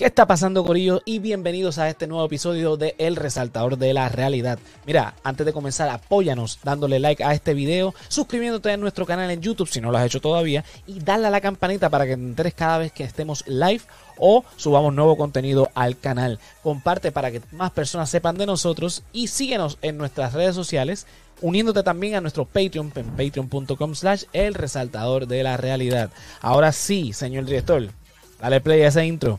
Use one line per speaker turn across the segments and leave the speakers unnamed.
¿Qué está pasando, Corillo? Y bienvenidos a este nuevo episodio de El Resaltador de la Realidad. Mira, antes de comenzar, apóyanos dándole like a este video, suscribiéndote a nuestro canal en YouTube si no lo has hecho todavía y dale a la campanita para que te enteres cada vez que estemos live o subamos nuevo contenido al canal. Comparte para que más personas sepan de nosotros y síguenos en nuestras redes sociales uniéndote también a nuestro Patreon en patreon.com slash el resaltador de la realidad. Ahora sí, señor director, dale play a ese intro.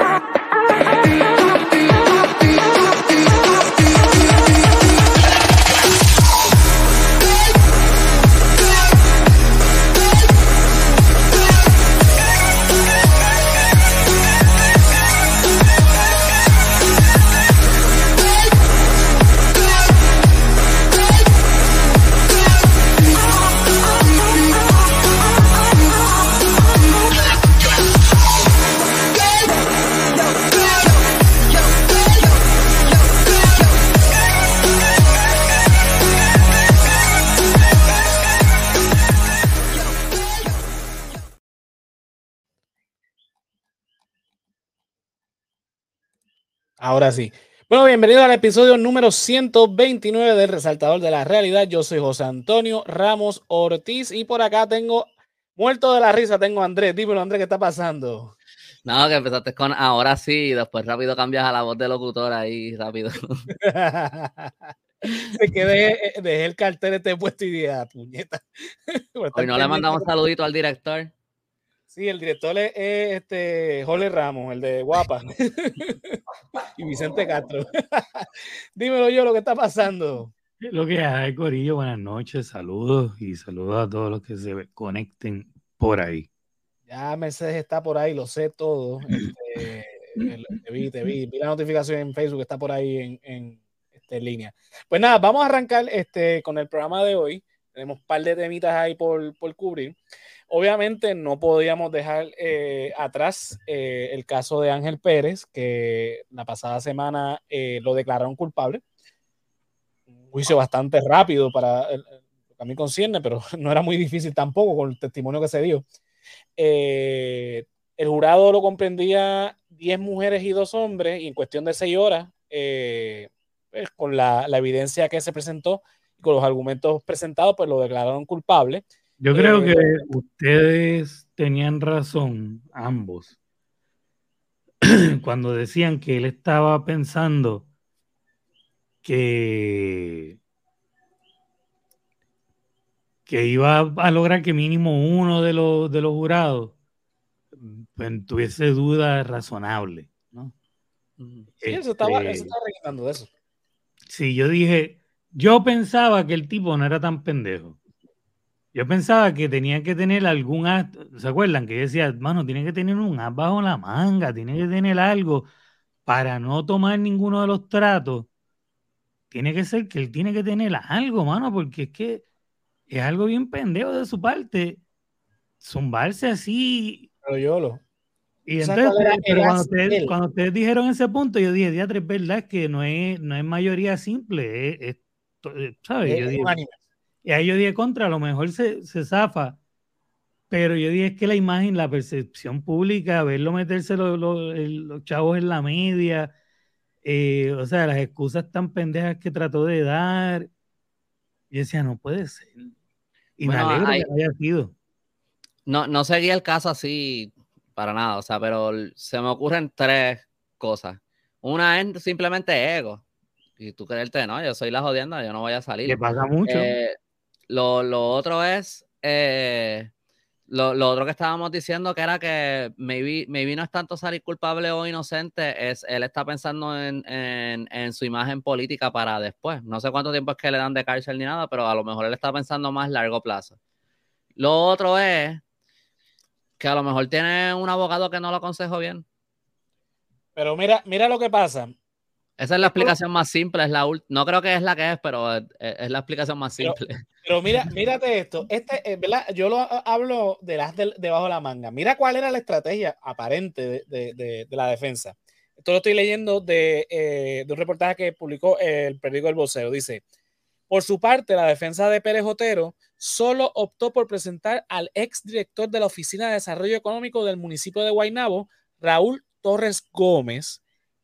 Ahora sí. Bueno, bienvenido al episodio número 129 del Resaltador de la Realidad. Yo soy José Antonio Ramos Ortiz y por acá tengo, muerto de la risa, tengo a Andrés. Dímelo, Andrés, ¿qué está pasando?
No, que empezaste con ahora sí y después rápido cambias a la voz de locutor ahí, rápido.
Se que dejé, el cartel este puesto y dije, ah, puñeta.
Hoy no le mandamos saludito al director.
Sí, el director es, este Jorge Ramos, el de Guapa. y Vicente Castro. Dímelo yo lo que está pasando.
Lo que hay, Corillo, buenas noches, saludos y saludos a todos los que se conecten por ahí.
Ya Mercedes está por ahí, lo sé todo. Este, te vi, te vi, vi la notificación en Facebook, está por ahí en, en, este, línea. Pues nada, vamos a arrancar este, con el programa de hoy. Tenemos un par de temitas ahí por, por cubrir. Obviamente no podíamos dejar eh, atrás eh, el caso de Ángel Pérez, que la pasada semana eh, lo declararon culpable. Un juicio bastante rápido para lo que a mí concierne, pero no era muy difícil tampoco con el testimonio que se dio. el jurado lo comprendía 10 mujeres y 2 hombres, y en cuestión de 6 horas, pues, con la, la, evidencia que se presentó y con los argumentos presentados, pues lo declararon culpable.
Yo creo que eh, ustedes tenían razón, ambos, cuando decían que él estaba pensando que, que iba a lograr que mínimo uno de los, de los jurados pues, tuviese dudas razonables. ¿no?
Sí, eso estaba, eso este, de eso.
Sí, yo dije, yo pensaba que el tipo no era tan pendejo. Yo pensaba que tenía que tener algún acto, ¿se acuerdan? Que yo decía, hermano, tiene que tener un as bajo la manga, tiene que tener algo para no tomar ninguno de los tratos. Tiene que ser que él tiene que tener algo, mano, porque es que es algo bien pendejo de su parte. Zumbarse así.
Pero yo lo.
Y entonces, pero cuando ustedes, cuando ustedes, dijeron ese punto, yo dije, diatre, es verdad que no es, no es mayoría simple, es, ¿sabes? yo dije, y ahí yo dije contra, a lo mejor se, se zafa. Pero yo dije que la imagen, la percepción pública, verlo meterse los, los, chavos en la media, eh, o sea, las excusas tan pendejas que trató de dar. Yo decía, no puede ser. Y me alegro que haya sido.
No, no seguía el caso así para nada, o sea, pero se me ocurren tres cosas. Una es simplemente ego. Y tú creerte, no, yo soy la jodienda, yo no voy a salir.
Que pasa mucho.
Eh, lo, otro es, eh, lo, otro que estábamos diciendo que era que maybe, maybe no es tanto salir culpable o inocente, es él está pensando en, su imagen política para después. No sé cuánto tiempo es que le dan de cárcel ni nada, pero a lo mejor él está pensando más largo plazo. Lo otro es que a lo mejor tiene un abogado que no lo aconsejo bien.
Pero mira, mira lo que pasa.
Esa es la explicación más simple, es la no creo que es la que es, pero es, la explicación más simple.
Pero, mira, mírate esto, este, eh, ¿verdad? Yo lo hablo de las debajo de la manga. Mira cuál era la estrategia aparente de, la defensa. Esto lo estoy leyendo eh, de, un reportaje que publicó el periódico El Vocero. Dice, por su parte, la defensa de Pérez Otero solo optó por presentar al ex director de la Oficina de Desarrollo Económico del municipio de Guaynabo, Raúl Torres Gómez,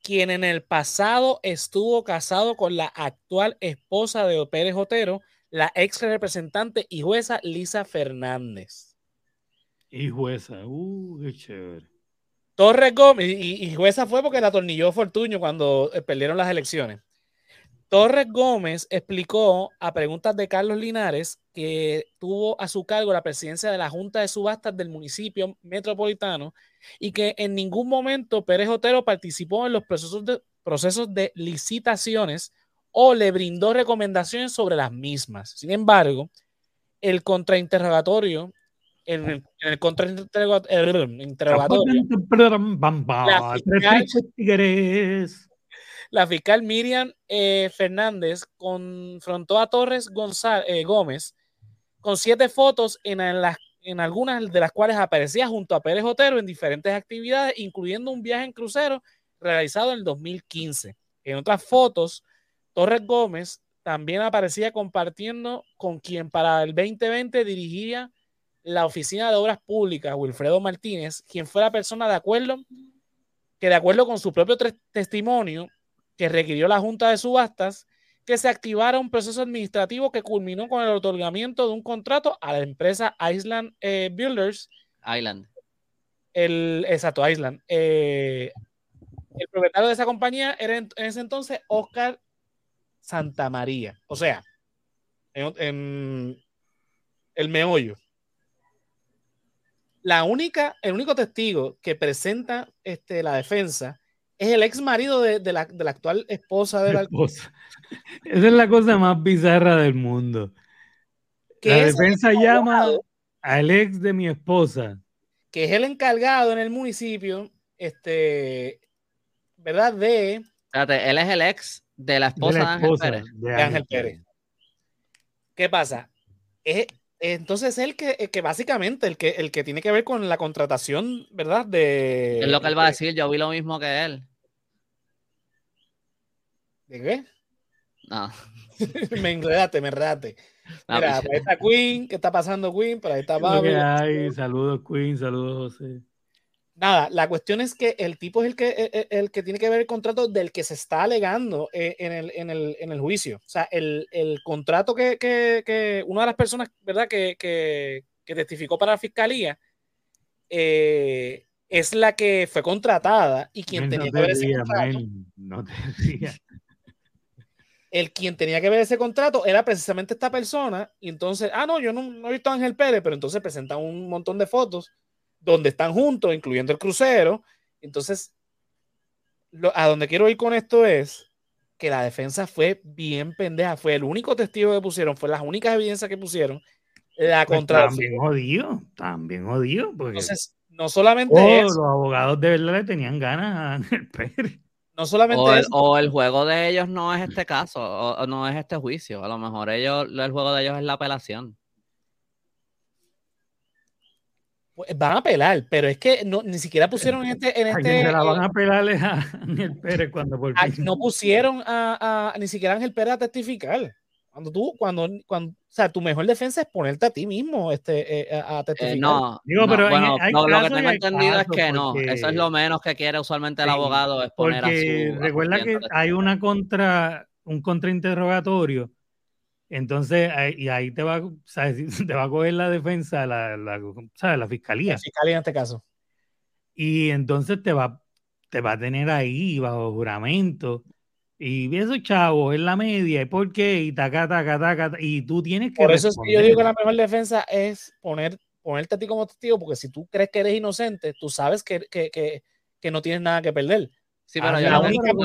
quien en el pasado estuvo casado con la actual esposa de Pérez Otero, la ex representante y jueza Lisa Fernández.
Y jueza, uh, qué chévere.
Torres Gómez, y, y jueza fue porque la atornilló Fortuño cuando eh, perdieron las elecciones. Torres Gómez explicó a preguntas de Carlos Linares que tuvo a su cargo la presidencia de la Junta de Subastas del municipio metropolitano y que en ningún momento Pérez Otero participó en los procesos de, procesos de licitaciones o le brindó recomendaciones sobre las mismas. Sin embargo, el contrainterrogatorio, en el, en el contrainterrogatorio, la fiscal Miriam eh, Fernández confrontó a Torres González, eh, Gómez con siete fotos en, las, en algunas de las cuales aparecía junto a Pérez Otero en diferentes actividades, incluyendo un viaje en crucero realizado en el 2015. En otras fotos, Torres Gómez también aparecía compartiendo con quien para el 2020 dirigía la Oficina de Obras Públicas, Wilfredo Martínez, quien fue la persona de acuerdo que de acuerdo con su propio testimonio que requirió la Junta de Subastas que se activara un proceso administrativo que culminó con el otorgamiento de un contrato a la empresa Island eh, Builders.
Island.
El, exacto, Island. Eh, el propietario de esa compañía era en, ese entonces Oscar Santamaría. O sea, en, el meollo. La única, el único testigo que presenta este, la defensa es el ex marido de, la, actual esposa de la
esposa. Esa es la cosa más bizarra del mundo. La defensa llama al ex de mi esposa.
Que es el encargado en el municipio, este, ¿verdad? De.
Espérate, él es el ex de la esposa de, Ángel Pérez.
De Ángel Pérez. ¿Qué pasa? Es, entonces el que, que básicamente el que, el que tiene que ver con la contratación, ¿verdad? De,
es lo que él va a decir, yo vi lo mismo que él.
¿De qué?
No.
me enredaste, me enredaste. Mira, pues. ahí está Queen, ¿qué está pasando Queen? Por ahí está Pablo.
Saludos Queen, saludos José.
Nada, la cuestión es que el tipo es el que, e, e, el, que tiene que ver el contrato del que se está alegando eh, en el, en el, en el juicio. O sea, el, el contrato que, que, que, una de las personas, ¿verdad?, que, que, testificó para la fiscalía, eh, es la que fue contratada y quien tenía que ver ese contrato. no te el quien tenía que ver ese contrato era precisamente esta persona. Y entonces, ah, no, yo no, he visto a Ángel Pérez, pero entonces presentan un montón de fotos donde están juntos, incluyendo el crucero. Entonces, a donde quiero ir con esto es que la defensa fue bien pendeja. Fue el único testigo que pusieron, fue las únicas evidencias que pusieron. La pues
También jodido, también jodido.
Entonces, no solamente
oh, Los abogados de verdad le tenían ganas a Pérez.
No solamente
o el, o el, juego de ellos no es este caso, o, no es este juicio. A lo mejor ellos, el juego de ellos es la apelación.
Pues, van a apelar, pero es que no, ni siquiera pusieron en este. En este
la van a apelar a Ángel Pérez cuando por
No pusieron a, a, ni siquiera a Ángel Pérez a testificar. Cuando tú, cuando, cuando, o sea, tu mejor defensa es ponerte a ti mismo este, eh, a, testificar.
Eh, no, Digo, pero bueno, lo que tengo entendido es que no. Eso es lo menos que quiere usualmente el abogado, es poner a su.
Recuerda que hay una contra, un contrainterrogatorio. Entonces, y ahí te va, ¿sabes? te va a coger la defensa, la, la, ¿sabes? la fiscalía. La
fiscalía en este caso.
Y entonces te va, te va a tener ahí bajo juramento y esos chavos en la media, ¿y por qué? Y taca, taca, taca, y tú tienes que.
Por eso es que yo digo que la mejor defensa es poner, ponerte a ti como testigo, porque si tú crees que eres inocente, tú sabes que, que, que, que no tienes nada que perder.
Sí, pero yo lo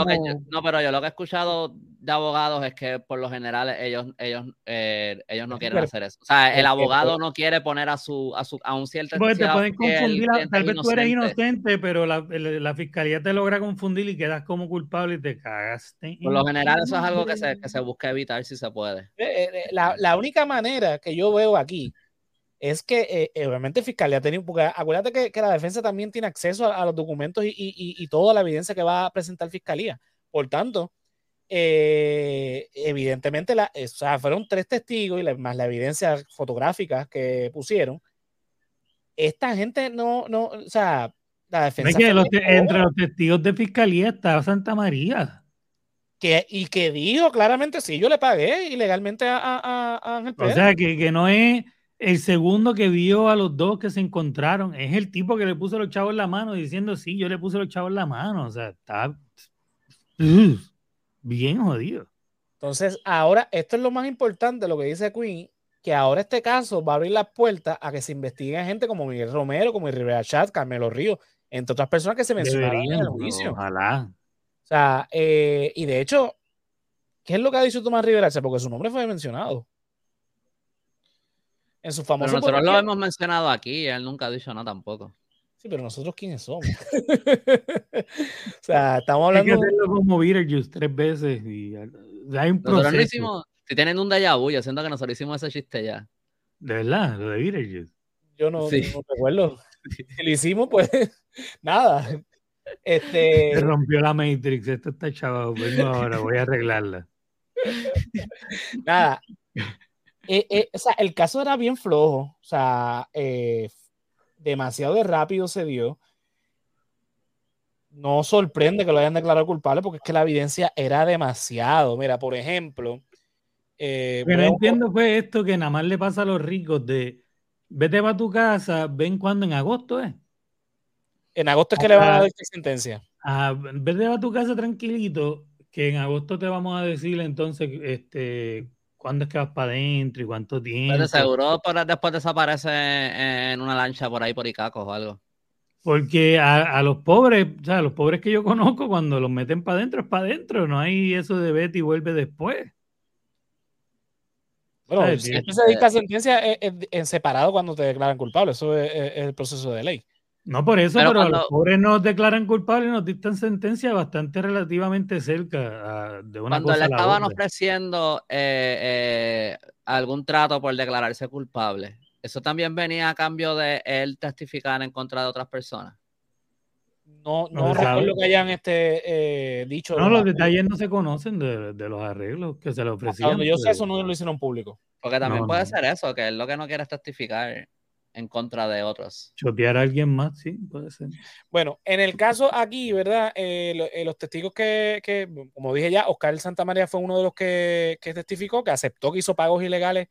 que, no, pero yo lo que he escuchado de abogados es que por lo general ellos, ellos, eh, ellos no quieren hacer eso. O sea, el abogado no quiere poner a su, a su a un cierto
Porque te pueden confundir, tal vez tú eres inocente, pero la, la, fiscalía te logra confundir y quedas como culpable y te cagaste.
Por lo general eso es algo que se, que se busca evitar si se puede.
Eh, eh, la, la única manera que yo veo aquí es que eh, obviamente Fiscalía tiene, porque acuérdate que, que, la defensa también tiene acceso a, los documentos y, y, y, toda la evidencia que va a presentar Fiscalía. Por tanto, eh, evidentemente, la, o sea, fueron tres testigos y más la evidencia fotográfica que pusieron. Esta gente no, no, o sea, la defensa.
entre los testigos de fiscalía estaba Santa María.
Que, y que dijo claramente, sí, yo le pagué ilegalmente a, a, Ángel
Pérez. O sea, que, que, no es el segundo que vio a los dos que se encontraron, es el tipo que le puso los chavos en la mano diciendo, sí, yo le puse los chavos en la mano. O sea, está bien jodido.
Entonces, ahora, esto es lo más importante, lo que dice Queen, que ahora este caso va a abrir las puertas a que se investiguen gente como Miguel Romero, como Rivera Chat, Carmelo Río, entre otras personas que se mencionaron en el juicio.
Ojalá.
O sea, eh, y de hecho, ¿qué es lo que ha dicho Tomás Rivera Chat? Porque su nombre fue mencionado. En su famoso.
Pero nosotros lo hemos mencionado aquí, él nunca ha dicho nada tampoco.
Sí, pero nosotros quiénes somos. o sea, estamos hablando.
Hay que hacerlo como Beetlejuice tres veces y hay un proceso.
hicimos, si tienen un déjà vu, yo siento que nosotros hicimos ese chiste ya.
De verdad, lo de Beetlejuice.
Yo no, sí. no recuerdo. Si lo hicimos, pues nada. Este...
Se rompió la Matrix, esto está chaval. Vengo ahora, voy a arreglarla.
Nada. Eh, eh, o sea, el caso era bien flojo. O sea, eh, demasiado de rápido se dio. No sorprende que lo hayan declarado culpable porque es que la evidencia era demasiado. Mira, por ejemplo.
Pero entiendo fue esto que nada más le pasa a los ricos de vete para tu casa, ven cuando en agosto es.
En agosto es que le van a dar esta sentencia.
Ah, vete a tu casa tranquilito, que en agosto te vamos a decir entonces este cuándo es que vas para adentro y cuánto tiempo. Pero
seguro para después desaparece en una lancha por ahí por Icacos o algo.
Porque a, los pobres, o sea, a los pobres que yo conozco, cuando los meten para adentro, es para adentro. No hay eso de vete y vuelve después.
Bueno, si se dedica a sentencia en separado cuando te declaran culpable. Eso es el proceso de ley.
No por eso, pero, los pobres nos declaran culpables y nos dictan sentencia bastante relativamente cerca ah, de una
Cuando le estaban ofreciendo eh, eh, algún trato por declararse culpable, ¿eso también venía a cambio de él testificar en contra de otras personas?
No, no, recuerdo que hayan este, eh, dicho.
No, los detalles no se conocen de, los arreglos que se le ofrecían.
yo sé, eso no lo hicieron público.
Porque también puede ser eso, que él lo que no quiere es testificar en contra de otros.
Chotear a alguien más, sí, puede ser.
Bueno, en el caso aquí, ¿verdad? Eh, eh, los testigos que, que, como dije ya, Oscar Santa María fue uno de los que, que, testificó, que aceptó que hizo pagos ilegales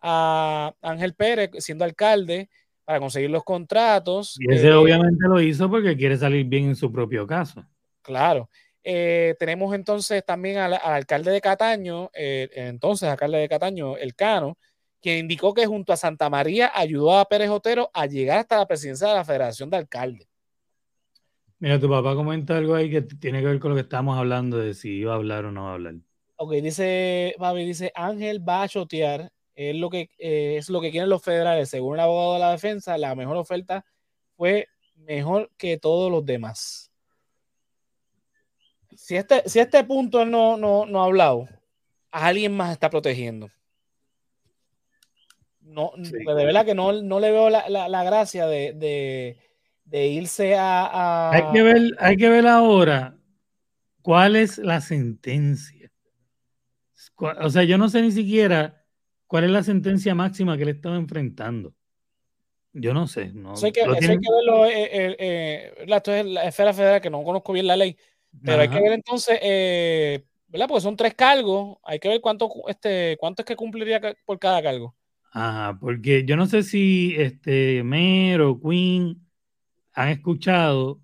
a Ángel Pérez, siendo alcalde, para conseguir los contratos.
Y ese eh, obviamente lo hizo porque quiere salir bien en su propio caso.
Claro. tenemos entonces también al, alcalde de Cataño, entonces alcalde de Cataño, el Cano, quien indicó que junto a Santa María ayudó a Pérez Otero a llegar hasta la presidencia de la Federación de Alcaldes.
Mira, tu papá comenta algo ahí que tiene que ver con lo que estamos hablando de si iba a hablar o no va a hablar.
Ok, dice, Babi, dice, Ángel va a chotear, es lo que, eh, es lo que quieren los federales. Según el abogado de la defensa, la mejor oferta fue mejor que todos los demás. Si este, si este punto no, no, no ha hablado, alguien más está protegiendo no, de verdad que no, no le veo la, la, gracia de, de, de irse a,
Hay, que ver, hay que ver ahora cuál es la sentencia. O sea, yo no sé ni siquiera cuál es la sentencia máxima que le estaba enfrentando. Yo no sé. No,
eso hay que, hay que verlo. Eh, eh, eh, esto es la esfera federal que no conozco bien la ley. Pero hay que ver entonces, ¿verdad? Porque son tres cargos. Hay que ver cuánto, este, cuánto es que cumpliría por cada cargo.
Ajá, porque yo no sé si este Mer o Queen han escuchado,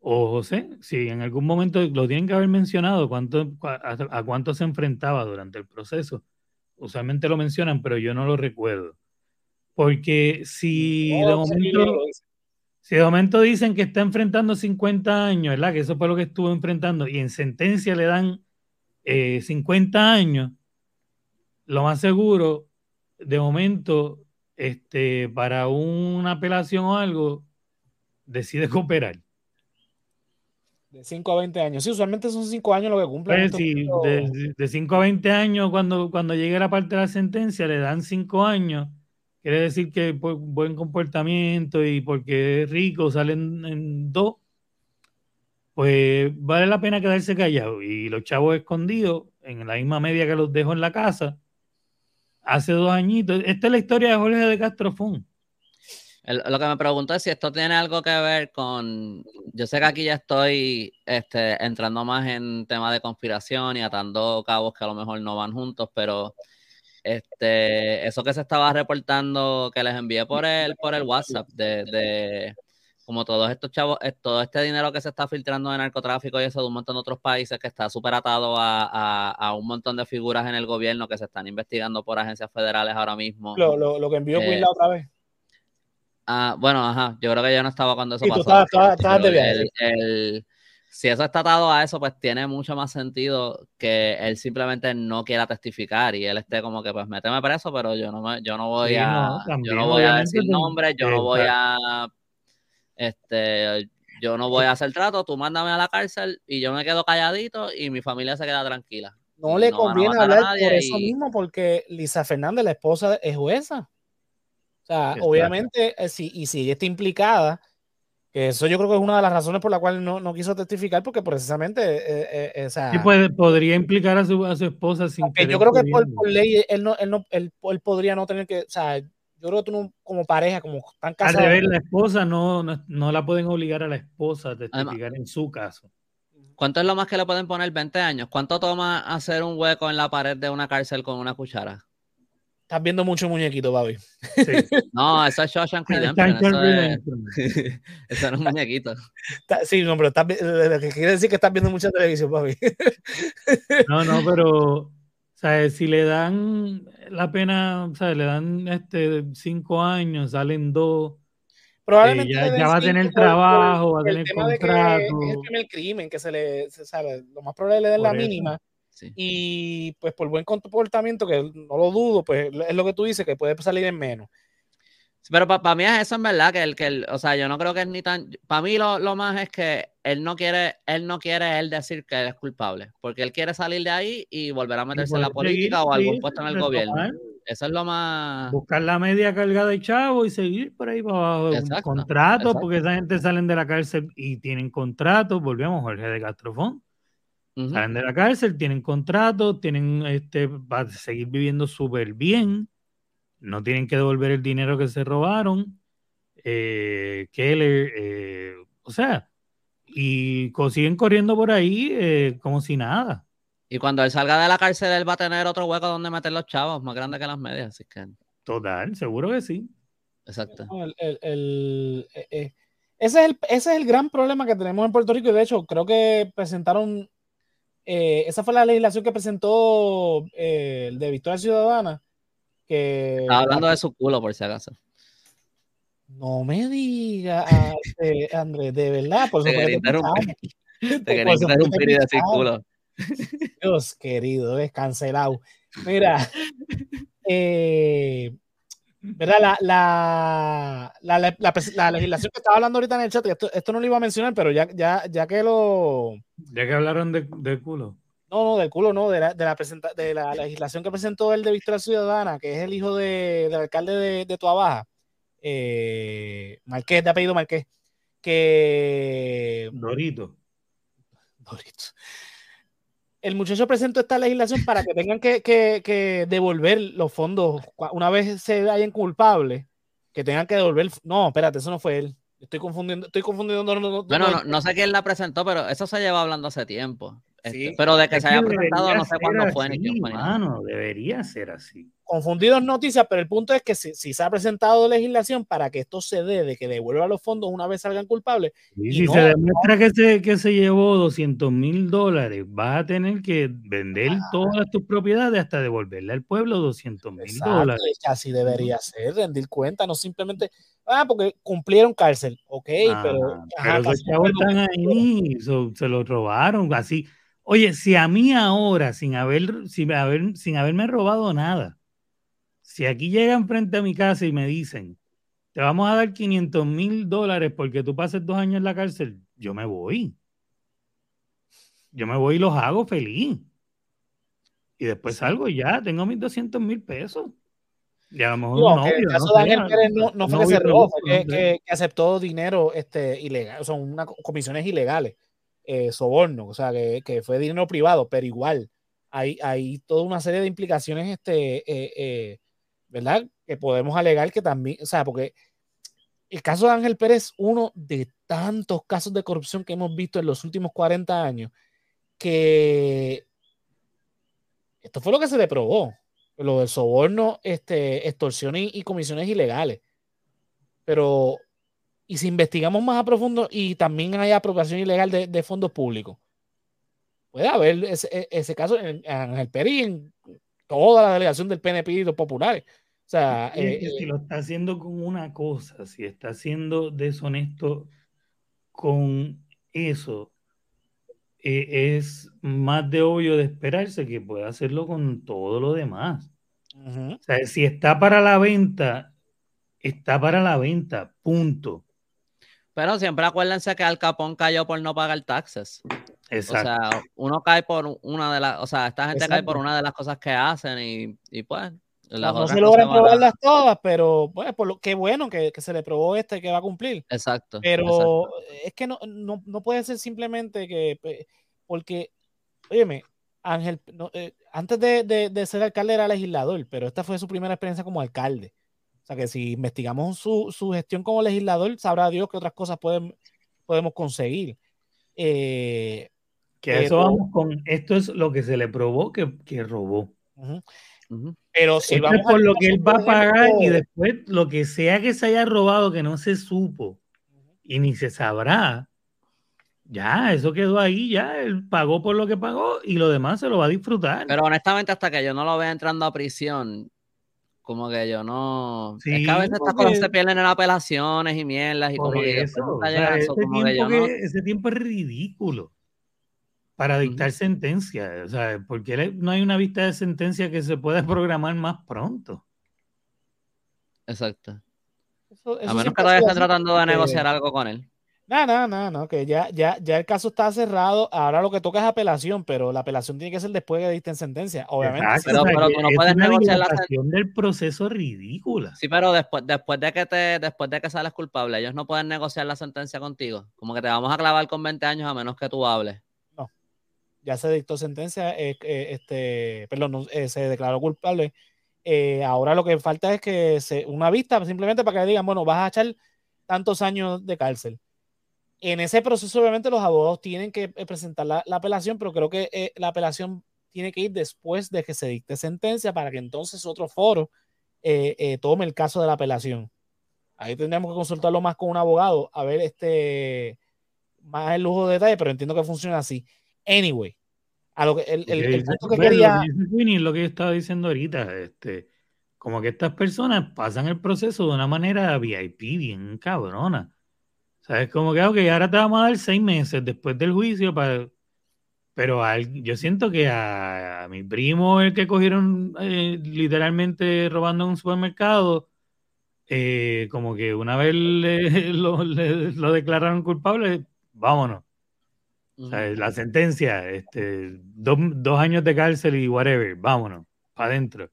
o José, si en algún momento lo tienen que haber mencionado, cuánto, a, cuánto se enfrentaba durante el proceso. Usualmente lo mencionan, pero yo no lo recuerdo. Porque si de momento, si de momento dicen que está enfrentando 50 años, ¿verdad? Que eso fue lo que estuvo enfrentando, y en sentencia le dan 50 eh, años, lo más seguro de momento, este, para una apelación o algo, decide cooperar.
De 5 a 20 años. Sí, usualmente son 5 años lo que cumple.
Pues de 5 a 20 años, cuando, cuando llegue la parte de la sentencia, le dan 5 años. Quiere decir que por buen comportamiento y porque es rico salen en 2. pues vale la pena quedarse callado. Y los chavos escondidos, en la misma media que los dejo en la casa, hace dos añitos. Esta es la historia de Jorge de Castrofón.
lo que me pregunto es si esto tiene algo que ver con. Yo sé que aquí ya estoy este, entrando más en temas de conspiración y atando cabos que a lo mejor no van juntos, pero este, eso que se estaba reportando que les envié por el, por el WhatsApp de, como todos estos chavos, eh, todo este dinero que se está filtrando de narcotráfico y eso de un montón de otros países que está súper atado a, un montón de figuras en el gobierno que se están investigando por agencias federales ahora mismo.
Lo, que envió eh, la otra vez.
Ah, bueno, ajá, yo creo que yo no estaba cuando eso pasó. el, si eso está atado a eso, pues tiene mucho más sentido que él simplemente no quiera testificar y él esté como que, pues, méteme preso, pero yo no, me, yo no voy a, yo no voy a decir nombres, yo no voy a, este, yo no voy a hacer trato, tú mándame a la cárcel y yo me quedo calladito y mi familia se queda tranquila.
No le conviene hablar por eso mismo, porque Lisa Fernández, la esposa, es jueza. O sea, obviamente, eh, si, y si ella está implicada, eso yo creo que es una de las razones por la cual no, no quiso testificar, porque precisamente eh, eh,
sí, puede, podría implicar a su, a su esposa sin
Yo creo que por, ley él, no, él, no, él, podría no tener que, o sea, yo creo que tú como pareja, como tan
casados. Al revés, la esposa no, no, la pueden obligar a la esposa a testificar en su caso.
¿Cuánto es lo más que le pueden poner 20 años? ¿Cuánto toma hacer un hueco en la pared de una cárcel con una cuchara?
Estás viendo mucho muñequito, Babi.
Sí. No, eso es Shawshank Redemption. Eso, es, eso no es un muñequito.
Sí, no, pero estás, lo que quiere decir que estás viendo mucha televisión, Babi.
No, no, pero ¿sabes? si le dan la pena, ¿sabes? le dan este cinco años, salen dos.
Probablemente
ya, va a tener trabajo, va a tener contrato.
es el primer crimen que se le, sabe, lo más probable le den la mínima y pues por buen comportamiento, que no lo dudo, pues es lo que tú dices, que puede salir en menos.
pero para mí es eso en verdad, que el que, o sea, yo no creo que es ni tan, para mí lo, lo, más es que él no quiere, él no quiere él decir que él es culpable, porque él quiere salir de ahí y volver a meterse en la política o algún puesto en el gobierno. Eso es lo más.
Buscar la media cargada de chavo y seguir por ahí para abajo. Contratos, porque esa gente salen de la cárcel y tienen contratos. Volvemos, Jorge de Castrofón. Salen de la cárcel, tienen contrato, tienen este, para seguir viviendo súper bien, no tienen que devolver el dinero que se robaron. Eh, Keller, eh, o sea, y siguen corriendo por ahí eh, como si nada.
Y cuando él salga de la cárcel, él va a tener otro hueco donde meter los chavos, más grande que las medias. Así que...
Total, seguro que sí.
Exacto.
ese, es el, ese es el gran problema que tenemos en Puerto Rico. Y de hecho, creo que presentaron eh, esa fue la legislación que presentó eh, el de Victoria Ciudadana. Que,
hablando de su culo, por si acaso.
No me diga, este, Andrés, de verdad. Por
te quería interrumpir, te quería interrumpir y decir culo.
Dios querido, es cancelado. Mira, eh, ¿verdad? La, la, la, legislación que estaba hablando ahorita en el chat, esto, esto no lo iba a mencionar, pero ya, ya, ya que lo,
ya que hablaron de, culo.
No, no, del culo no, de la, de la, de la legislación que presentó el de Victoria Ciudadana, que es el hijo de, del alcalde de, de Tuabaja, eh, Marqués, de apellido Marqués, que...
Dorito.
Dorito. El muchacho presentó esta legislación para que tengan que, que, devolver los fondos una vez se hayan culpables, que tengan que devolver... No, espérate, eso no fue él. Estoy confundiendo, estoy confundiendo.
bueno, no, no, sé quién la presentó, pero eso se lleva hablando hace tiempo. Este, pero de que se haya presentado, no sé cuándo fue ni quién fue.
debería ser así.
Confundidos noticias, pero el punto es que si, se ha presentado legislación para que esto se dé, de que devuelva los fondos una vez salgan culpables.
Y si se demuestra que, se, que se llevó 200 mil dólares, vas a tener que vender ah. todas tus propiedades hasta devolverle al pueblo 200 mil dólares.
Así debería ser, rendir cuenta, no simplemente, ah, porque cumplieron cárcel, ok, ah, pero.
pero los chavos están ahí, se lo robaron, así Oye, si a mí ahora, sin, haber, sin, haber, sin haberme robado nada, si aquí llegan frente a mi casa y me dicen, te vamos a dar 500 mil dólares porque tú pases dos años en la cárcel, yo me voy. Yo me voy y los hago feliz. Y después salgo y ya, tengo mis 200 mil pesos. Y a lo mejor no,
novio, el caso no, de Ángel Pérez no, fue que se robó, fue que, aceptó dinero este, ilegal, son unas comisiones ilegales. eh, soborno, o sea, que, fue dinero privado, pero igual hay, hay toda una serie de implicaciones, este, eh, ¿verdad? Que podemos alegar que también, o sea, porque el caso de Ángel Pérez es uno de tantos casos de corrupción que hemos visto en los últimos 40 años, que esto fue lo que se le probó, lo del soborno, este, extorsión y comisiones ilegales. Pero y si investigamos más a profundo y también hay apropiación ilegal de, fondos públicos, puede haber ese, e, caso en, el PERI, en toda la delegación del PNP y los populares. O sea,
eh, si lo está haciendo con una cosa, si está siendo deshonesto con eso, eh, es más de obvio de esperarse que pueda hacerlo con todo lo demás. O sea, si está para la venta, está para la venta, punto.
Pero siempre acuérdense que Al Capón cayó por no pagar taxes. Exacto. O sea, uno cae por una de las, o sea, esta gente cae por una de las cosas que hacen y, y pues.
no, se logran probarlas todas, pero pues, por lo, qué bueno que, que, se le probó este que va a cumplir.
Exacto.
Pero es que no, no, no, puede ser simplemente que, porque, óyeme, Ángel, eh, antes de, de, de, ser alcalde era legislador, pero esta fue su primera experiencia como alcalde sea que si investigamos su, gestión como legislador, sabrá Dios que otras cosas pueden, podemos conseguir. Eh,
que eso vamos con, esto es lo que se le probó que, robó.
Pero si
vamos por lo que él va a pagar y después lo que sea que se haya robado que no se supo y ni se sabrá, ya, eso quedó ahí, ya, él pagó por lo que pagó y lo demás se lo va a disfrutar.
Pero honestamente, hasta que yo no lo vea entrando a prisión, como que yo no. es que a veces estas cosas se pierden en apelaciones y mierdas y como que eso,
ese, tiempo es ridículo para dictar sentencia. O sea, porque no hay una vista de sentencia que se pueda programar más pronto.
Exacto. a menos que todavía esté tratando de negociar algo con él.
No, no, no, no, que ya, ya, ya el caso está cerrado. Ahora lo que toca es apelación, pero la apelación tiene que ser después que diste sentencia, obviamente.
pero, pero tú no puedes negociar la
sentencia del proceso ridícula.
Sí, pero después, después de que te, después de que sales culpable, ellos no pueden negociar la sentencia contigo. Como que te vamos a clavar con 20 años a menos que tú hables.
Ya se dictó sentencia, eh, eh, este, perdón, eh, se declaró culpable. ahora lo que falta es que se, una vista simplemente para que le digan, bueno, vas a echar tantos años de cárcel en ese proceso, obviamente, los abogados tienen que presentar la, apelación, pero creo que la apelación tiene que ir después de que se dicte sentencia para que entonces otro foro tome el caso de la apelación. Ahí tendríamos que consultarlo más con un abogado, a ver este más el lujo de detalle, pero entiendo que funciona así. Anyway, a lo que el, punto que quería.
Lo que, yo estaba diciendo ahorita, este, como que estas personas pasan el proceso de una manera VIP, bien cabrona. ¿Sabes? Como que, ok, ahora te vamos a dar seis meses después del juicio para... Pero yo siento que a, mi primo, el que cogieron eh, literalmente robando en un supermercado, eh, como que una vez lo, declararon culpable, vámonos. La sentencia, este, dos, años de cárcel y whatever, vámonos, para adentro.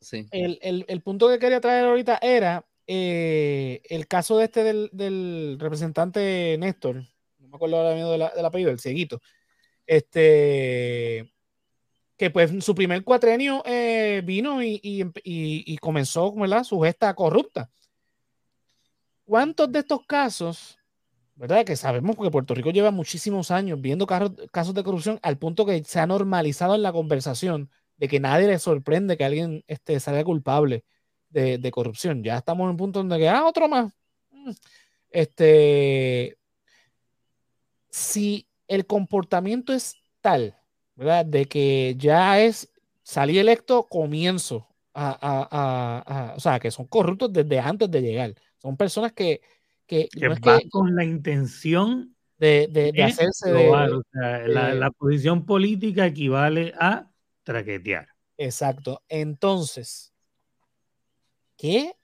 Sí. El, el, punto que quería traer ahorita era eh, el caso de este del, representante Néstor, no me acuerdo ahora mismo del apellido, el cieguito, este, que pues su primer cuatrenio eh, vino y, comenzó ¿verdad? su gesta corrupta. ¿Cuántos de estos casos, verdad? Que sabemos que Puerto Rico lleva muchísimos años viendo casos de corrupción al punto que se ha normalizado en la conversación de que nadie le sorprende que alguien este, salga culpable de, corrupción. Ya estamos en un punto donde que, ah, otro más. Mm. Este, si el comportamiento es tal, ¿verdad? De que ya es salir electo, comienzo a, o sea, que son corruptos desde antes de llegar. Son personas que, que,
con la intención
de, de, hacerse
la, la, posición política equivale a traquetear.
Exacto. Entonces, ¿Qué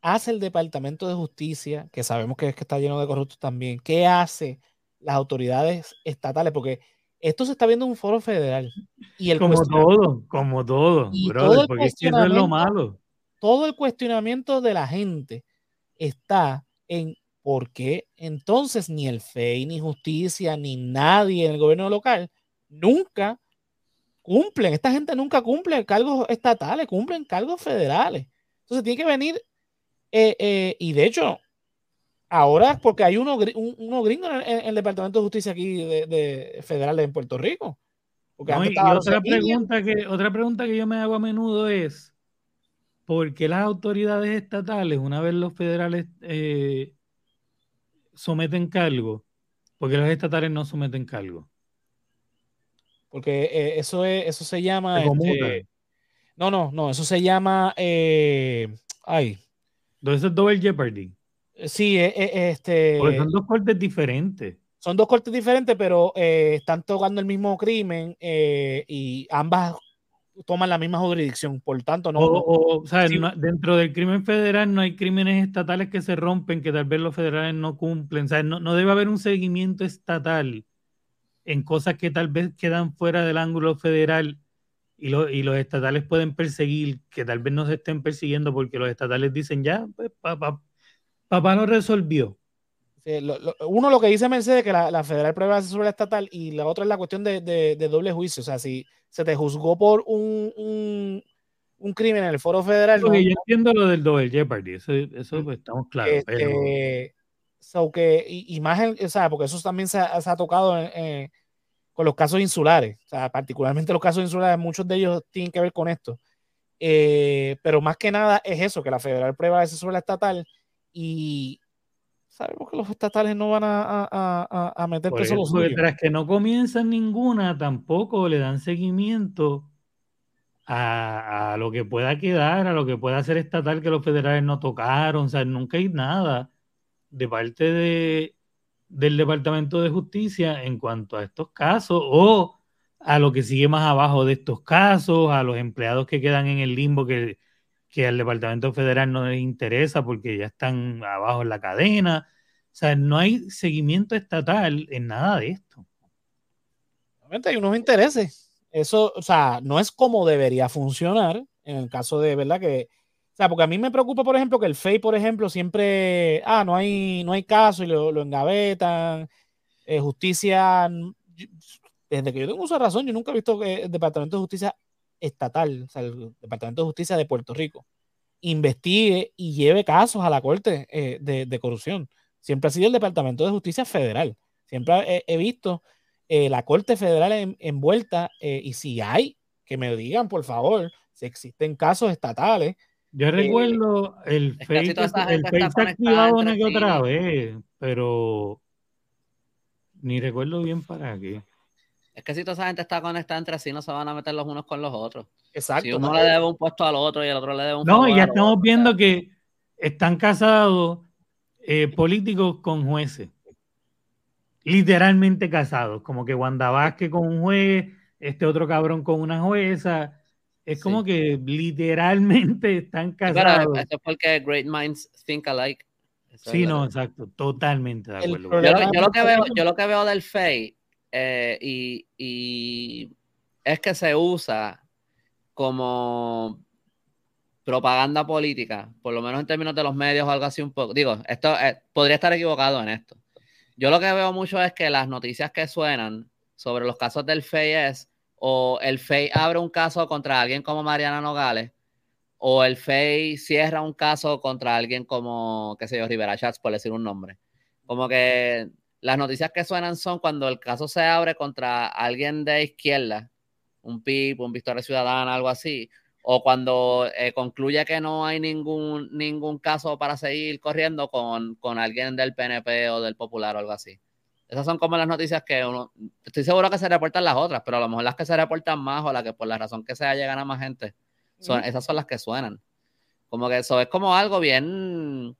hace el Departamento de Justicia, que sabemos que, es que está lleno de corruptos también? ¿Qué hace las autoridades estatales? Porque esto se está viendo en un foro federal. Y el
como todo, como todo, brother, porque eso es lo malo.
Todo el cuestionamiento de la gente está en ¿por qué entonces ni el FEI, ni justicia, ni nadie en el gobierno local nunca cumplen? Esta gente nunca cumple cargos estatales, cumplen cargos federales. Entonces tiene que venir, eh, eh, y de hecho, ahora porque hay uno, uno gringo en el, Departamento de Justicia aquí de, federal en Puerto Rico.
y otra pregunta, que, otra pregunta que yo me hago a menudo es, ¿por qué las autoridades estatales, una vez los federales eh, someten cargo, porque los estatales no someten cargo.
Porque eh, eso es, eso se llama. Este, no, no, no, eso se llama. Eh, ay.
Entonces es double jeopardy.
Sí, este.
Porque son dos cortes diferentes.
Son dos cortes diferentes, pero eh, están tocando el mismo crimen y ambas toman la misma jurisdicción, por tanto no...
O, dentro del crimen federal no hay crímenes estatales que se rompen, que tal vez los federales no cumplen, o sea, no, no debe haber un seguimiento estatal en cosas que tal vez quedan fuera del ángulo federal y, y los estatales pueden perseguir, que tal vez no se estén persiguiendo porque los estatales dicen ya, pues, papá, papá lo resolvió
uno lo que dice Mercedes que la, federal prueba sobre la estatal y la otra es la cuestión de, doble juicio. O sea, si se te juzgó por un, un, crimen en el foro federal.
yo entiendo lo del doble jeopardy, eso, eso pues, estamos claros.
Este, que, y, o sea, porque eso también se ha, tocado con los casos insulares. O sea, particularmente los casos insulares, muchos de ellos tienen que ver con esto. Eh, pero más que nada es eso, que la federal prueba sobre la estatal y, sabemos que los estatales no van a, meter
preso los Tras que no comienzan ninguna, tampoco le dan seguimiento a, lo que pueda quedar, a lo que pueda ser estatal que los federales no tocaron. O sea, nunca hay nada de parte de, del Departamento de Justicia en cuanto a estos casos o a lo que sigue más abajo de estos casos, a los empleados que quedan en el limbo que que al Departamento Federal no les interesa porque ya están abajo en la cadena. O sea, no hay seguimiento estatal en nada de esto.
Obviamente hay unos intereses. Eso, o sea, no es como debería funcionar en el caso de, ¿verdad? Que, o sea, porque a mí me preocupa, por ejemplo, que el FEI, por ejemplo, siempre, ah, no hay, no hay caso y lo, engavetan. Eh, justicia, desde que yo tengo uso razón, yo nunca he visto que el Departamento de Justicia estatal, o sea, el Departamento de Justicia de Puerto Rico, investigue y lleve casos a la Corte eh, de, corrupción. Siempre ha sido el Departamento de Justicia Federal. Siempre he, visto eh, la Corte Federal envuelta eh, y si hay, que me digan, por favor, si existen casos estatales.
Yo recuerdo el FEI, el activado una que otra vez, pero ni recuerdo bien para qué.
Es que si toda esa gente está conectada entre sí, no se van a meter los unos con los otros.
Exacto.
Si uno le debe un puesto al otro y el otro le debe un
No, y ya estamos viendo que están casados eh, políticos con jueces. Literalmente casados. Como que Wanda Vázquez con un juez, este otro cabrón con una jueza. Es como que literalmente están casados.
eso es porque Great Minds think alike.
sí, no, exacto. Totalmente de acuerdo.
Yo, lo que veo, yo lo que veo del FEI eh, y, es que se usa como propaganda política, por lo menos en términos de los medios o algo así un poco. Digo, esto eh, podría estar equivocado en esto. Yo lo que veo mucho es que las noticias que suenan sobre los casos del FEI es o el FEI abre un caso contra alguien como Mariana Nogales o el FEI cierra un caso contra alguien como, qué sé yo, Rivera Chats, por decir un nombre. Como que las noticias que suenan son cuando el caso se abre contra alguien de izquierda, un PIB, un Victoria Ciudadana, algo así, o cuando eh, concluye que no hay ningún, ningún caso para seguir corriendo con, con, alguien del PNP o del Popular o algo así. Esas son como las noticias que uno, estoy seguro que se reportan las otras, pero a lo mejor las que se reportan más o las que por la razón que sea llegan a más gente, son, esas son las que suenan. Como que eso es como algo bien,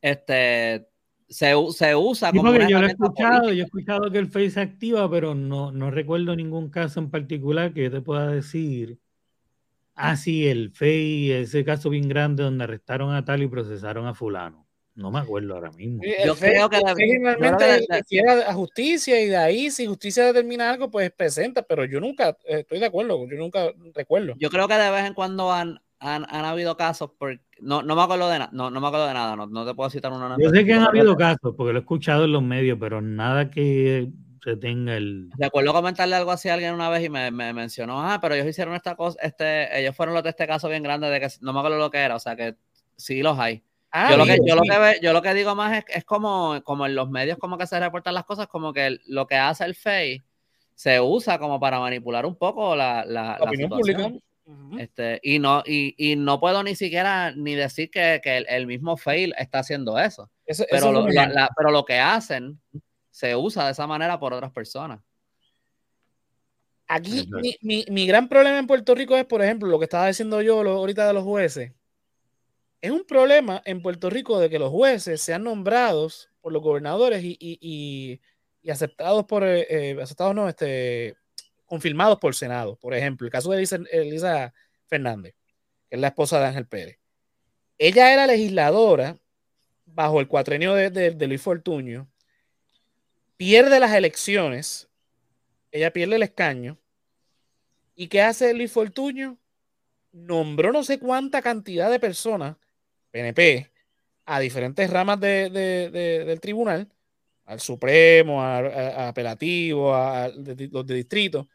este, se, se usa
como yo lo he escuchado, yo he escuchado que el Face se activa, pero no, no recuerdo ningún caso en particular que yo te pueda decir. Ah, sí, el Face, ese caso bien grande donde arrestaron a tal y procesaron a fulano. No me acuerdo ahora mismo.
Yo creo que generalmente a justicia y de ahí si justicia determina algo pues presenta, pero yo nunca estoy de acuerdo, yo nunca recuerdo.
Yo creo que de vez en cuando han han, habido casos, porque no, no me acuerdo de, no, no me acuerdo de nada, no, no te puedo citar una.
Yo sé que han habido casos, porque lo he escuchado en los medios, pero nada que se tenga el.
Recuerdo comentarle algo así a alguien una vez y me, mencionó, ah, pero ellos hicieron esta cosa, este, ellos fueron los de este caso bien grande de que no me acuerdo lo que era, o sea que sí los hay. Ah, yo, lo que, yo, lo que yo lo que digo más es, es como, como en los medios como que se reportan las cosas, como que lo que hace el FEI se usa como para manipular un poco la, la, opinión pública. Este, y, no, y, no puedo ni siquiera ni decir que, el, mismo fail está haciendo eso. pero, lo, pero lo que hacen se usa de esa manera por otras personas.
Aquí mi, gran problema en Puerto Rico es, por ejemplo, lo que estaba diciendo yo ahorita de los jueces. Es un problema en Puerto Rico de que los jueces sean nombrados por los gobernadores y, aceptados por, eh, eh, aceptados no, este, confirmados por Senado. Por ejemplo, el caso de Elisa, Fernández, que es la esposa de Ángel Pérez. Ella era legisladora bajo el cuatrenio de, Luis Fortuño, pierde las elecciones, ella pierde el escaño, ¿y qué hace Luis Fortuño? Nombró no sé cuánta cantidad de personas, PNP, a diferentes ramas del tribunal, al Supremo, a, apelativo, a, los de distrito,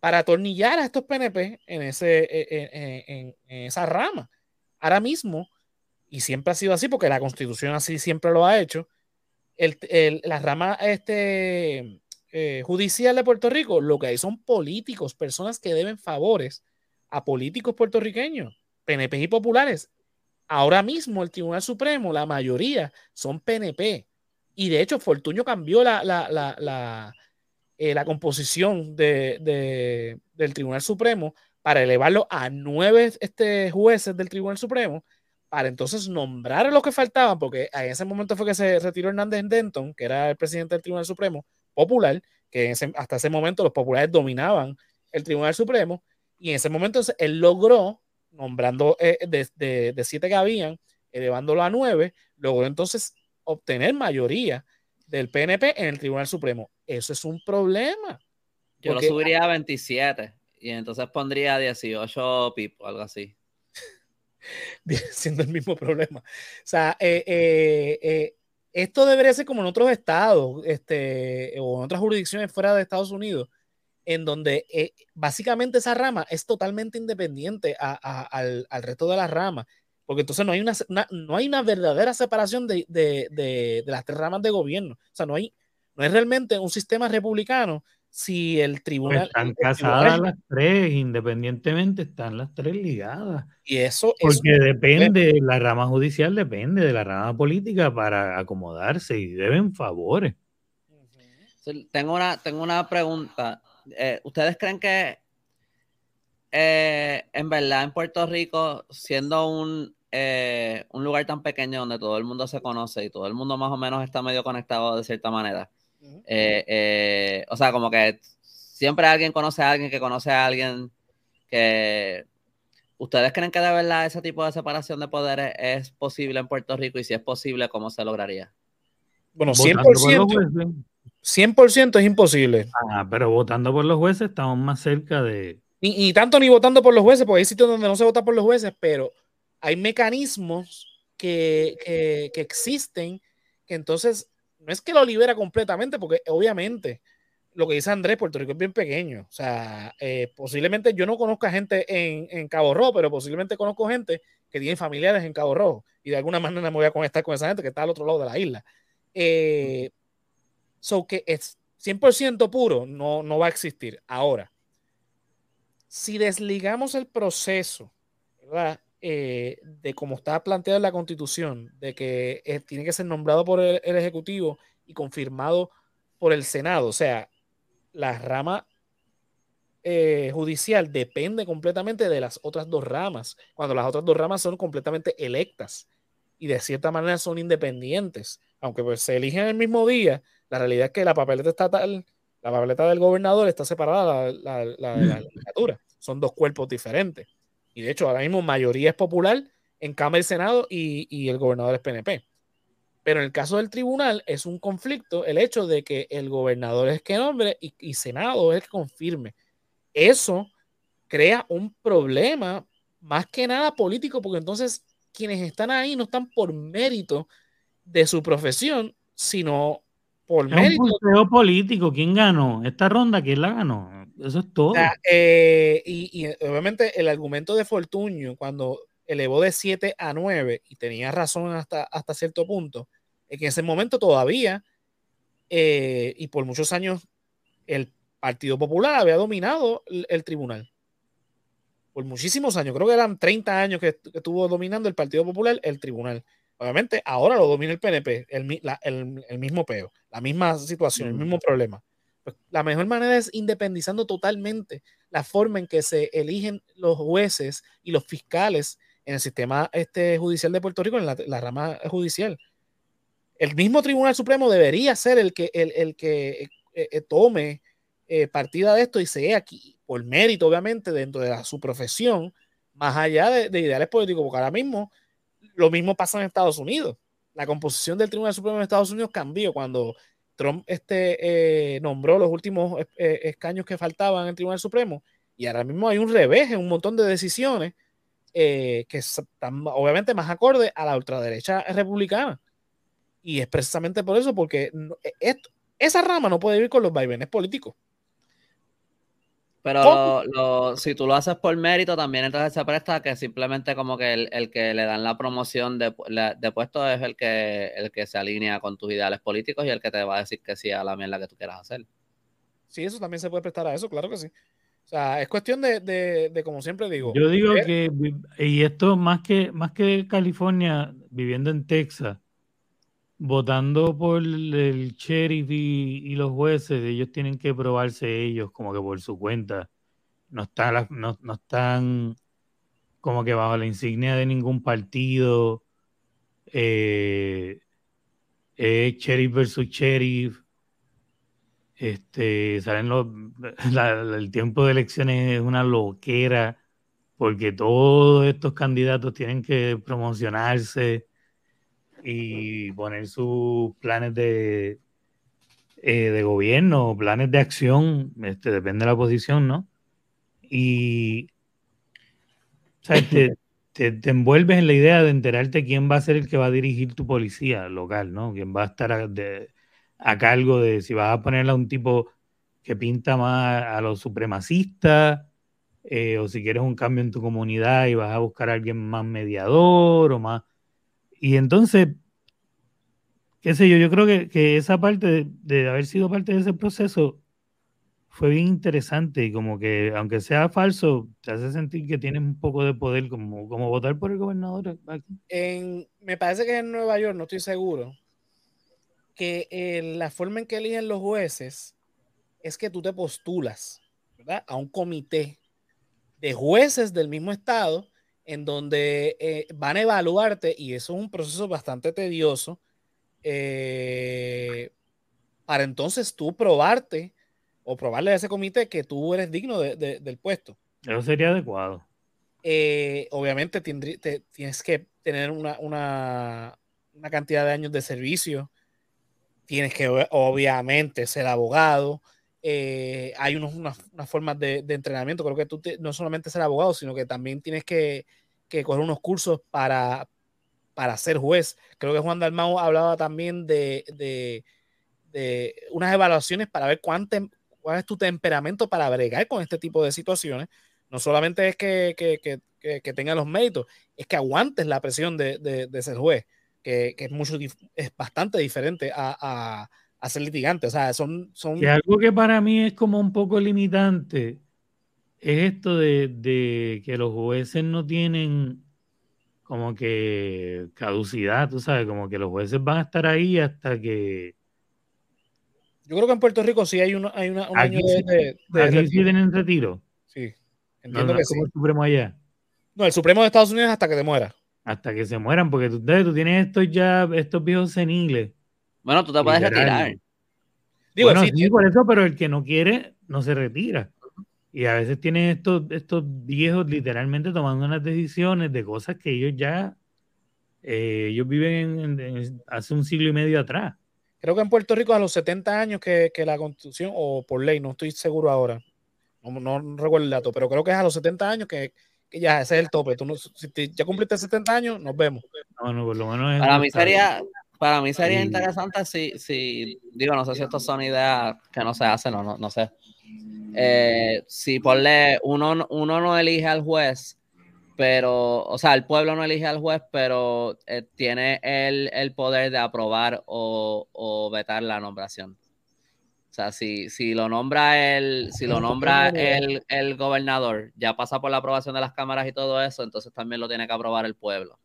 para atornillar a estos PNP en, ese, e, e, en, esa rama. Ahora mismo, y siempre ha sido así, porque la constitución así siempre lo ha hecho, el, la rama este, eh, judicial de Puerto Rico, lo que hay son políticos, personas que deben favores a políticos puertorriqueños, PNP y populares. Ahora mismo el Tribunal Supremo, la mayoría son PNP. Y de hecho, Fortuño cambió la, la eh, la composición de, del Tribunal Supremo para elevarlo a nueve este, jueces del Tribunal Supremo, para entonces nombrar a los que faltaban, porque en ese momento fue que se retiró Hernández Denton, que era el presidente del Tribunal Supremo popular, que hasta ese momento los populares dominaban el Tribunal Supremo, y en ese momento él logró, nombrando eh, de, de siete que habían, elevándolo a nueve, logró entonces obtener mayoría del PNP en el Tribunal Supremo. Eso es un problema.
Yo lo subiría a 27 y entonces pondría 18 pipo, algo así.
Siendo el mismo problema. O sea, eh, eh, eh, esto debería ser como en otros estados este, o en otras jurisdicciones fuera de Estados Unidos, en donde básicamente esa rama es totalmente independiente al, al, resto de las ramas porque entonces no hay una, no hay una verdadera separación de, de, de, las tres ramas de gobierno. O sea, no hay, no es realmente un sistema republicano si el tribunal...
están casadas las tres, independientemente, están las tres ligadas.
Y eso...
Porque depende, la rama judicial depende de la rama política para acomodarse y deben favores.
Tengo una, tengo una pregunta. Eh, ¿Ustedes creen que eh, en verdad en Puerto Rico, siendo un, eh, un lugar tan pequeño donde todo el mundo se conoce y todo el mundo más o menos está medio conectado de cierta manera. Eh, eh, o sea, como que siempre alguien conoce a alguien que conoce a alguien que... ¿Ustedes creen que de verdad ese tipo de separación de poderes es posible en Puerto Rico? Y si es posible, ¿cómo se lograría?
Bueno, 100%, 100% es imposible.
Ah, pero votando por los jueces estamos más cerca de...
Y, tanto ni votando por los jueces, porque hay sitios donde no se vota por los jueces, pero hay mecanismos que, que, existen que entonces no es que lo libera completamente, porque obviamente lo que dice Andrés, Puerto Rico es bien pequeño. O sea, eh, posiblemente yo no conozca gente en, en, Cabo Rojo, pero posiblemente conozco gente que tiene familiares en Cabo Rojo y de alguna manera me voy a conectar con esa gente que está al otro lado de la isla. Eh, so que es 100% puro, no, no va a existir. Ahora, si desligamos el proceso, ¿verdad? Eh, de cómo está planteada en la constitución, de que eh, tiene que ser nombrado por el, Ejecutivo y confirmado por el Senado. O sea, la rama eh, judicial depende completamente de las otras dos ramas, cuando las otras dos ramas son completamente electas y de cierta manera son independientes. Aunque pues, se eligen el mismo día, la realidad es que la papeleta estatal, la papeleta del gobernador está separada de la, la, la legislatura. Son dos cuerpos diferentes. Y de hecho, ahora mismo mayoría es popular en Cámara y Senado y, el gobernador es PNP. Pero en el caso del tribunal es un conflicto el hecho de que el gobernador es que nombre y, y Senado es el que confirme. Eso crea un problema más que nada político, porque entonces quienes están ahí no están por mérito de su profesión, sino por
es
mérito.
Un político, ¿quién ganó? Esta ronda, ¿quién la ganó? Eso es todo.
Eh, y, obviamente el argumento de Fortuño, cuando elevó de 7 a 9, y tenía razón hasta, hasta cierto punto, es que en ese momento todavía, eh, y por muchos años, el Partido Popular había dominado el, tribunal. Por muchísimos años, creo que eran 30 años que, estuvo dominando el Partido Popular el tribunal. Obviamente, ahora lo domina el PNP, el, mismo peo, la misma situación, el mismo problema. Pues, la mejor manera es independizando totalmente la forma en que se eligen los jueces y los fiscales en el sistema este, judicial de Puerto Rico, en la, rama judicial. El mismo Tribunal Supremo debería ser el que, el, que eh, eh, tome eh, partida de esto y sea aquí, por mérito, obviamente, dentro de su profesión, más allá de, ideales políticos, porque ahora mismo lo mismo pasa en Estados Unidos. La composición del Tribunal Supremo de Estados Unidos cambió cuando Trump este, eh, nombró los últimos eh, escaños que faltaban en el Tribunal Supremo y ahora mismo hay un revés en un montón de decisiones que están obviamente más acorde a la ultraderecha republicana. Y es precisamente por eso, porque esa rama no puede vivir con los vaivenes políticos.
Pero si tú lo haces por mérito, también entonces se presta que simplemente como que el, que le dan la promoción de, de, puesto es el que, el que se alinea con tus ideales políticos y el que te va a decir que sí a la mierda que tú quieras hacer.
Sí, eso también se puede prestar a eso, claro que sí. O sea, es cuestión de, de, como siempre digo.
Yo digo que, y esto más que, más que California, viviendo en Texas, votando por el sheriff y, los jueces, ellos tienen que probarse ellos como que por su cuenta. No están, no, están como que bajo la insignia de ningún partido. Eh, sheriff versus sheriff. Este, salen los, el tiempo de elecciones es una loquera porque todos estos candidatos tienen que promocionarse y poner sus planes de, eh, de gobierno, planes de acción, este, depende de la posición, ¿no? Y te, te, envuelves en la idea de enterarte quién va a ser el que va a dirigir tu policía local, ¿no? Quién va a estar a, a cargo de si vas a ponerle a un tipo que pinta más a los supremacistas, eh, o si quieres un cambio en tu comunidad y vas a buscar a alguien más mediador o más y entonces, qué sé yo, yo creo que, esa parte de, haber sido parte de ese proceso fue bien interesante y como que, aunque sea falso, te hace sentir que tienes un poco de poder, como, como votar por el gobernador.
En, me parece que en Nueva York, no estoy seguro, que eh, la forma en que eligen los jueces es que tú te postulas ¿verdad? a un comité de jueces del mismo estado en donde eh, van a evaluarte, y eso es un proceso bastante tedioso, eh, para entonces tú probarte o probarle a ese comité que tú eres digno del puesto.
Eso sería adecuado.
Eh, obviamente tienes que tener una, una, cantidad de años de servicio, tienes que obviamente ser abogado, eh, hay unos, unas, formas de, entrenamiento. Creo que tú no solamente ser abogado, sino que también tienes que, que coger unos cursos para, para ser juez. Creo que Juan Dalmau hablaba también de, de, de unas evaluaciones para ver cuánto, cuál es tu temperamento para bregar con este tipo de situaciones. No solamente es que, que, que, que tenga los méritos, es que aguantes la presión de, de ser juez, que, es, mucho, es bastante diferente a a ser litigante. O sea, son... son...
Y algo que para mí es como un poco limitante es esto de, que los jueces no tienen como que caducidad, tú sabes, como que los jueces van a estar ahí hasta que...
Yo creo que en Puerto Rico sí hay, uno, hay un año de,
de, Aquí sí tienen retiro.
Sí, entiendo que
como el Supremo allá.
No, el Supremo de Estados Unidos hasta que te muera.
Hasta que se mueran, porque tú, tú tienes estos ya, estos viejos seniles
bueno, tú te puedes retirar.
Digo, sí, por eso, pero el que no quiere no se retira. Y a veces tienen estos, estos viejos literalmente tomando unas decisiones de cosas que ellos ya, eh, ellos viven en, hace un siglo y medio atrás.
Creo que en Puerto Rico a los 70 años que, que la constitución, o por ley, no estoy seguro ahora, no, no, recuerdo el dato, pero creo que es a los 70 años que, ya ese es el tope. Tú no, si ya cumpliste 70 años, nos vemos.
No, no, por lo menos
para mí sería, para mí sería interesante si, si, digo, no sé si estas son ideas que no se hacen, no, no, no sé. Eh, si ponle, uno, uno no elige al juez, pero, o sea, el pueblo no elige al juez, pero eh, tiene el, el, poder de aprobar o, o, vetar la nombración. O sea, si, si lo nombra el, si lo nombra el, el, gobernador, ya pasa por la aprobación de las cámaras y todo eso, entonces también lo tiene que aprobar el pueblo.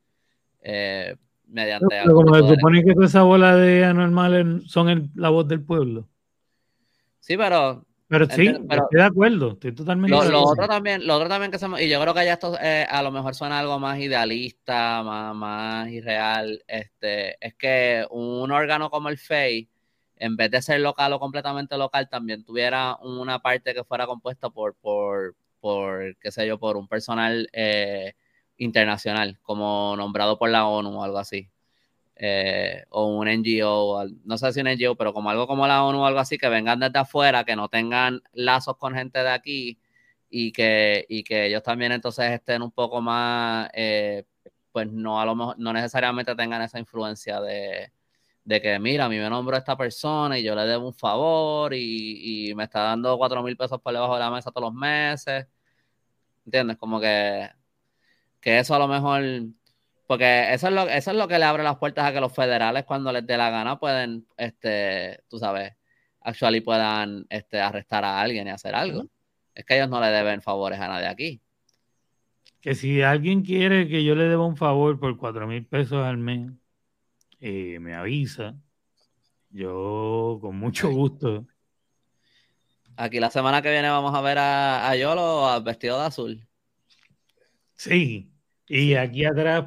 Eh, mediante.
Pero como se supone que toda esa bola de anormales son la voz del pueblo.
Sí, pero
pero sí, estoy de acuerdo, estoy totalmente
lo,
de acuerdo.
Lo otro también, lo otro también que y yo creo que ya esto eh, a lo mejor suena algo más idealista, más, más irreal, este, es que un órgano como el FEI, en vez de ser local o completamente local, también tuviera una parte que fuera compuesta por, por, por qué sé yo, por un personal eh, internacional, como nombrado por la ONU o algo así. Eh, o un NGO, no sé si un NGO, pero como algo como la ONU o algo así, que vengan desde afuera, que no tengan lazos con gente de aquí y que, y que ellos también entonces estén un poco más, eh, pues no, a lo mejor, no necesariamente tengan esa influencia de, de que, mira, a mí me nombró esta persona y yo le debo un favor y, y me está dando cuatro mil pesos por debajo de la mesa todos los meses. ¿Entiendes? Como que, que eso a lo mejor porque eso es, lo, eso es lo que le abre las puertas a que los federales, cuando les dé la gana, pueden, este, tú sabes, actually puedan este, arrestar a alguien y hacer algo. Es que ellos no le deben favores a nadie aquí.
Que si alguien quiere que yo le deba un favor por cuatro mil pesos al mes, eh, me avisa. Yo con mucho gusto.
Aquí la semana que viene vamos a ver a, a Yolo vestido de azul.
Sí, y aquí atrás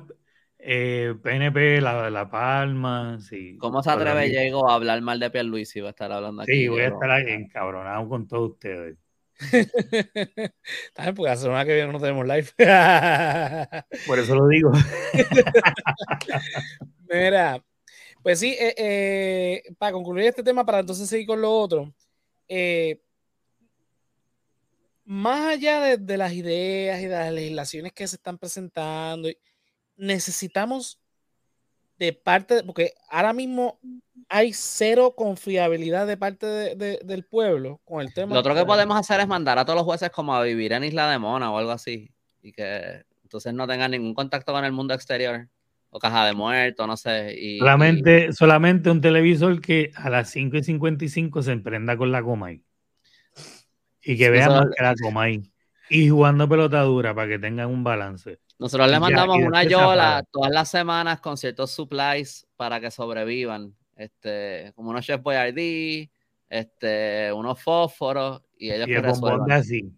eh, PNP, la, la Palma, sí.
¿Cómo se atreve Diego a hablar mal de Pierluisi? Va a estar hablando aquí.
Sí, voy a estar encabronado con todos ustedes.
También porque la semana que viene no tenemos live.
Por eso lo digo.
Mira, pues sí, eh, eh, para concluir este tema, para entonces seguir con lo otro, eh, más allá de, de, las ideas y de las legislaciones que se están presentando, necesitamos de parte, porque ahora mismo hay cero confiabilidad de parte de, del pueblo con el tema.
Lo otro que podemos hacer es mandar a todos los jueces como a vivir en Isla de Mona o algo así, y que entonces no tengan ningún contacto con el mundo exterior, o caja de muertos, no sé. Y,
solamente, solamente un televisor que a las 5 y 55 se emprenda con la coma ahí. Y que vean más que la coma ahí. Y jugando pelota dura para que tengan un balance.
Nosotros le mandamos una yola todas las semanas con ciertos supplies para que sobrevivan. Este, como unos Chef Boyardee, este, unos fósforos y ellos que resuelvan.
Así.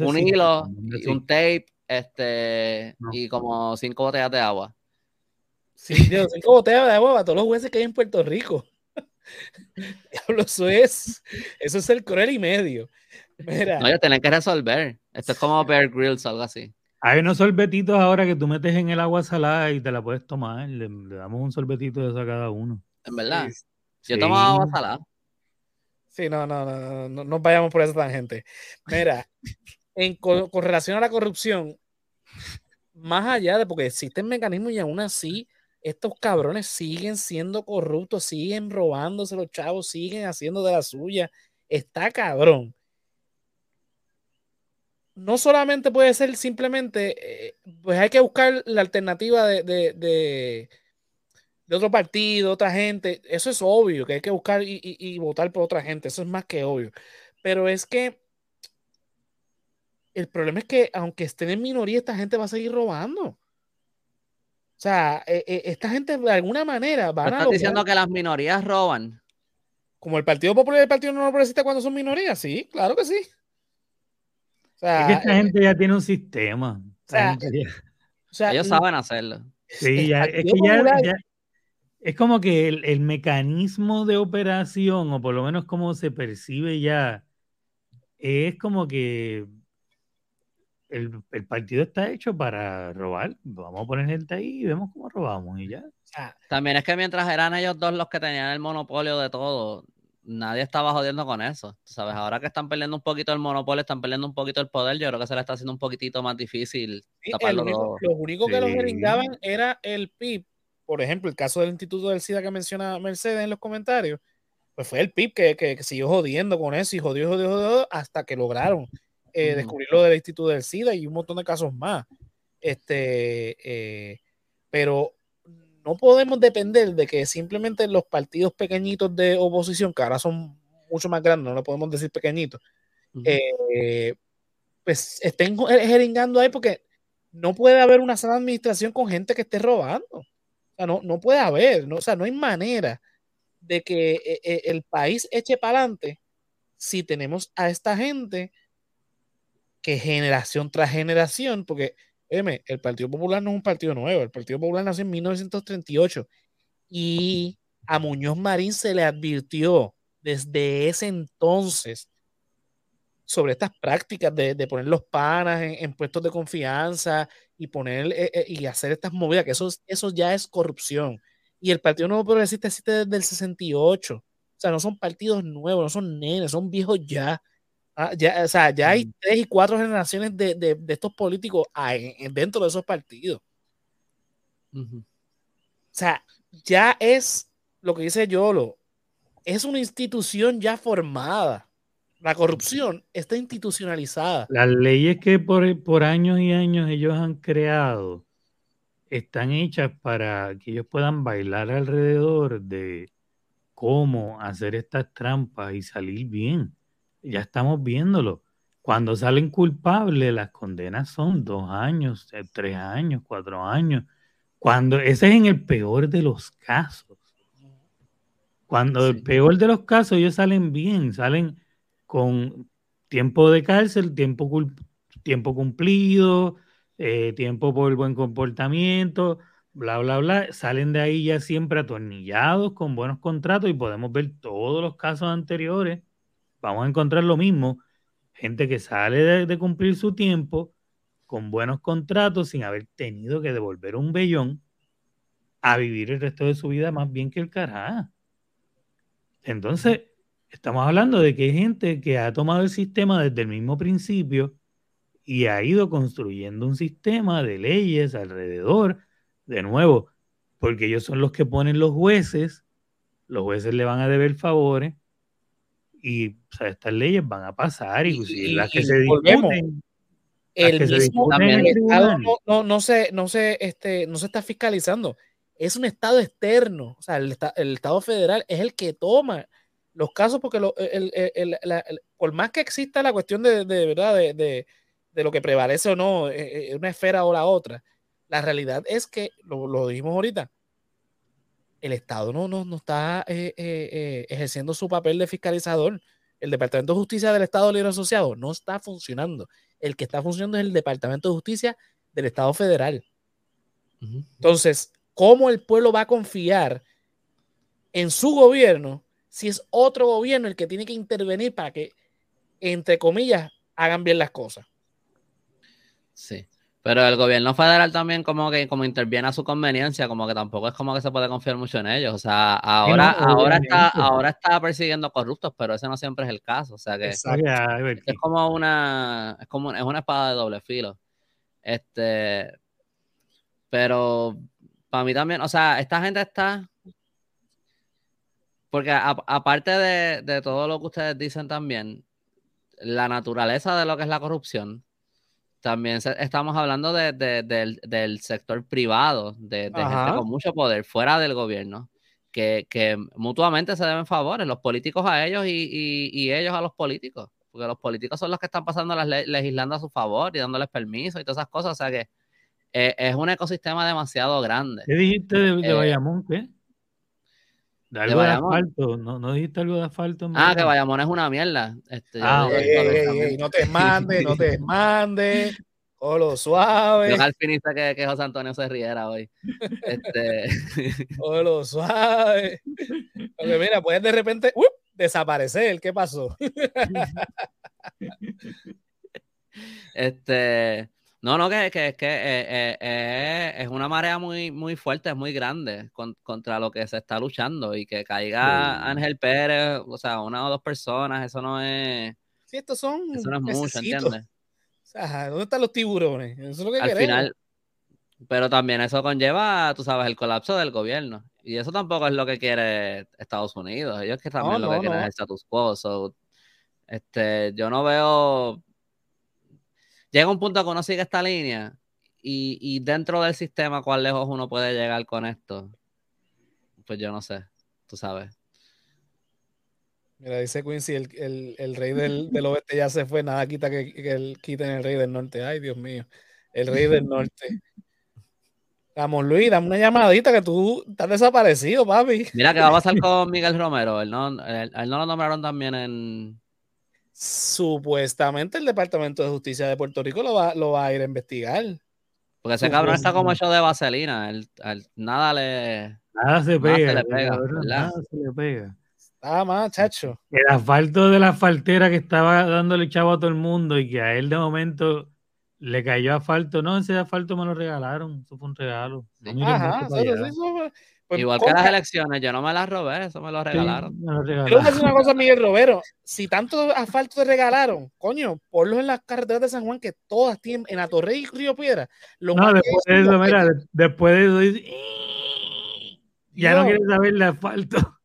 un hilo, y un tape, este, y como cinco botellas de agua.
Sí, cinco botellas de agua para todos los jueces que hay en Puerto Rico. Diablo, eso es, eso es el cruel y medio. Mira.
No, ellos tienen que resolver. Esto es como Bear Grylls, algo así.
Hay unos sorbetitos ahora que tú metes en el agua salada y te la puedes tomar. Le, damos un sorbetito de eso a cada uno.
En verdad. Yo tomo agua salada.
Sí, no, no, no, no, no vayamos por esa tangente. Mira, en, con, relación a la corrupción, más allá de porque existen mecanismos y aún así estos cabrones siguen siendo corruptos, siguen robándose los chavos, siguen haciendo de la suya. Está cabrón no solamente puede ser simplemente, eh, pues hay que buscar la alternativa de, de, de, otro partido, otra gente. Eso es obvio, que hay que buscar y, votar por otra gente. Eso es más que obvio. Pero es que el problema es que aunque estén en minoría, esta gente va a seguir robando. O sea, e, e, esta gente de alguna manera van
a. ¿Estás diciendo que las minorías roban?
Como el Partido Popular y el Partido No Progresista cuando son minorías, sí, claro que sí
es que esta gente ya tiene un sistema.
ellos saben hacerlo.
Sí, ya, es que ya, es como que el, mecanismo de operación, o por lo menos como se percibe ya, es como que el, partido está hecho para robar. Vamos a poner gente ahí y vemos cómo robamos y ya.
También es que mientras eran ellos dos los que tenían el monopolio de todo, nadie estaba jodiendo con eso. ¿Sabes? Ahora que están perdiendo un poquito el monopolio, están perdiendo un poquito el poder, yo creo que se le está haciendo un poquitito más difícil
taparlo Lo único que los gringaban era el PIB. Por ejemplo, el caso del Instituto del SIDA que menciona Mercedes en los comentarios, pues fue el PIB que, que, siguió jodiendo con eso y jodió, jodió, jodió hasta que lograron eh, descubrir lo del Instituto del SIDA y un montón de casos más. Este, eh, pero no podemos depender de que simplemente los partidos pequeñitos de oposición, que ahora son mucho más grandes, no lo podemos decir pequeñitos, eh, pues estén jeringando ahí porque no puede haber una sana administración con gente que esté robando. O sea, no, no puede haber, no, o sea, no hay manera de que eh, eh, el país eche para adelante si tenemos a esta gente que generación tras generación, porque El Partido Popular no es un partido nuevo, el Partido Popular nació en 1938 y a Muñoz Marín se le advirtió desde ese entonces sobre estas prácticas de, poner los panas en, puestos de confianza y poner eh, eh, y hacer estas movidas, que eso, eso ya es corrupción. Y el Partido Nuevo Progresista existe desde el 68. O sea, no son partidos nuevos, no son nenes, son viejos ya. Ah, ya, o sea, ya hay tres y cuatro generaciones de, estos políticos dentro de esos partidos. O sea, ya es lo que dice Yolo, es una institución ya formada. La corrupción está institucionalizada.
Las leyes que por, por años y años ellos han creado están hechas para que ellos puedan bailar alrededor de cómo hacer estas trampas y salir bien ya estamos viéndolo. Cuando salen culpables, las condenas son dos años, eh, tres años, cuatro años. Cuando ese es en el peor de los casos. Cuando el peor de los casos ellos salen bien, salen con tiempo de cárcel, tiempo, tiempo cumplido, eh, tiempo por buen comportamiento, bla, bla, bla. Salen de ahí ya siempre atornillados con buenos contratos y podemos ver todos los casos anteriores vamos a encontrar lo mismo, gente que sale de, cumplir su tiempo con buenos contratos sin haber tenido que devolver un bellón a vivir el resto de su vida más bien que el carajo. Entonces, estamos hablando de que hay gente que ha tomado el sistema desde el mismo principio y ha ido construyendo un sistema de leyes alrededor, de nuevo, porque ellos son los que ponen los jueces, los jueces le van a deber favores, y estas leyes van a pasar y, las que se discuten
el mismo Estado no, no, se, no, se, este, no se está fiscalizando. Es un Estado externo. O sea, el, el Estado federal es el que toma los casos porque lo, el, el, por más que exista la cuestión de, de verdad de, de, de, lo que prevalece o no, eh, eh, una esfera o la otra, la realidad es que, lo, lo dijimos ahorita, el Estado no, no, no está eh, eh, eh, ejerciendo su papel de fiscalizador. El Departamento de Justicia del Estado Libre Asociado no está funcionando. El que está funcionando es el Departamento de Justicia del Estado Federal. Entonces, ¿cómo el pueblo va a confiar en su gobierno si es otro gobierno el que tiene que intervenir para que, entre comillas, hagan bien las cosas?
Sí. Pero el gobierno federal también como que como interviene a su conveniencia, como que tampoco es como que se puede confiar mucho en ellos. O sea, ahora, ahora está, ahora está persiguiendo corruptos, pero ese no siempre es el caso. O sea que es como una, es como es una espada de doble filo. Este, pero para mí también, o sea, esta gente está. Porque aparte de, de todo lo que ustedes dicen también, la naturaleza de lo que es la corrupción también estamos hablando de, del, sector privado, de, gente con mucho poder fuera del gobierno, que, mutuamente se deben favores, los políticos a ellos y, ellos a los políticos, porque los políticos son los que están pasando las legislando a su favor y dándoles permiso y todas esas cosas, o sea que eh, es un ecosistema demasiado grande.
¿Qué dijiste de, eh, Bayamón? De algo de, asfalto, ¿No, ¿No, dijiste algo de asfalto?
Ah, que Bayamón es una mierda. Este,
ah, no te mande, no te mande. lo suave.
Yo al fin hice que, que, José Antonio se riera hoy. Este...
lo suave. Porque mira, puedes de repente desaparecer. ¿Qué pasó?
este, No, no, que, que, que eh, eh, eh, es una marea muy, muy fuerte, es muy grande contra lo que se está luchando y que caiga Ángel Pérez, o sea, una o dos personas, eso no es.
Sí, estos son.
Eso no es mucho, ¿entiendes?
O sea, ¿dónde están los tiburones? Eso es lo que
Al final, pero también eso conlleva, tú sabes, el colapso del gobierno. Y eso tampoco es lo que quiere Estados Unidos. Ellos que también lo que quieren es el status quo. este, yo no veo llega un punto que uno sigue esta línea y, dentro del sistema, ¿cuán lejos uno puede llegar con esto? Pues yo no sé, tú sabes.
Mira, dice Quincy, el, el, rey del, oeste ya se fue, nada quita que, que el, quiten el rey del norte. Ay, Dios mío, el rey del norte. Vamos, Luis, dame una llamadita que tú estás desaparecido, papi.
Mira, ¿qué va a pasar con Miguel Romero? Él no, él no lo nombraron también en,
Supuestamente el Departamento de Justicia de Puerto Rico lo va, lo va a ir a investigar.
Porque ese cabrón está como hecho de vaselina. nada le.
Nada se pega. Nada se le pega.
Nada más, chacho.
El asfalto de la asfaltera que estaba dándole chavo a todo el mundo y que a él de momento le cayó asfalto. No, ese asfalto me lo regalaron. Eso fue un regalo.
Ajá,
pues, Igual que las elecciones, yo no me las robé, eso me lo regalaron.
Quiero decir una cosa, Miguel Robero. Si tanto asfalto te regalaron, coño, ponlos en las carreteras de San Juan que todas tienen, en Torre y Río Piedra.
no, después de eso, mira, después de eso, ya no quieres saber el asfalto.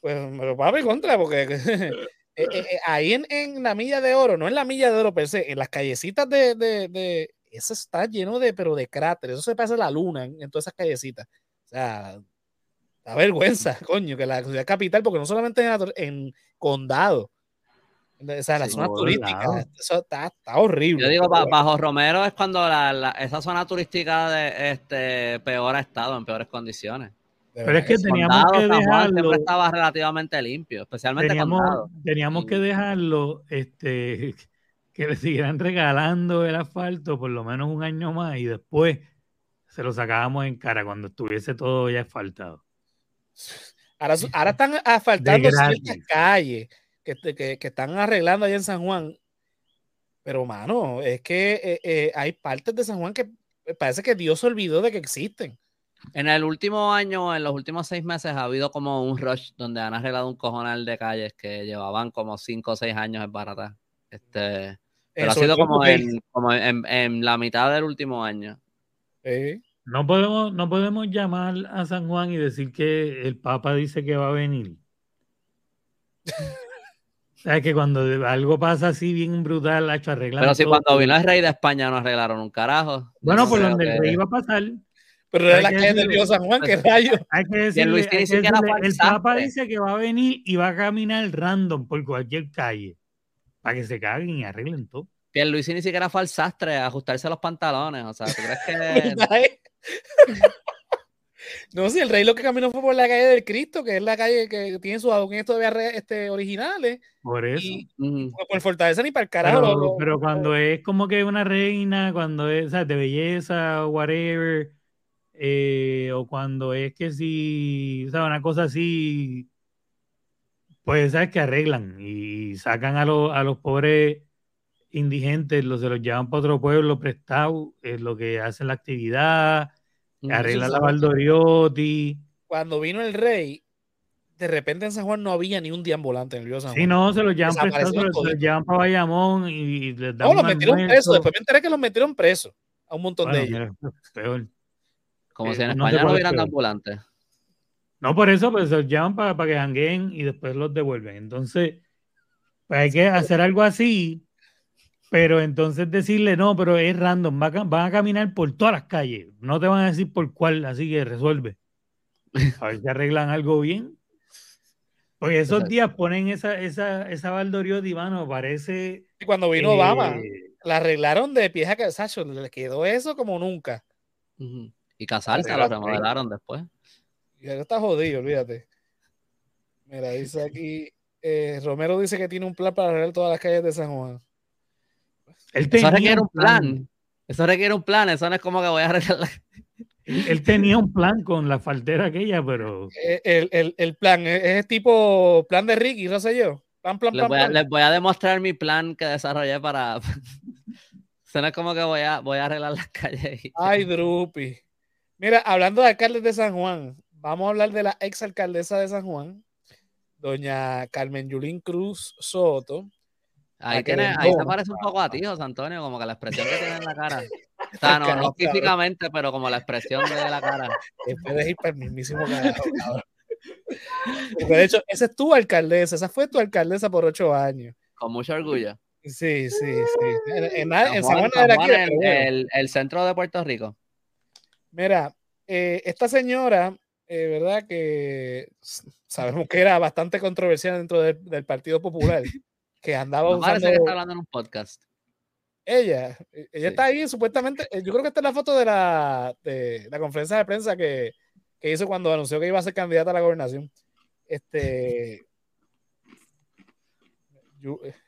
Pues, pero papi, contra, porque eh, eh, eh, ahí en, la milla de oro, no en la milla de oro per se, en las callecitas de, de, eso está lleno de, pero de cráteres, eso se pasa la luna en todas esas callecitas. O sea, Da vergüenza, coño, que la ciudad capital, porque no solamente en, en condado, o sea, la zona turística, eso está, está, horrible.
Yo digo, bajo Romero es cuando la, esa zona turística de este peor ha estado, en peores condiciones.
Pero es que teníamos que dejarlo.
Siempre estaba relativamente limpio, especialmente
teníamos, Teníamos que dejarlo, este, que le siguieran regalando el asfalto por lo menos un año más y después se lo sacábamos en cara cuando estuviese todo ya asfaltado.
Ahora, ahora están asfaltando ciertas calles que, que, que, están arreglando allá en San Juan. Pero, mano, es que eh, eh, hay partes de San Juan que parece que Dios se olvidó de que existen.
En el último año, en los últimos seis meses, ha habido como un rush donde han arreglado un cojonal de calles que llevaban como cinco o seis años en barata. Este, pero ha sido como, en, como en, en, la mitad del último año.
Sí.
No podemos, no podemos llamar a San Juan y decir que el Papa dice que va a venir. o sea, que cuando algo pasa así bien brutal, ha hecho arreglar.
Pero si cuando vino el rey de España no arreglaron un carajo.
Bueno, por donde el rey iba a pasar.
Pero es la calle del río San Juan, qué rayo.
Hay que decirle, el Papa dice que va a venir y va a caminar random por cualquier calle para que se caguen y arreglen todo.
Luis ni siquiera fue al sastre a ajustarse los pantalones. O sea, ¿tú crees que.?
no, si el rey lo que caminó fue por la calle del Cristo, que es la calle que tiene sus adoquines este, originales.
Por eso.
por Fortaleza ni para el carajo.
Pero, cuando es como que una reina, cuando es de belleza o whatever, eh, o cuando es que si, o sea, una cosa así, pues sabes que arreglan y sacan a, a los pobres indigentes los, se los llevan para otro pueblo prestado, es lo que hacen la actividad, arreglan la Valdoriotti.
Cuando vino el rey, de repente en San Juan no había ni un deambulante en el río San Juan.
Sí, no, se los llevan prestados, se los llevan para Bayamón y, les dan
No, los metieron presos, después me enteré que los metieron presos a un montón de ellos.
peor.
Como si en eh, España no, hubieran ambulantes.
No, por eso, pues se los llevan para, para que jangueen y después los devuelven. Entonces, pues hay que hacer algo así pero entonces decirle, no, pero es random, van a, caminar por todas las calles, no te van a decir por cuál, así que resuelve. A ver si arreglan algo bien. Porque esos días ponen esa, esa, esa Valdoriotti, mano, parece...
Y cuando vino Obama, la arreglaron de pies a calzacho, le quedó eso como nunca.
Y casarse lo remodelaron después.
Y ahora está jodido, olvídate. Mira, dice aquí, eh, Romero dice que tiene un plan para arreglar todas las calles de San Juan
eso requiere un plan. Eso requiere un plan. Eso no es como que voy a arreglar.
Él, tenía un plan con la faltera aquella, pero.
Eh, el, el, el plan es tipo plan de Ricky, no sé yo. Plan, plan,
les, voy a, les voy a demostrar mi plan que desarrollé para. Suena como que voy a, voy a arreglar las calles.
Ay, Drupi. Mira, hablando de alcaldes de San Juan, vamos a hablar de la ex alcaldesa de San Juan, doña Carmen Yulín Cruz Soto.
Ahí, tiene, ahí se parece un poco a ti, José Antonio, como que la expresión que tiene en la cara. O sea, no, no físicamente, pero como la expresión de la cara.
Puedes ir para el mismísimo carajo, de hecho, esa es tu alcaldesa, esa fue tu alcaldesa por ocho años.
Con mucho orgullo.
Sí, sí, sí. En,
San Juan, el, el, centro de Puerto Rico.
Mira, eh, esta señora, eh, ¿verdad? Que sabemos que era bastante controversial dentro del Partido Popular, que andaba
usando... Que está hablando en un podcast.
Ella, e, ella está ahí supuestamente, eh, yo creo que esta es la foto de la, de la conferencia de prensa que, que hizo cuando anunció que iba a ser candidata a la gobernación. Este,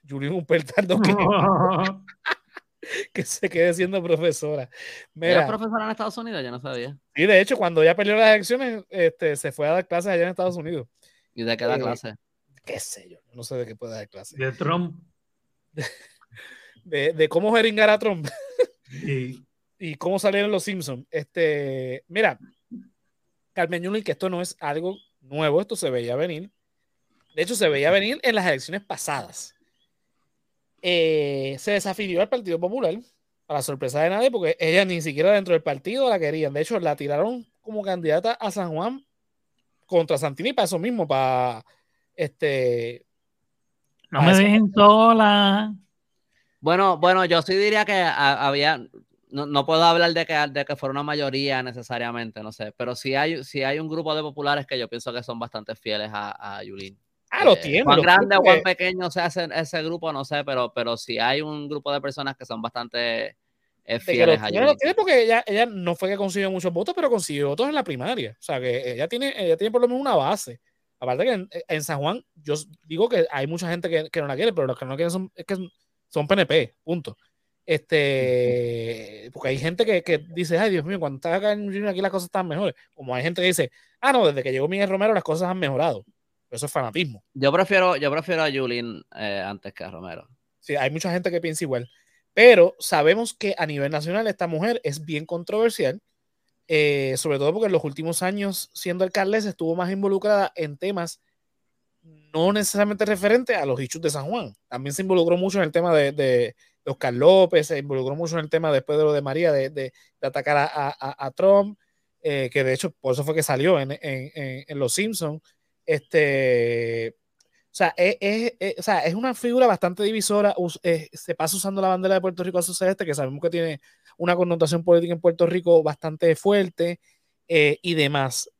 Julián Humpertaldo que, que se quede siendo profesora.
¿Era profesora en Estados Unidos? Ya no sabía.
Y de hecho, cuando ya perdió las elecciones, este, se fue a dar clases allá en Estados Unidos.
¿Y de qué da eh, clase?
Qué sé yo, no sé de qué puede dar clase.
De Trump.
De, de cómo jeringar a Trump. y cómo salieron los Simpsons. Este, mira, Carmen Yulín, que esto no es algo nuevo, esto se veía venir. De hecho, se veía venir en las elecciones pasadas. Eh, se desafilió al Partido Popular, para sorpresa de nadie, porque ella ni siquiera dentro del partido la querían. De hecho, la tiraron como candidata a San Juan contra Santini para eso mismo, para este.
No me dejen sola.
Bueno, bueno, yo sí diría que había, no, puedo hablar de que, de que fuera una mayoría necesariamente, no sé, pero sí hay, sí hay un grupo de populares que yo pienso que son bastante fieles a, a Yulín.
Ah, lo eh, tiene.
Cuán grande o cuán pequeño se hace ese grupo, no sé, pero, pero sí hay un grupo de personas que son bastante eh, fieles a Yulín.
Lo tiene porque ella, ella no fue que consiguió muchos votos, pero consiguió votos en la primaria. O sea, que ella tiene, ella tiene por lo menos una base. Aparte que en, San Juan, yo digo que hay mucha gente que, que, no la quiere, pero los que no quieren son, es que son PNP, punto. Este, porque hay gente que, que, dice, ay Dios mío, cuando estaba acá en Junior aquí las cosas están mejores. Como hay gente que dice, ah, no, desde que llegó Miguel Romero las cosas han mejorado. Eso es fanatismo.
Yo prefiero, yo prefiero a Julín eh, antes que a Romero.
Sí, hay mucha gente que piensa igual. Pero sabemos que a nivel nacional esta mujer es bien controversial, eh, sobre todo porque en los últimos años, siendo alcaldesa, estuvo más involucrada en temas no necesariamente referentes a los hechos de San Juan. También se involucró mucho en el tema de Oscar López se involucró mucho en el tema después de lo de María, de, de, atacar a, a, Trump, eh, que de hecho por eso fue que salió en, en, en, Los Simpsons. Este, o sea, es, es, o sea, es una figura bastante divisora. se pasa usando la bandera de Puerto Rico a su celeste, que sabemos que tiene una connotación política en Puerto Rico bastante fuerte eh, y demás.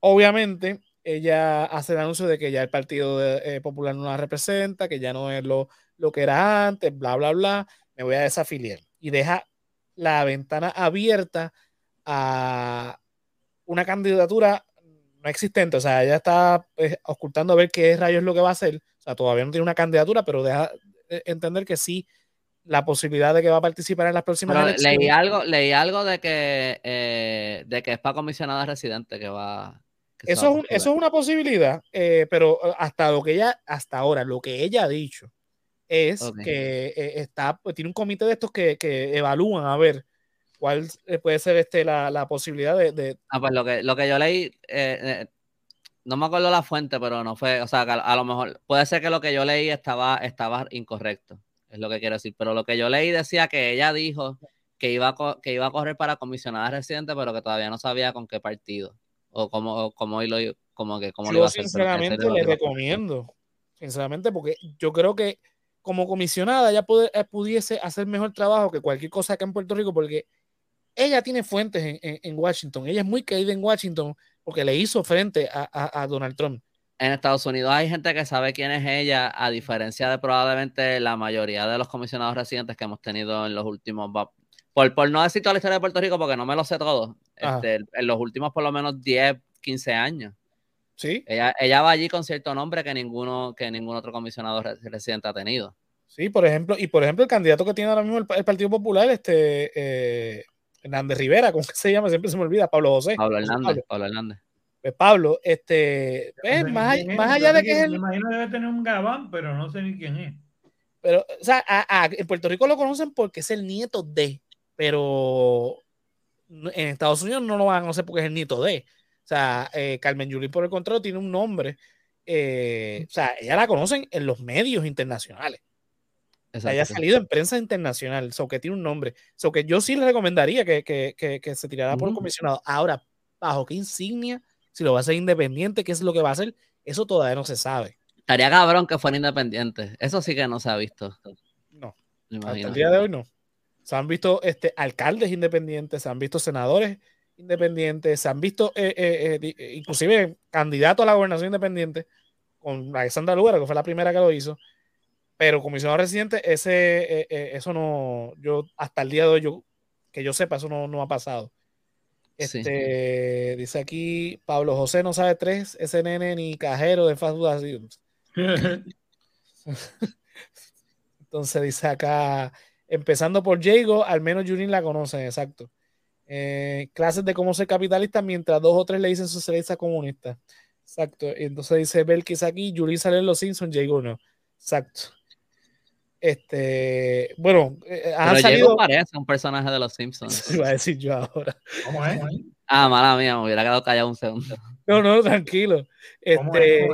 Obviamente, ella hace el anuncio de que ya el Partido eh, Popular no la representa, que ya no es lo, lo que era antes, bla, bla, bla, me voy a desafiliar. Y deja la ventana abierta a una candidatura no existente. O sea, ella está pues, ocultando a ver qué rayos es lo que va a hacer. O sea, todavía no tiene una candidatura, pero deja eh, entender que sí la posibilidad de que va a participar en las próximas elecciones.
Leí algo, leí algo de que eh, de que es para comisionada residente que va.
eso, es eso es una posibilidad, eh, pero hasta lo que ella, hasta ahora, lo que ella ha dicho es que eh, está, pues, tiene un comité de estos que, que evalúan a ver cuál eh, puede ser este, la, la posibilidad de, de,
Ah, pues lo que, lo que yo leí, eh, no me acuerdo la fuente, pero no fue, o sea, a, lo mejor puede ser que lo que yo leí estaba, estaba incorrecto, es lo que quiero decir, pero lo que yo leí decía que ella dijo que iba a, que iba a correr para comisionada residente, pero que todavía no sabía con qué partido o cómo, cómo, lo, como que, cómo
yo sinceramente le recomiendo, sinceramente, porque yo creo que como comisionada ya eh, pudiese hacer mejor trabajo que cualquier cosa acá en Puerto Rico, porque ella tiene fuentes en, Washington. Ella es muy querida en Washington porque le hizo frente a, Donald Trump.
En Estados Unidos hay gente que sabe quién es ella, a diferencia de probablemente la mayoría de los comisionados residentes que hemos tenido en los últimos. Por, por no decir toda la historia de Puerto Rico, porque no me lo sé todo, este, en los últimos por lo menos 10, 15 años.
Sí.
Ella, ella va allí con cierto nombre que ninguno, que ningún otro comisionado residente ha tenido.
Sí, por ejemplo, y por ejemplo, el candidato que tiene ahora mismo el, Partido Popular, este eh, Hernández Rivera, ¿cómo se llama? Siempre se me olvida, Pablo José.
Pablo Hernández, Pablo, Hernández.
Pues Pablo, este, más, allá de que es
el... Me imagino que debe tener un gabán, pero no sé ni quién es.
pero, o sea, en Puerto Rico lo conocen porque es el nieto de, pero en Estados Unidos no lo van a conocer porque es el nieto de. O sea, eh, Carmen Yulín, por el contrario, tiene un nombre. Eh, o sea, ella la conocen en los medios internacionales. Ella ha salido en prensa internacional, so que tiene un nombre. So que yo sí le recomendaría que, que, que, se tirara por el comisionado. Ahora, ¿bajo qué insignia? Si lo va a hacer independiente, ¿qué es lo que va a hacer? Eso todavía no se sabe.
Estaría cabrón que fuera independiente. Eso sí que no se ha visto.
No. Hasta el día de hoy no. Se han visto este, alcaldes independientes, se han visto senadores independientes, se han visto eh, eh, eh, inclusive candidatos a la gobernación independiente con Alexandra Lugaro, que fue la primera que lo hizo. Pero comisionado residente, ese, eso no, yo hasta el día de hoy, yo, que yo sepa, eso no, no ha pasado. Este, Dice aquí, Pablo José no sabe tres SNN ni cajero de fast food. Entonces dice acá, empezando por Jago, al menos Junin la conocen, exacto. Eh, clases de cómo ser capitalista mientras dos o tres le dicen socialista comunista. Exacto. Y entonces dice Belkis aquí, Julie sale en los Simpsons, Jago no. Exacto. Este, bueno,
eh, ha salido. parece un personaje de los Simpsons.
Iba a decir yo ahora.
¿Cómo es?
Ah, mala mía, me hubiera quedado callado un segundo.
No, no, tranquilo. Este,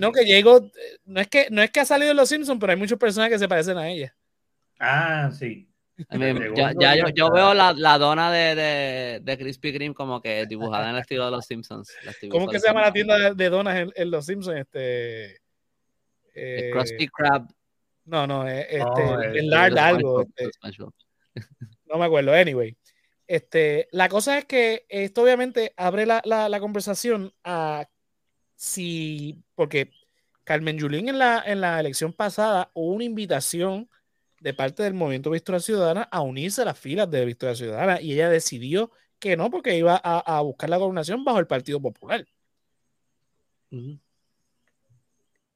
no, que llegó, no es que, no es que ha salido en Los Simpsons, pero hay muchos personajes que se parecen a ella.
Ah, sí.
ya, yo, yo, veo la, la dona de, de, de, Krispy Kreme como que dibujada en el estilo de los Simpsons.
¿Cómo que se llama la tienda de, donas en, Los Simpsons? Este,
eh, Krusty Krab.
No, no, eh, este, el Lard algo. Este, no me acuerdo, anyway. Este, la cosa es que esto obviamente abre la, la, la conversación a si, porque Carmen Yulín en la, en la elección pasada hubo una invitación de parte del movimiento Victoria Ciudadana a unirse a las filas de Victoria Ciudadana y ella decidió que no porque iba a, buscar la gobernación bajo el Partido Popular.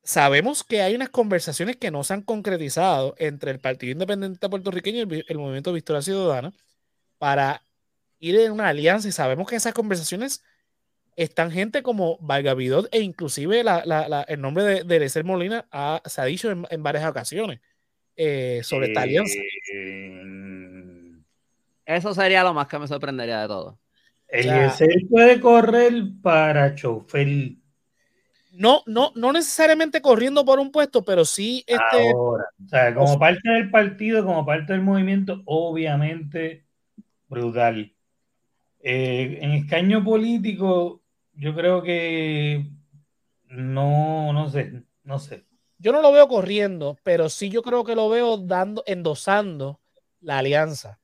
Sabemos que hay unas conversaciones que no se han concretizado entre el Partido Independiente puertorriqueño y el, el movimiento Victoria Ciudadana para ir en una alianza y sabemos que esas conversaciones están gente como Valgavidot e inclusive el nombre de, de Molina se ha dicho en, varias ocasiones eh, sobre esta alianza.
Eh, eso sería lo más que me sorprendería de todo.
Eliezer puede correr para chofer.
No, no, no necesariamente corriendo por un puesto, pero sí este.
Ahora, o sea, como parte del partido, como parte del movimiento, obviamente brutal. Eh, en escaño político, yo creo que no, no sé, no sé.
Yo no lo veo corriendo, pero sí yo creo que lo veo dando, endosando la alianza.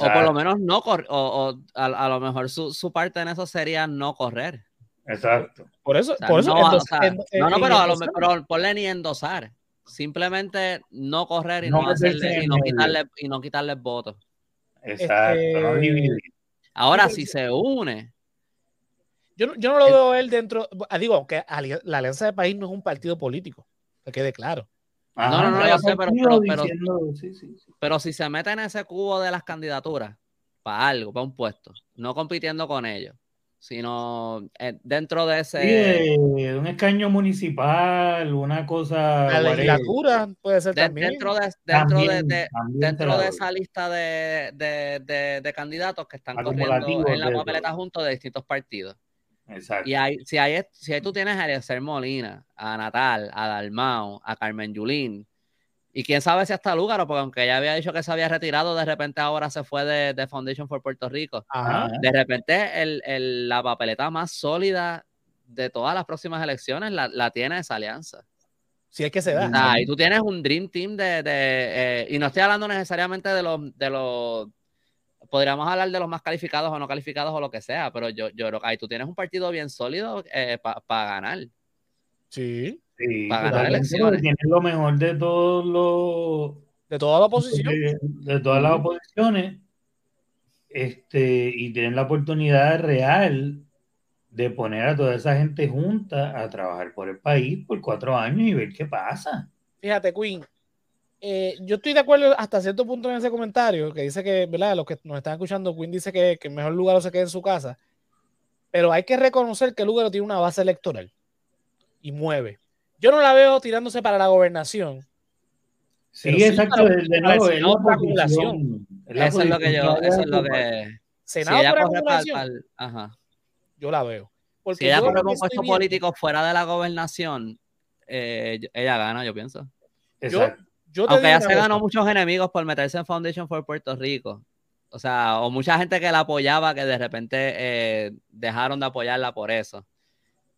O por lo menos no correr, o, a, lo mejor su, parte en eso sería no correr.
Exacto.
Por eso, por eso.
No, no, no, pero a lo mejor ponle ni endosar. Simplemente no correr y no, hacerle, y no quitarle, y no quitarle votos.
Exacto, este,
Ahora, si se une,
yo, no lo veo él dentro. Ah, digo, que la Alianza de País no es un partido político, que quede claro.
no, no, no, yo sé, pero, pero, si se mete en ese cubo de las candidaturas, para algo, para un puesto, no compitiendo con ellos, sino eh, dentro de ese.
un escaño municipal, una cosa.
La legislatura puede ser también.
Dentro de, dentro de, dentro de esa lista de, de, candidatos que están corriendo en la papeleta junto de distintos partidos.
Exacto.
Y hay, si, hay, si ahí tú tienes a Eliezer Molina, a Natal, a Dalmao, a Carmen Yulín, y quién sabe si hasta Lúgaro, porque aunque ella había dicho que se había retirado, de repente ahora se fue de, Foundation for Puerto Rico. De repente el, el, la papeleta más sólida de todas las próximas elecciones la, la tiene esa alianza.
Si es que se da.
y tú tienes un Dream Team de. de eh, y no estoy hablando necesariamente de los, de los podríamos hablar de los más calificados o no calificados o lo que sea, pero yo, yo creo que ahí tú tienes un partido bien sólido eh, para ganar.
Sí.
Para ganar elecciones. Tienes lo mejor de todos los.
De toda la oposición.
De, todas las oposiciones. Este, y tienen la oportunidad real de poner a toda esa gente junta a trabajar por el país por cuatro años y ver qué pasa.
Fíjate, Queen, eh, yo estoy de acuerdo hasta cierto punto en ese comentario, que dice que, ¿verdad? Los que nos están escuchando, Quinn dice que, el mejor lugar se quede en su casa, pero hay que reconocer que el lugar tiene una base electoral y mueve. Yo no la veo tirándose para la gobernación,
Sí, exacto, de, nuevo, es la acumulación.
Eso es lo que yo, eso es lo que...
Senado por acumulación. Ajá. Yo la veo.
Porque si ella corre con puesto político fuera de la gobernación, eh, ella gana, yo pienso.
Yo, yo
Aunque ella se ganó muchos enemigos por meterse en Foundation for Puerto Rico. O sea, o mucha gente que la apoyaba que de repente eh, dejaron de apoyarla por eso.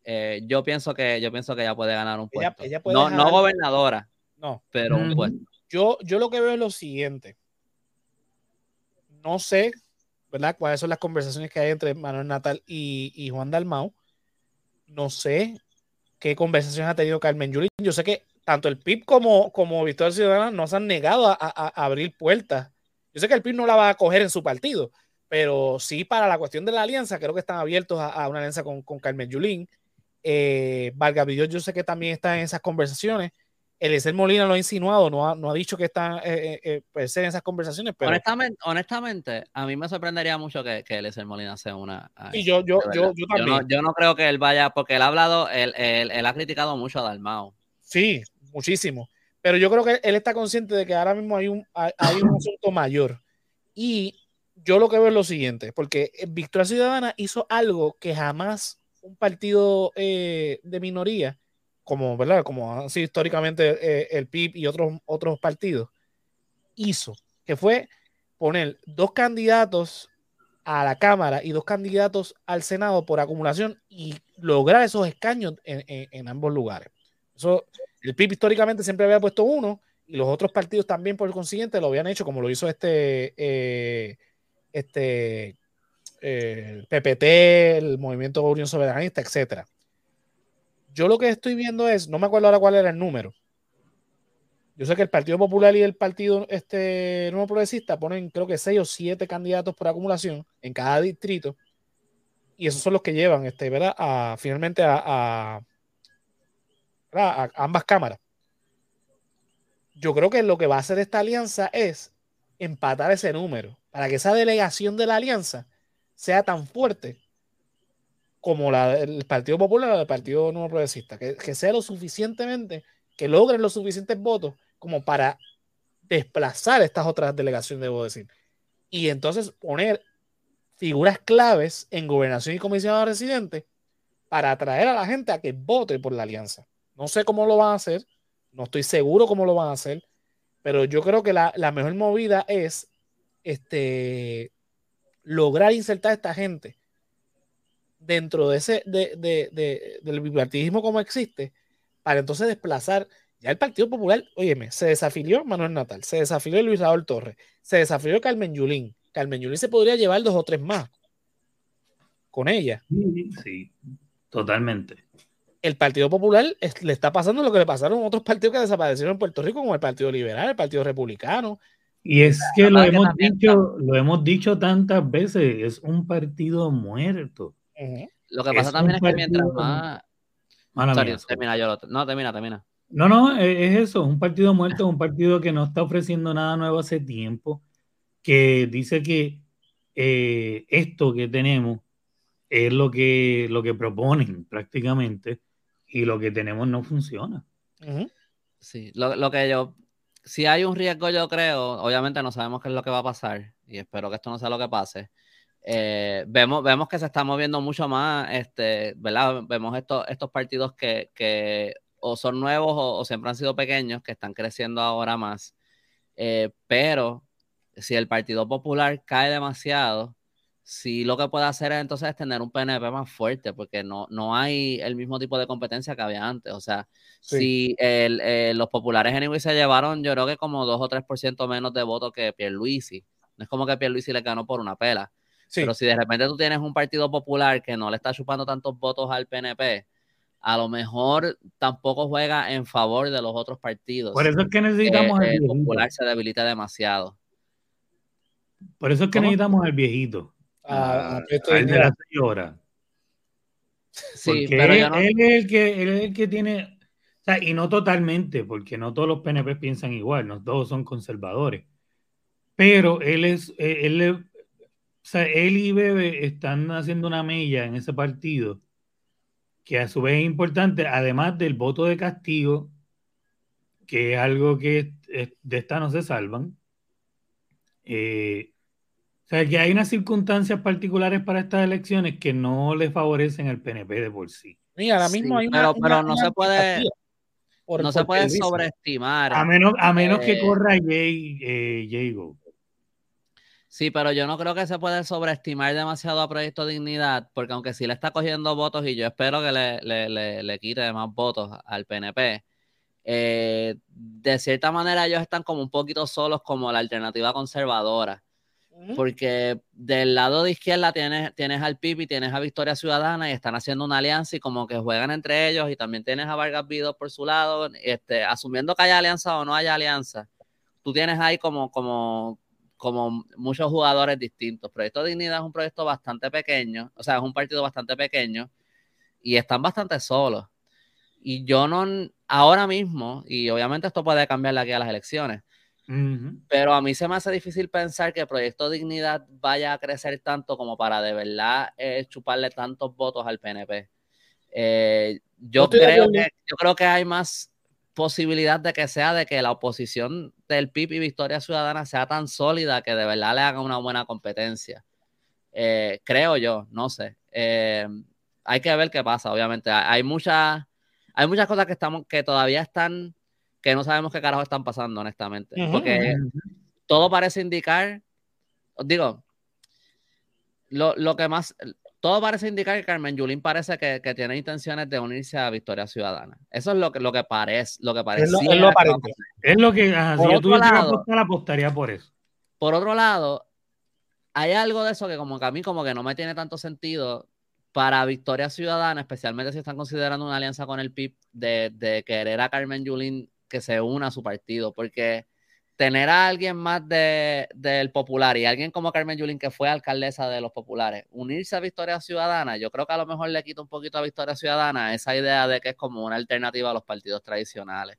Eh, yo pienso que yo pienso que ella puede ganar un puesto. no, no gobernadora.
No.
Pero un puesto.
Yo, yo lo que veo es lo siguiente. No sé, ¿verdad? ¿Cuáles son las conversaciones que hay entre Manuel Natal y, y Juan Dalmau? No sé qué conversaciones ha tenido Carmen Yulín. Yo sé que tanto el PIB como, como Victoria Ciudadana no se han negado a, abrir puertas. Yo sé que el PIB no la va a coger en su partido, pero sí para la cuestión de la alianza, creo que están abiertos a, una alianza con, Carmen Yulín. Eh, Vargas yo sé que también está en esas conversaciones. Eliezer Molina lo ha insinuado, no ha, no ha dicho que está eh, eh, eh en esas conversaciones. Pero...
Honestamente, honestamente, a mí me sorprendería mucho que, que Eliezer Molina sea una.
Y yo, yo, yo, yo, también.
Yo no, creo que él vaya, porque él ha hablado, él, él, ha criticado mucho a Dalmao.
Sí, muchísimo. Pero yo creo que él está consciente de que ahora mismo hay un, hay, un asunto mayor. Y yo lo que veo es lo siguiente, porque Victoria Ciudadana hizo algo que jamás un partido eh, de minoría como, ¿verdad? Como ha sido históricamente eh, el PIB y otros, otros partidos, hizo, que fue poner dos candidatos a la Cámara y dos candidatos al Senado por acumulación y lograr esos escaños en, ambos lugares. Eso, el PIB históricamente siempre había puesto uno y los otros partidos también por consiguiente lo habían hecho como lo hizo este, eh, este eh, PPT, el Movimiento Unión Soberanista, etcétera. Yo lo que estoy viendo es, no me acuerdo ahora cuál era el número. Yo sé que el Partido Popular y el Partido este, Nuevo Progresista ponen creo que seis o siete candidatos por acumulación en cada distrito. Y esos son los que llevan, este, ¿verdad? A, finalmente a, a ambas cámaras. Yo creo que lo que va a hacer esta alianza es empatar ese número para que esa delegación de la alianza sea tan fuerte como la del Partido Popular o del Partido Nuevo Progresista, que, sea lo suficientemente, que logren los suficientes votos como para desplazar estas otras delegaciones, debo decir. Y entonces poner figuras claves en gobernación y comisionado residente para atraer a la gente a que vote por la alianza. No sé cómo lo van a hacer, no estoy seguro cómo lo van a hacer, pero yo creo que la, la mejor movida es este, lograr insertar a esta gente dentro de ese del bipartidismo como existe, para entonces desplazar ya el Partido Popular, óyeme, se desafilió Manuel Natal, se desafilió Luis Raúl Torres, se desafilió Carmen Yulín. Carmen Yulín se podría llevar dos o tres más con ella.
Sí, totalmente.
El Partido Popular le está pasando lo que le pasaron a otros partidos que desaparecieron en Puerto Rico, como el Partido Liberal, el Partido Republicano.
Y es que lo hemos dicho, lo hemos dicho tantas veces, es un partido muerto.
Lo que pasa también es que mientras más. termina yo. No, termina, termina.
No, no, e, es eso, un partido muerto, un partido que no está ofreciendo nada nuevo hace tiempo, que dice que eh, esto que tenemos es lo que, lo que proponen prácticamente y lo que tenemos no funciona.
Sí, lo, lo, que yo, si hay un riesgo yo creo, obviamente no sabemos qué es lo que va a pasar y espero que esto no sea lo que pase, eh, vemos, vemos que se está moviendo mucho más, este, ¿verdad? Vemos estos, estos partidos que, que o son nuevos o, siempre han sido pequeños, que están creciendo ahora más. Eh, pero si el Partido Popular cae demasiado, si lo que puede hacer es entonces tener un PNP más fuerte, porque no, no hay el mismo tipo de competencia que había antes. O sea, si el, eh, los populares en se llevaron, yo creo que como 2 o 3% menos de votos que Pierluisi. No es como que Pierluisi le ganó por una pela. Pero si de repente tú tienes un partido popular que no le está chupando tantos votos al PNP, a lo mejor tampoco juega en favor de los otros partidos.
Por eso es que necesitamos
el, popular se debilita demasiado.
Por eso es que necesitamos al viejito. Ah, ah el de la señora. Sí, pero él, es el que, él es el que tiene, o sea, y no totalmente, porque no todos los PNP piensan igual, no todos son conservadores. Pero él es, eh, él, o sea, él y Bebe están haciendo una mella en ese partido que a su vez es importante, además del voto de castigo que es algo que de esta no se salvan. Eh, sea, que hay unas circunstancias particulares para estas elecciones que no le favorecen al PNP de por sí.
Mira, ahora mismo hay una, pero, no se puede no se puede sobreestimar.
A menos, a menos que eh, corra Jay, eh,
Sí, pero yo no creo que se puede sobreestimar demasiado a Proyecto Dignidad, porque aunque sí le está cogiendo votos y yo espero que le, le, le, quite más votos al PNP, eh, de cierta manera ellos están como un poquito solos como la alternativa conservadora. Porque del lado de izquierda tienes, tienes al PIB y tienes a Victoria Ciudadana y están haciendo una alianza y como que juegan entre ellos y también tienes a Vargas Vido por su lado, este, asumiendo que haya alianza o no haya alianza, tú tienes ahí como, como, como muchos jugadores distintos. Proyecto Dignidad es un proyecto bastante pequeño, o sea, es un partido bastante pequeño y están bastante solos. Y yo no, ahora mismo, y obviamente esto puede cambiar de aquí a las elecciones, pero a mí se me hace difícil pensar que el Proyecto Dignidad vaya a crecer tanto como para de verdad eh, chuparle tantos votos al PNP. Eh, yo, creo que, yo creo que hay más posibilidad de que sea de que la oposición del PIB y Victoria Ciudadana sea tan sólida que de verdad le haga una buena competencia. Eh, creo yo, no sé. hay que ver qué pasa, obviamente. Hay muchas, hay muchas cosas que, estamos, que todavía están que no sabemos qué carajo están pasando, honestamente. Porque todo parece indicar, os digo, lo, que más, todo parece indicar que Carmen Yulín parece que, tiene intenciones de unirse a Victoria Ciudadana. Eso es lo que, lo que parece, lo que parece.
Es lo, es lo que, si yo tuviera que apostar, apostaría por eso.
Por otro lado, hay algo de eso que como que a mí como que no me tiene tanto sentido para Victoria Ciudadana, especialmente si están considerando una alianza con el PIB, de, de querer a Carmen Yulín que se una a su partido, porque tener a alguien más de, del popular y alguien como Carmen Yulín, que fue alcaldesa de los populares, unirse a Victoria Ciudadana, yo creo que a lo mejor le quita un poquito a Victoria Ciudadana esa idea de que es como una alternativa a los partidos tradicionales.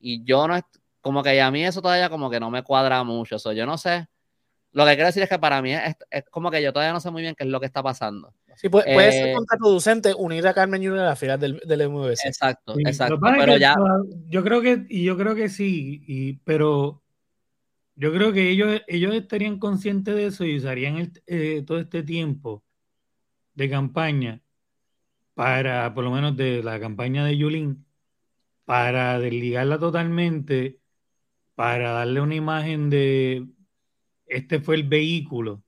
Y yo no, como que a mí eso todavía como que no me cuadra mucho, eso yo no sé. Lo que quiero decir es que para mí es, es como que yo todavía no sé muy bien qué es lo que está pasando.
Sí, puede, ser eh, contraproducente unir a Carmen Junior a la filas del, del MVC.
Exacto, exacto. Pero ya...
Yo creo que, y yo creo que sí, y, pero yo creo que ellos, ellos estarían conscientes de eso y usarían eh, todo este tiempo de campaña para, por lo menos de la campaña de Yulín, para desligarla totalmente, para darle una imagen de este fue el vehículo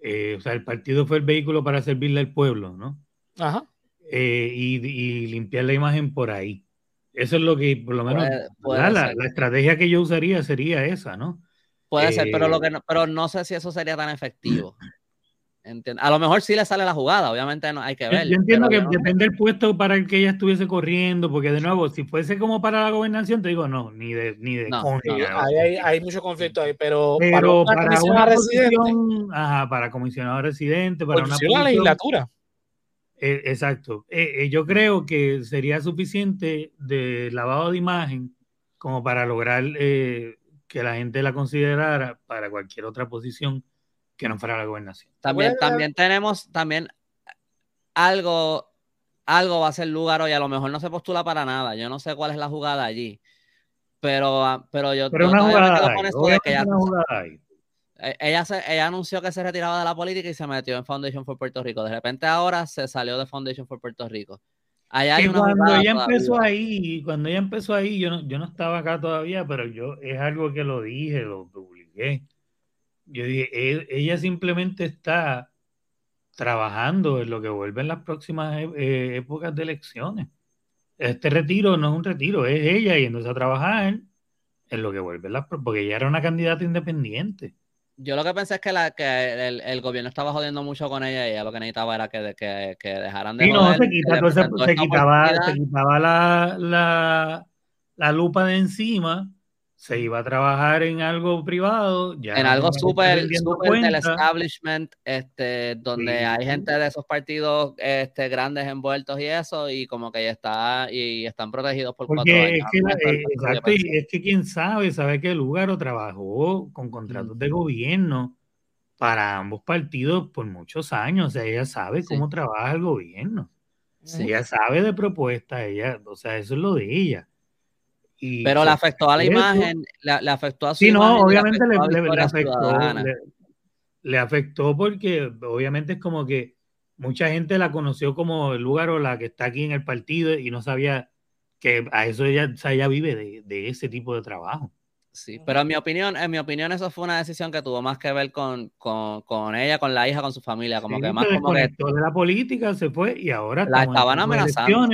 eh, o sea, el partido fue el vehículo para servirle al pueblo, ¿no?
Ajá.
Eh, y, limpiar la imagen por ahí. Eso es lo que, por lo menos, la, estrategia que yo usaría sería esa, ¿no?
Puede ser, pero, lo que no, pero no sé si eso sería tan efectivo. A lo mejor sí le sale la jugada, obviamente no hay que ver.
Yo entiendo que depende del puesto para el que ella estuviese corriendo, porque de nuevo, si fuese como para la gobernación, te digo, no, ni de ni de
hay, hay, mucho conflicto ahí, pero,
pero para, para una residente, ajá, para comisionado residente, para
una la legislatura.
Eh, exacto. Eh, eh, yo creo que sería suficiente de lavado de imagen como para lograr que la gente la considerara para cualquier otra posición que no fuera la gobernación.
También, también tenemos, también algo, algo va a ser lugar hoy, a lo mejor no se postula para nada, yo no sé cuál es la jugada allí, pero, ah, pero yo...
Pero una jugada,
ella, ella, anunció que se retiraba de la política y se metió en Foundation for Puerto Rico. De repente ahora se salió de Foundation for Puerto Rico.
cuando ella empezó ahí, cuando ella empezó ahí, yo no, yo no estaba acá todavía, pero yo es algo que lo dije, lo publiqué. Yo dije, e, ella simplemente está trabajando en lo que vuelve en las próximas e, eh, épocas de elecciones. Este retiro no es un retiro, es ella yéndose a trabajar en lo que vuelve, las, porque ella era una candidata independiente.
Yo lo que pensé es que, la, que el, gobierno estaba jodiendo mucho con ella y ella lo que necesitaba era que, que, que dejaran de...
Sí, no, se, quitaba, se quitaba la, la, la lupa de encima se iba a trabajar en algo privado. Ya
en algo súper del establishment, este, donde hay gente de esos partidos este, grandes envueltos y eso, y como que ya está, y están protegidos por
cuatro años. Es que, eh, exacto, es que quién sabe, sabe que Lugaro trabajó con contratos de gobierno para ambos partidos por muchos años, o sea, ella sabe cómo trabaja el gobierno. Ella sabe de propuestas, ella, o sea, eso es lo de ella
pero le afectó a la imagen, le, afectó a su
Sí, no, obviamente le, afectó, le, afectó porque obviamente es como que mucha gente la conoció como el lugar o la que está aquí en el partido y no sabía que a eso ella, ella vive de, de, ese tipo de trabajo.
Sí, pero en mi opinión, en mi opinión, eso fue una decisión que tuvo más que ver con, con, con ella, con la hija, con su familia, como que más como que
de la política se fue y ahora
la estaban amenazando.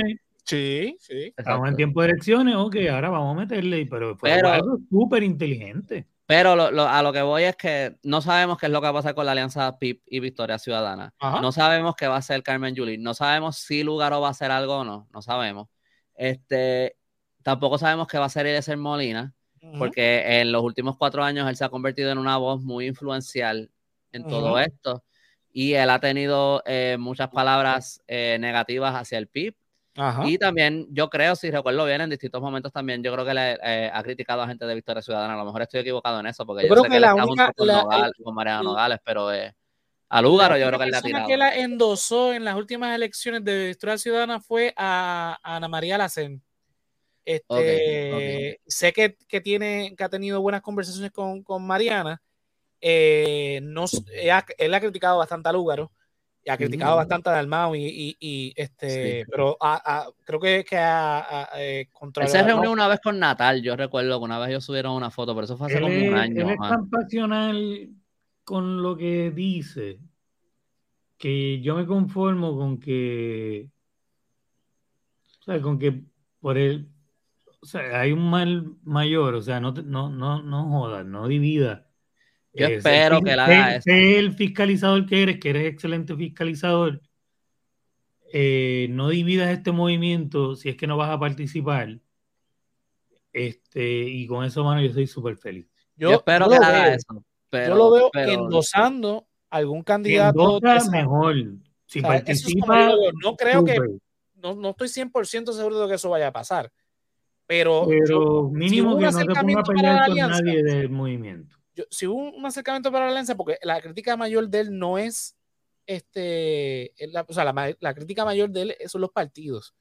Sí, sí.
Estamos en tiempo de elecciones, ok, ahora vamos a meterle, pero fue algo súper inteligente.
Pero a lo que voy es que no sabemos qué es lo que va a pasar con la alianza PIP y Victoria Ciudadana. No sabemos qué va a hacer Carmen Yulín. No sabemos si Lugaro va a hacer algo o no. No sabemos. Este, tampoco sabemos qué va a hacer Eliezer Molina, porque en los últimos cuatro años él se ha convertido en una voz muy influencial en todo esto. Y él ha tenido eh, muchas palabras eh, negativas hacia el PIB y también, yo creo, si recuerdo bien, en distintos momentos también, yo creo que le eh, ha criticado a gente de Victoria Ciudadana. A lo mejor estoy equivocado en eso, porque yo, creo sé que, la única, con, con Mariana Nogales, pero eh, a Lugaro yo creo que él le ha tirado.
que la endosó en las últimas elecciones de Victoria Ciudadana fue a, Ana María Lacen. Este, Sé que, que, tiene, que ha tenido buenas conversaciones con, con Mariana. Eh, no, él ha criticado bastante a Lugaro y ha criticado bastante a Dalmau y, y, este, pero creo que, que ha,
eh, Él se reunió una vez con Natal, yo recuerdo que una vez ellos subieron una foto, pero eso fue hace como un año.
Él es tan pasional con lo que dice que yo me conformo con que, o sea, con que por él, o sea, hay un mal mayor, o sea, no, no, no, no jodas, no divida
yo espero que la haga
el fiscalizador que eres, que eres excelente fiscalizador. Eh, no dividas este movimiento si es que no vas a participar. Este, y con eso, mano, yo soy súper feliz.
Yo, espero que haga eso.
yo lo veo endosando algún candidato.
mejor. Si participa.
no creo que. No, no estoy 100% seguro de que eso vaya a pasar. Pero,
mínimo que no te ponga a pelear con nadie del movimiento
si hubo un acercamiento para la alianza, porque la crítica mayor de él no es este, la, o sea, la, crítica mayor de él son los partidos.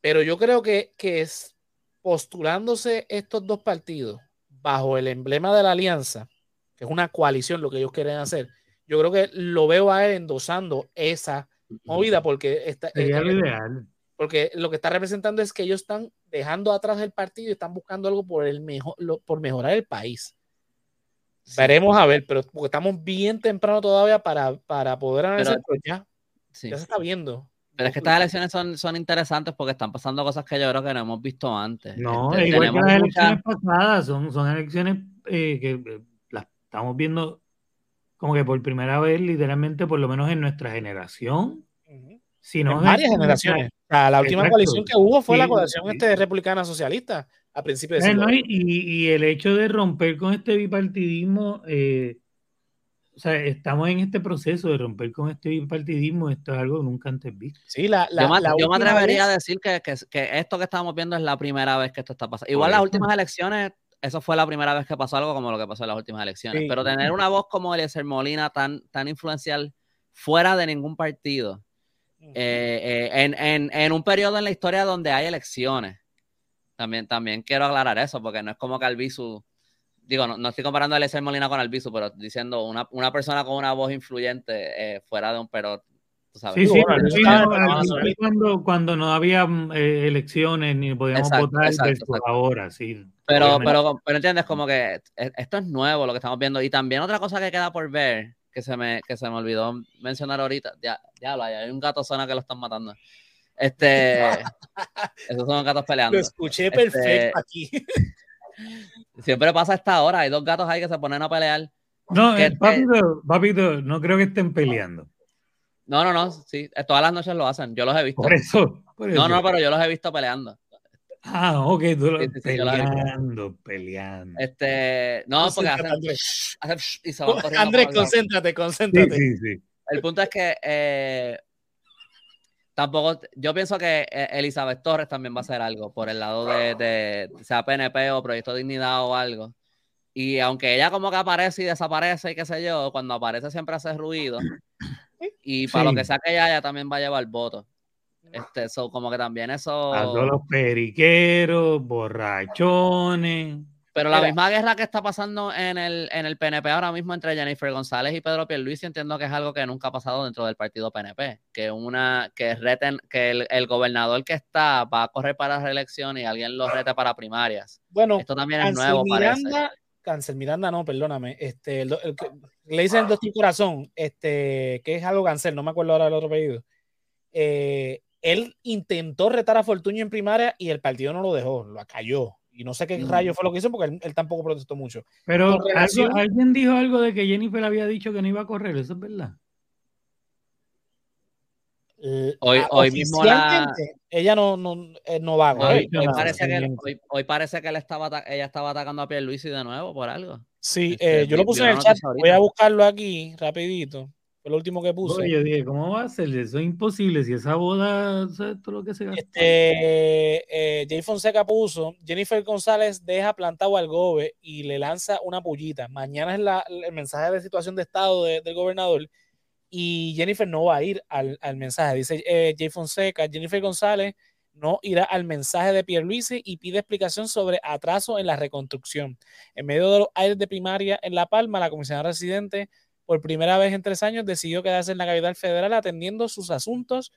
Pero yo creo que, que es postulándose estos dos partidos bajo el emblema de la alianza, que es una coalición lo que ellos quieren hacer, yo creo que lo veo a él endosando esa movida porque está,
eh, ideal.
Porque lo que está representando es que ellos están dejando atrás el partido y están buscando algo por, el mejor, por mejorar el país. Veremos a ver, pero porque estamos bien temprano todavía para, para poder analizar, pero, ya, ya se está viendo.
Pero es que estas elecciones son, son interesantes porque están pasando cosas que yo creo que no hemos visto antes.
No, este, igual que las elecciones pasadas, son, son elecciones eh, que eh, las estamos viendo como que por primera vez, literalmente, por lo menos en nuestra generación.
en varias generaciones. La última coalición que hubo fue la coalición este republicana socialista a principios de
y, y, el hecho de romper con este bipartidismo, eh, o sea, estamos en este proceso de romper con este bipartidismo, esto es algo nunca antes visto.
Sí, la,
yo, me, atrevería a decir que, que, que, esto que estamos viendo es la primera vez que esto está pasando. Igual las últimas elecciones, eso fue la primera vez que pasó algo como lo que pasó en las últimas elecciones, pero tener una voz como Eliezer Molina tan, tan influencial fuera de ningún partido, eh, eh, en, en, en un periodo en la historia donde hay elecciones, también, también quiero aclarar eso, porque no es como que Albizu, digo, no, estoy comparando a Eliezer Molina con Albizu, pero diciendo una, una persona con una voz influyente eh, fuera de un pero.
Sí, sí, cuando, cuando no había eh, elecciones ni podíamos votar ahora, sí.
Pero, pero, pero entiendes, como que e, esto es nuevo lo que estamos viendo. Y también otra cosa que queda por ver, que se me, que se me olvidó mencionar ahorita, ya, ya hay un gato zona que lo están matando. Este, esos son gatos peleando.
Lo escuché este, perfecto aquí.
Siempre pasa a esta hora, hay dos gatos ahí que se ponen a pelear.
No, eh, papito, no creo que estén peleando.
No, no, no, sí, todas las noches lo hacen, yo los he visto.
Por eso.
No, no, pero yo los he visto peleando.
Ah, ok, tú lo, peleando, peleando.
Este, no, porque hacen, y se van
Andrés, concéntrate, concéntrate.
Sí, sí, sí.
El punto es que eh, Tampoco, yo pienso que eh, Elizabeth Torres también va a hacer algo por el lado de, sea PNP o Proyecto Dignidad o algo. Y aunque ella como que aparece y desaparece y qué sé yo, cuando aparece siempre hace ruido. Y para lo que sea que ella, ella también va a llevar voto. Este, eso como que también eso.
A todos los periqueros, borrachones.
Pero la misma guerra que está pasando en el, en el PNP ahora mismo entre Jennifer González y Pedro Pierluisi, entiendo que es algo que nunca ha pasado dentro del partido PNP. Que una, que reten, que el, gobernador que está va a correr para reelección y alguien lo rete para primarias.
Bueno, esto también es nuevo, Miranda, Cancel Miranda, no, perdóname. Este, le dicen el doctor Corazón, este, que es algo cancel, no me acuerdo ahora del otro apellido. Eh, él intentó retar a Fortuño en primaria y el partido no lo dejó, lo cayó. Y no sé qué mm. rayo fue lo que hizo porque él, tampoco protestó mucho.
Pero alguien dijo algo de que Jennifer había dicho que no iba a correr, ¿eso es verdad?
hoy, ah, hoy mismo
ella no, no, eh, no va a
correr. Hoy, parece que, hoy, parece que él estaba, ella estaba atacando a Pierluisi de nuevo por algo.
Sí, este, eh, yo lo puse en el chat. Voy a buscarlo aquí rapidito. Fue lo último que puse.
Oye, dije, ¿cómo va a ser? Eso es imposible. Si esa boda, ¿sabes todo lo que se gasta?
Este, eh, Jay Fonseca puso, Jennifer González deja plantado al gobe y le lanza una pullita. Mañana es la, el mensaje de situación de estado del gobernador y Jennifer no va a ir al, al mensaje. Dice eh, Jay Fonseca, Jennifer González no irá al mensaje de Pierluisi y pide explicación sobre atraso en la reconstrucción. En medio de los aires de primaria en La Palma, la comisionada residente por primera vez en tres años, decidió quedarse en la capital federal atendiendo sus asuntos,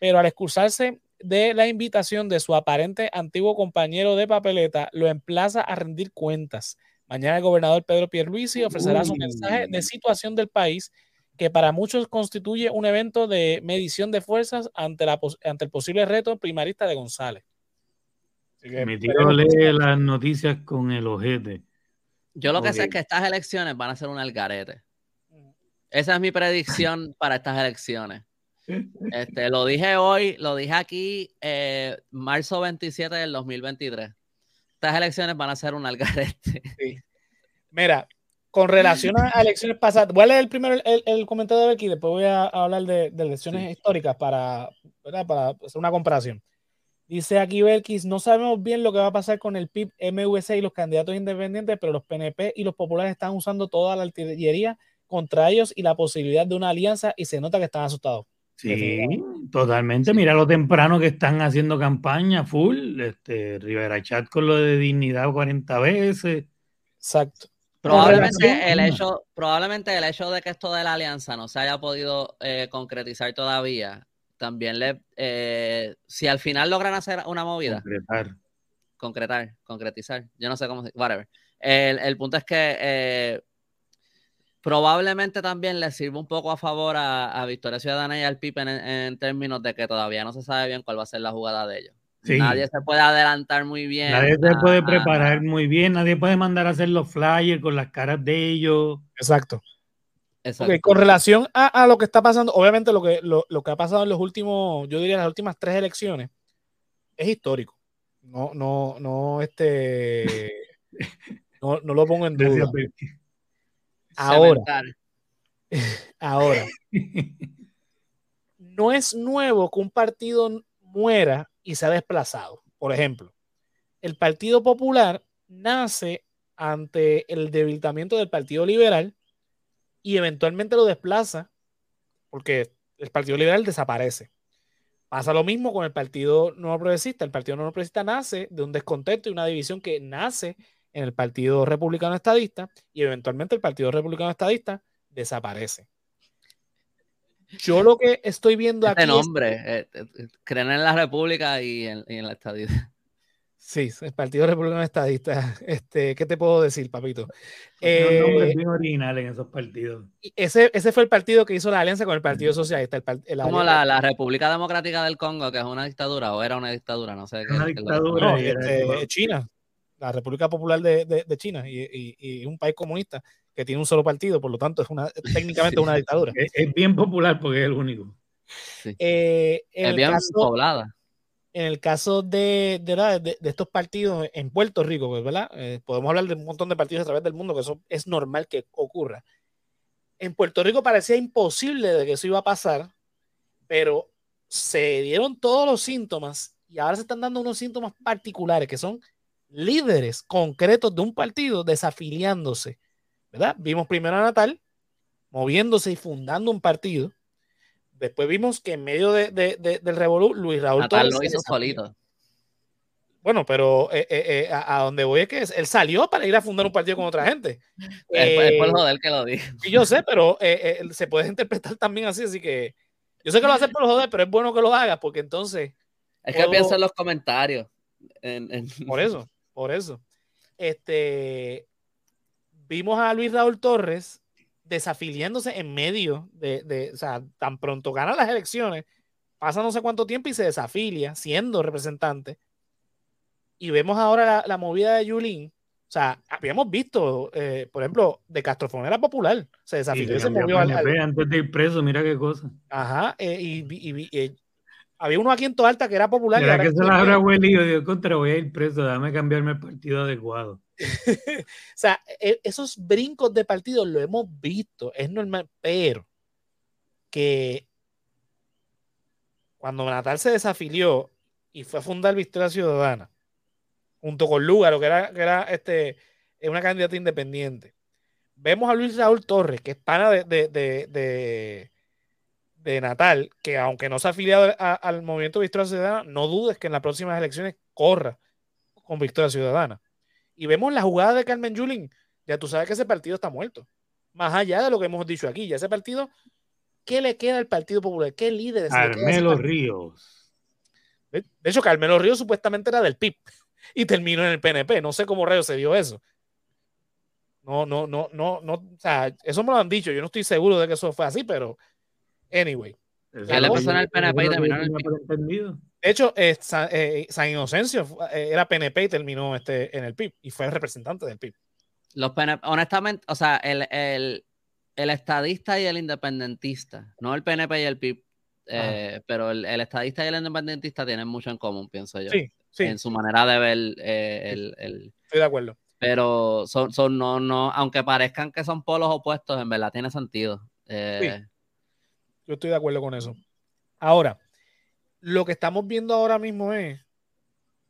pero al excusarse de la invitación de su aparente antiguo compañero de papeleta, lo emplaza a rendir cuentas. Mañana el gobernador Pedro Pierluisi ofrecerá su mensaje de situación del país, que para muchos constituye un evento de medición de fuerzas ante, la, ante el posible reto primarista de González.
Mi tío lee las noticias con el ojete.
Yo lo que sé es que estas elecciones van a ser un algarete. Esa es mi predicción para estas elecciones. Este, lo dije hoy, lo dije aquí, eh, marzo 27 del 2023. Estas elecciones van a ser un algarete.
Mira, con relación a elecciones pasadas, voy a leer el primero el, comentario de Becky, después voy a hablar de, elecciones históricas para, para hacer una comparación. Dice aquí Belkis, no sabemos bien lo que va a pasar con el PIB, MVC y los candidatos independientes, pero los PNP y los populares están usando toda la artillería contra ellos y la posibilidad de una alianza y se nota que están asustados.
Sí, totalmente. Mira lo temprano que están haciendo campaña full. Este, Rivera Chat con lo de dignidad 40 veces.
Exacto.
Probablemente el, hecho, probablemente el hecho de que esto de la alianza no se haya podido eh, concretizar todavía, también le, eh, si al final logran hacer una movida.
Concretar.
Concretar, concretizar. Yo no sé cómo, whatever. El, el punto es que eh, probablemente también le sirve un poco a favor a, Victoria Ciudadana y al PIB en, términos de que todavía no se sabe bien cuál va a ser la jugada de ellos. Nadie se puede adelantar muy bien.
Nadie se puede preparar muy bien, nadie puede mandar a hacer los flyers con las caras de ellos.
Exacto. con relación a, lo que está pasando, obviamente lo que, lo, que ha pasado en los últimos, yo diría las últimas tres elecciones, es histórico. No, no, no, este, no, no lo pongo en duda. Ahora, ahora, no es nuevo que un partido muera y se ha desplazado. Por ejemplo, el Partido Popular nace ante el debilitamiento del Partido Liberal y eventualmente lo desplaza porque el Partido Liberal desaparece. Pasa lo mismo con el Partido Nuevo Progresista. El Partido Nuevo Progresista nace de un descontento y una división que nace en el Partido Republicano Estadista y eventualmente el Partido Republicano Estadista desaparece. Yo lo que estoy viendo
este aquí. nombre, eh, eh, creen en la República y en, la estadista.
Sí, el Partido Republicano Estadista. Este, ¿Qué te puedo decir, papito?
Eh, nombres bien originales en esos partidos.
Ese, ese fue el partido que hizo la alianza con el Partido Socialista.
El, Como la, la, República Democrática del Congo, que es una dictadura, o era una dictadura, no sé.
Una dictadura.
Este, China la República Popular de, China y, un país comunista que tiene un solo partido, por lo tanto es una técnicamente una dictadura.
Es, bien popular porque es el único.
Eh,
es bien poblada.
En el caso de, de, estos partidos en Puerto Rico, pues, ¿verdad? Eh, podemos hablar de un montón de partidos a través del mundo, que eso es normal que ocurra. En Puerto Rico parecía imposible de que eso iba a pasar, pero se dieron todos los síntomas y ahora se están dando unos síntomas particulares que son líderes concretos de un partido desafiliándose, ¿verdad? Vimos primero a Natal moviéndose y fundando un partido. Después vimos que en medio de, del Revolú, Luis Raúl
Torres. lo hizo solito.
Bueno, pero eh, eh, eh, a, donde voy es que él salió para ir a fundar un partido con otra gente.
es por joder que lo dijo.
Y yo sé, pero se puede interpretar también así, así que yo sé que lo hace por joder, pero es bueno que lo haga porque entonces.
Es que piensa en los comentarios.
Por eso, por eso. Este, vimos a Luis Raúl Torres desafiliándose en medio de, de, o sea, tan pronto gana las elecciones, pasa no sé cuánto tiempo y se desafilia siendo representante. Y vemos ahora la, movida de Yulín. O sea, habíamos visto, eh, por ejemplo, de Castrofón era popular, se desafilió y se movió
al, Antes de ir preso, mira qué cosa.
Ajá, eh, y, eh, había uno aquí en Toalta que era popular.
Mira que se la habrá huelido, digo, contra, voy a ir preso, dame cambiarme el partido adecuado.
o sea, e, esos brincos de partido lo hemos visto, es normal, pero que cuando Natal se desafilió y fue a fundar Victoria Ciudadana, junto con Lugaro, que era, que era este, una candidata independiente, vemos a Luis Raúl Torres, que es pana de, de, de, Natal, que aunque no se ha afiliado al movimiento Victoria Ciudadana, no dudes que en las próximas elecciones corra con Victoria Ciudadana y vemos la jugada de Carmen Yulín, ya tú sabes que ese partido está muerto. Más allá de lo que hemos dicho aquí, ya ese partido, ¿qué le queda al Partido Popular? ¿Qué líderes?
Carmelo Ríos.
De hecho, Carmelo Ríos supuestamente era del PIB y terminó en el PNP. No sé cómo rayos se dio eso. No, no, no, no, no, o sea, eso me lo han dicho. Yo no estoy seguro de que eso fue así, pero anyway.
¿Qué le pasó en el PNP y terminó en el PIB?
De hecho, eh, eh, San, Inocencio eh, era PNP y terminó este, en el PIB y fue representante del PIB.
Los honestamente, o sea, el, el, estadista y el independentista, no el PNP y el PIB, pero el, estadista y el independentista tienen mucho en común, pienso yo. Sí, sí. En su manera de ver el,
Estoy de acuerdo.
Pero son, son no, no, aunque parezcan que son polos opuestos, en verdad tiene sentido. Sí.
Yo estoy de acuerdo con eso. Ahora, lo que estamos viendo ahora mismo es,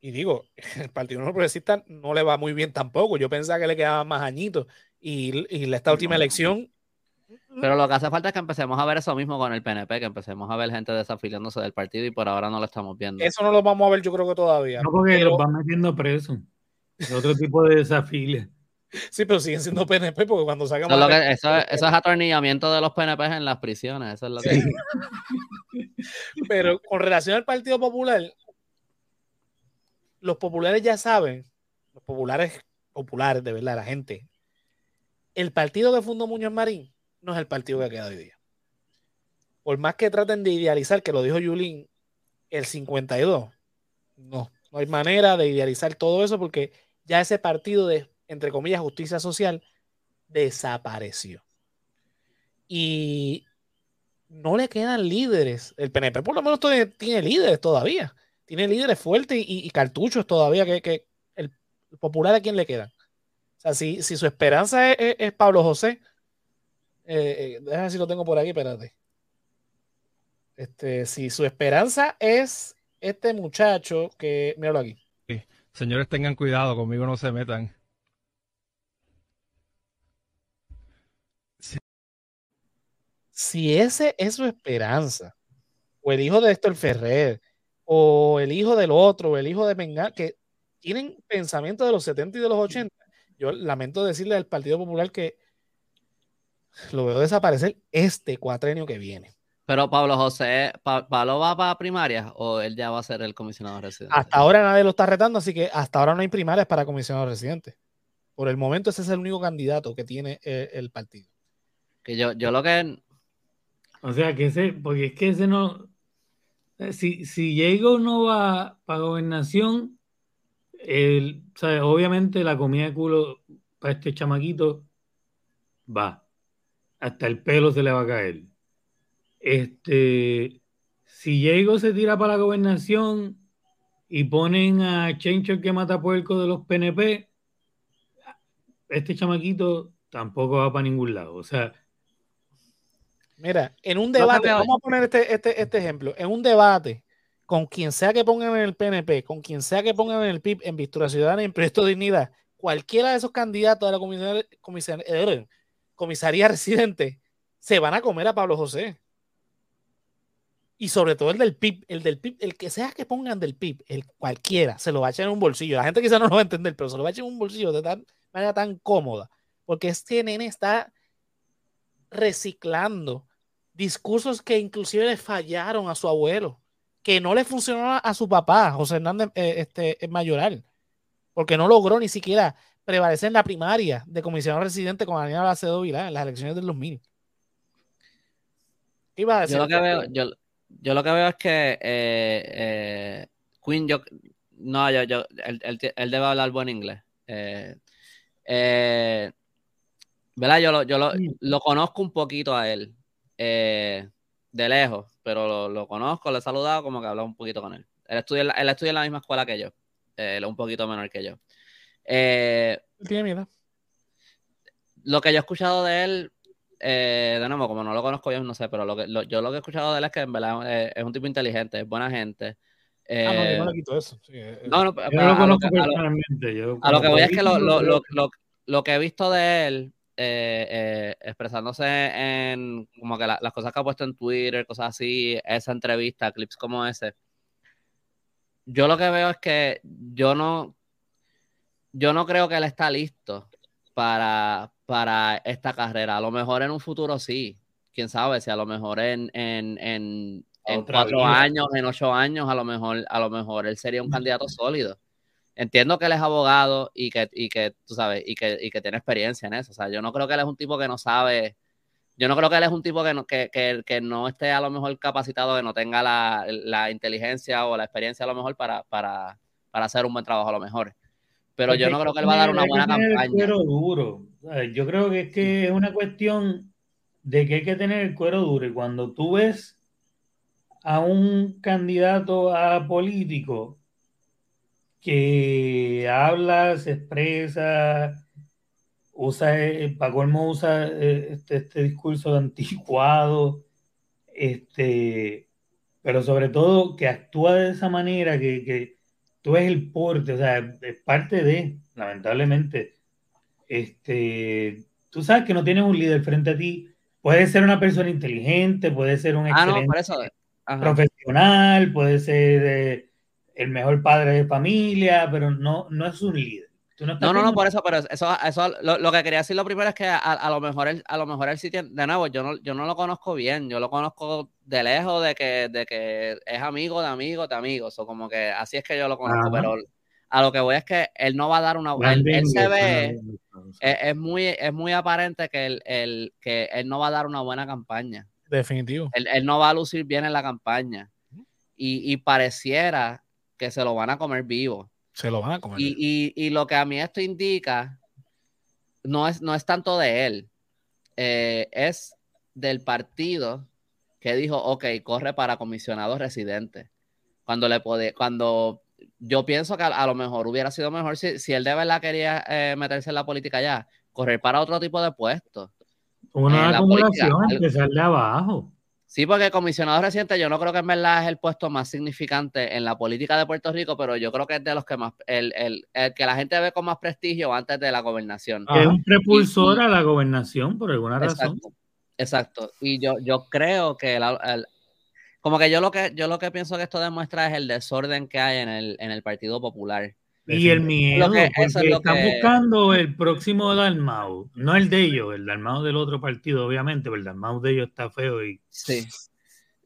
y digo, el Partido No Progresista no le va muy bien tampoco. Yo pensaba que le quedaban más añitos y, y esta última elección.
Pero lo que hace falta es que empecemos a ver eso mismo con el PNP, que empecemos a ver gente desafiliándose del partido y por ahora no lo estamos viendo.
Eso no lo vamos a ver, yo creo que todavía.
No, porque los van metiendo presos. otro tipo de desafilia.
Sí, pero siguen siendo PNP porque cuando salgan.
Eso, es atornillamiento de los PNP en las prisiones. Eso es lo que.
pero con relación al Partido Popular, los populares ya saben, los populares, populares de verdad, la gente, el partido que fundó Muñoz Marín no es el partido que queda hoy día. Por más que traten de idealizar, que lo dijo Yulín, el 52, no, no hay manera de idealizar todo eso porque ya ese partido de entre comillas, justicia social, desapareció. Y no le quedan líderes. El PNP por lo menos tiene líderes todavía. Tiene líderes fuertes y, cartuchos todavía que, el, popular a quién le quedan. O sea, si, su esperanza es, Pablo José, eh, eh, déjame ver si lo tengo por aquí, espérate. Este, si su esperanza es este muchacho que, míralo aquí.
Señores, tengan cuidado, conmigo no se metan.
Si ese es su esperanza, o el hijo de Héctor Ferrer, o el hijo del otro, o el hijo de Mengal, que tienen pensamiento de los 70 y de los 80, yo lamento decirle al Partido Popular que lo veo desaparecer este cuatrenio que viene.
Pero Pablo José, ¿Pablo va para primarias o él ya va a ser el comisionado residente?
Hasta ahora nadie lo está retando, así que hasta ahora no hay primarias para comisionado residente. Por el momento ese es el único candidato que tiene el, el partido.
Que yo, yo lo que
o sea, que ese, porque es que ese no. Eh, si, si Diego no va para gobernación, el, obviamente la comida de culo para este chamaquito va. Hasta el pelo se le va a caer. Este, si Diego se tira para la gobernación y ponen a Chencho que mata puerco de los PNP, este chamaquito tampoco va para ningún lado. O sea,
Mira, en un debate, vamos a poner este, este, este, ejemplo, en un debate, con quien sea que pongan en el PNP, con quien sea que pongan en el PIB, en Victoria Ciudadana, en Proyecto Dignidad, cualquiera de esos candidatos a la comisaría, eh, comisaría residente se van a comer a Pablo José. y sobre todo el del PIB, el del PIB, el que sea que pongan del PIB, el cualquiera, se lo va a echar en un bolsillo. La gente quizá no lo va a entender, pero se lo va a echar en un bolsillo de tal manera tan cómoda, porque este nene está reciclando discursos que inclusive le fallaron a su abuelo, que no le funcionó a su papá, José Hernández eh, este, Mayoral, porque no logró ni siquiera prevalecer en la primaria de comisionado residente con Daniel Bacedo Vilá en las elecciones del 2000.
Iba a decir yo lo que veo, yo, yo lo que veo es que eh, eh, Queen, yo, no, yo, yo, él, él, debe hablar buen inglés. Eh, ¿Verdad? Yo, lo, yo lo, lo, conozco un poquito a él, de lejos, pero lo, lo, conozco, le he saludado, como que he hablado un poquito con él. Él estudia, él estudia en la misma escuela que yo, él es un poquito menor que yo.
Tiene miedo.
Lo que yo he escuchado de él, eh, de nuevo, como no lo conozco yo, no sé, pero lo que, yo lo que he escuchado de él es que en verdad eh, es un tipo inteligente, es buena gente.
ah, no, yo no le quito eso.
no, no, yo lo conozco personalmente. A lo, que voy es que lo, lo, lo, que he visto de él, eh, expresándose en como que las cosas que ha puesto en Twitter, cosas así, esa entrevista, clips como ese. Yo lo que veo es que yo no, yo no creo que él está listo para, para esta carrera. A lo mejor en un futuro sí. Quién sabe si a lo mejor en, en, en, en cuatro años, en ocho años, a lo mejor, a lo mejor él sería un candidato sólido. Entiendo que él es abogado y que, y que tú sabes, y que, y que tiene experiencia en eso. O sea, yo no creo que él es un tipo que no sabe. Yo no creo que él es un tipo que no, que, que, que no esté a lo mejor capacitado, que no tenga la, la, inteligencia o la experiencia a lo mejor para, para, para hacer un buen trabajo a lo mejor pero yo no creo que él va a dar una buena campaña.
Cuero duro. Yo creo que es que es una cuestión de que hay que tener el cuero duro. Y cuando tú ves a un candidato a político que habla, se expresa, usa, eh, Paco usa eh, este, este, discurso anticuado, este, pero sobre todo que actúa de esa manera, que, que tú ves el porte, o sea, es parte de, lamentablemente, este, tú sabes que no tienes un líder frente a ti, puede ser una persona inteligente, puede ser un ah, excelente profesional, puede ser eh, el mejor padre de familia, pero no, no es un líder.
No, no, no, por eso, pero eso, eso lo, que quería decir lo primero es que a, lo mejor él, a lo mejor él sí tiene, de nuevo, yo no, yo no lo conozco bien, yo lo conozco de lejos de que, de que es amigo de amigos de amigos, o como que así es que yo lo conozco, pero a lo que voy es que él no va a dar una él, se ve es, muy es muy aparente que él, que él no va a dar una buena campaña.
Definitivo.
Él, él no va a lucir bien en la campaña. Y, y, pareciera que se lo van a comer vivo
se lo van a comer.
Y, lo que a mí esto indica no es, no es tanto de él, eh, es del partido que dijo, ok, corre para comisionado residente. Cuando le puede, cuando yo pienso que a, lo mejor hubiera sido mejor si, si él de verdad quería eh, meterse en la política ya, correr para otro tipo de puestos.
Una acumulación, empezar de abajo.
Sí, porque comisionado reciente yo no creo que en verdad es el puesto más significante en la política de Puerto Rico, pero yo creo que es de los que más, el, el, el que la gente ve con más prestigio antes de la gobernación.
es un prepulsor a la gobernación por alguna
razón. Exacto. Y yo, yo creo que el, como que yo lo que yo lo que pienso que esto demuestra es el desorden que hay en el, en el Partido Popular.
Y el miedo, que, porque están buscando el próximo Dalmau, no el de ellos, el Dalmau del otro partido, obviamente, pero el Dalmau de ellos está feo y...
Sí.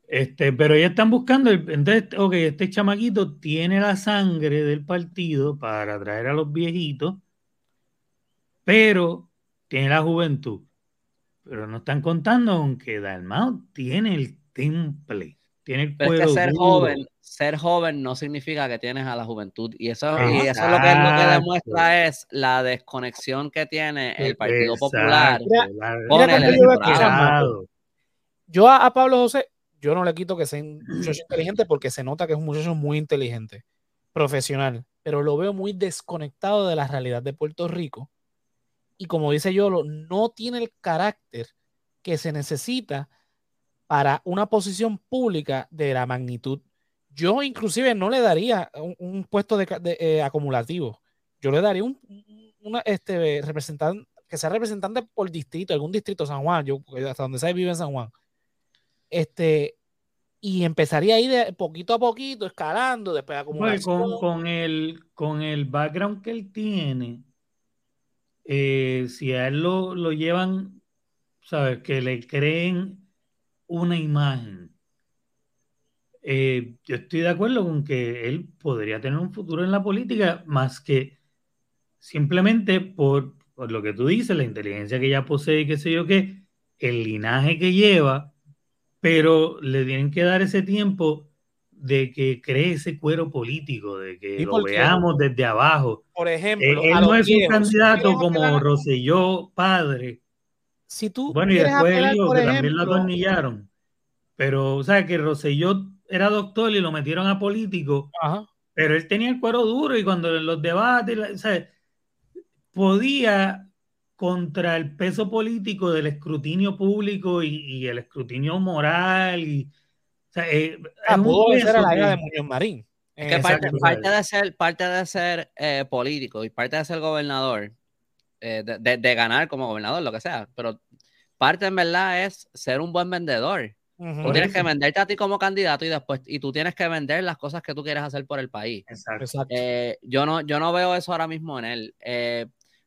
Este, pero ya están buscando, el, entonces, ok, este chamaquito tiene la sangre del partido para atraer a los viejitos, pero tiene la juventud. Pero no están contando con que Dalmau tiene el temple, tiene el
Pero es que ser joven, ser joven no significa que tienes a la juventud. Y eso, y eso es lo que, lo que demuestra es la desconexión que tiene el Partido Popular con el
Yo a, Pablo José, yo no le quito que sea un muchacho inteligente porque se nota que es un muchacho muy inteligente, profesional, pero lo veo muy desconectado de la realidad de Puerto Rico. Y como dice yo, no tiene el carácter que se necesita para una posición pública de la magnitud yo inclusive no le daría un, puesto de, eh, acumulativo. Yo le daría un una, este, representante, que sea representante por distrito, algún distrito San Juan, yo hasta donde se vive en San Juan. Este, y empezaría ahí de poquito a poquito, escalando, después
pues con, con, el, con el background que él tiene, eh, si a él lo, lo llevan, ¿sabes? Que le creen una imagen. Eh, yo estoy de acuerdo con que él podría tener un futuro en la política, más que simplemente por, por lo que tú dices, la inteligencia que ya posee, qué sé yo qué, el linaje que lleva, pero le tienen que dar ese tiempo de que cree ese cuero político, de que lo veamos desde abajo.
Por ejemplo,
él, no es un candidato como Roselló padre.
Si tú
bueno, y después él dijo que también lo atornillaron. Pero, o sea, que Roselló era doctor y lo metieron a político, pero él tenía el cuero duro y cuando los debates, o sea, podía contra el peso político del escrutinio público y, el escrutinio moral. Y, o sea, eh,
ah, pudo ser a la era de Muñoz Marín.
que parte, de ser, parte de ser eh, político y parte de ser gobernador, eh, de, de, ganar como gobernador, lo que sea, pero parte en verdad es ser un buen vendedor. Tú tienes que venderte a ti como candidato y después y tú tienes que vender las cosas que tú quieres hacer por el país.
Exacto.
yo, no, yo no veo eso ahora mismo en él.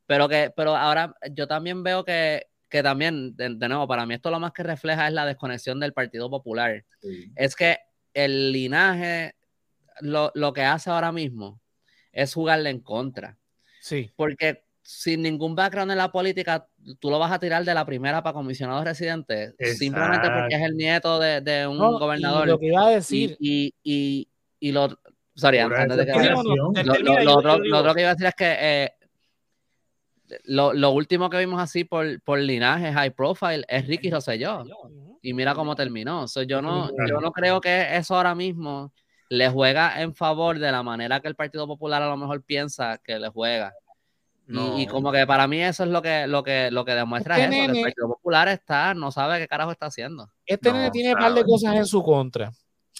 Pero que, pero ahora yo también veo que, que también, de, nuevo, para mí esto lo más que refleja es la desconexión del Partido Popular. Es que el linaje, lo, lo, que hace ahora mismo es jugarle en contra.
Sí.
Porque sin ningún background en la política, tú lo vas a tirar de la primera para comisionado residente, simplemente porque es el nieto de, de un gobernador.
lo que iba a decir.
Y, y, y, lo. Sorry, antes de que. lo, otro, lo, otro, que iba a decir es que eh, lo, último que vimos así por, por linaje high profile es Ricky Rosselló. Y mira cómo terminó. yo, no, yo no creo que eso ahora mismo le juega en favor de la manera que el Partido Popular a lo mejor piensa que le juega. Y, como que para mí eso es lo que, lo que, lo que demuestra este eso, que el Partido Popular está, no sabe qué carajo está haciendo.
Este tiene un par de cosas en su contra.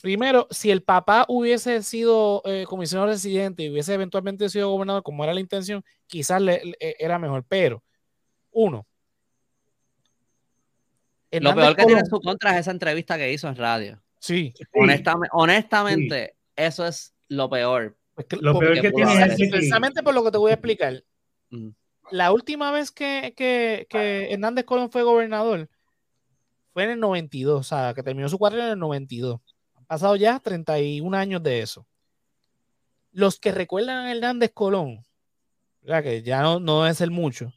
Primero, si el papá hubiese sido eh, comisionado residente y hubiese eventualmente sido gobernador, como era la intención, quizás le, era mejor. Pero, uno.
Lo peor que tiene en su contra es esa entrevista que hizo en radio.
Sí.
Honestamente, honestamente eso es lo peor.
lo peor que tiene es
precisamente por lo que te voy a explicar. La última vez que, que, Hernández Colón fue gobernador fue en el 92, o sea, que terminó su cuartel en el 92 pasado ya 31 años de eso. Los que recuerdan a Hernández Colón, que ya no, es el mucho,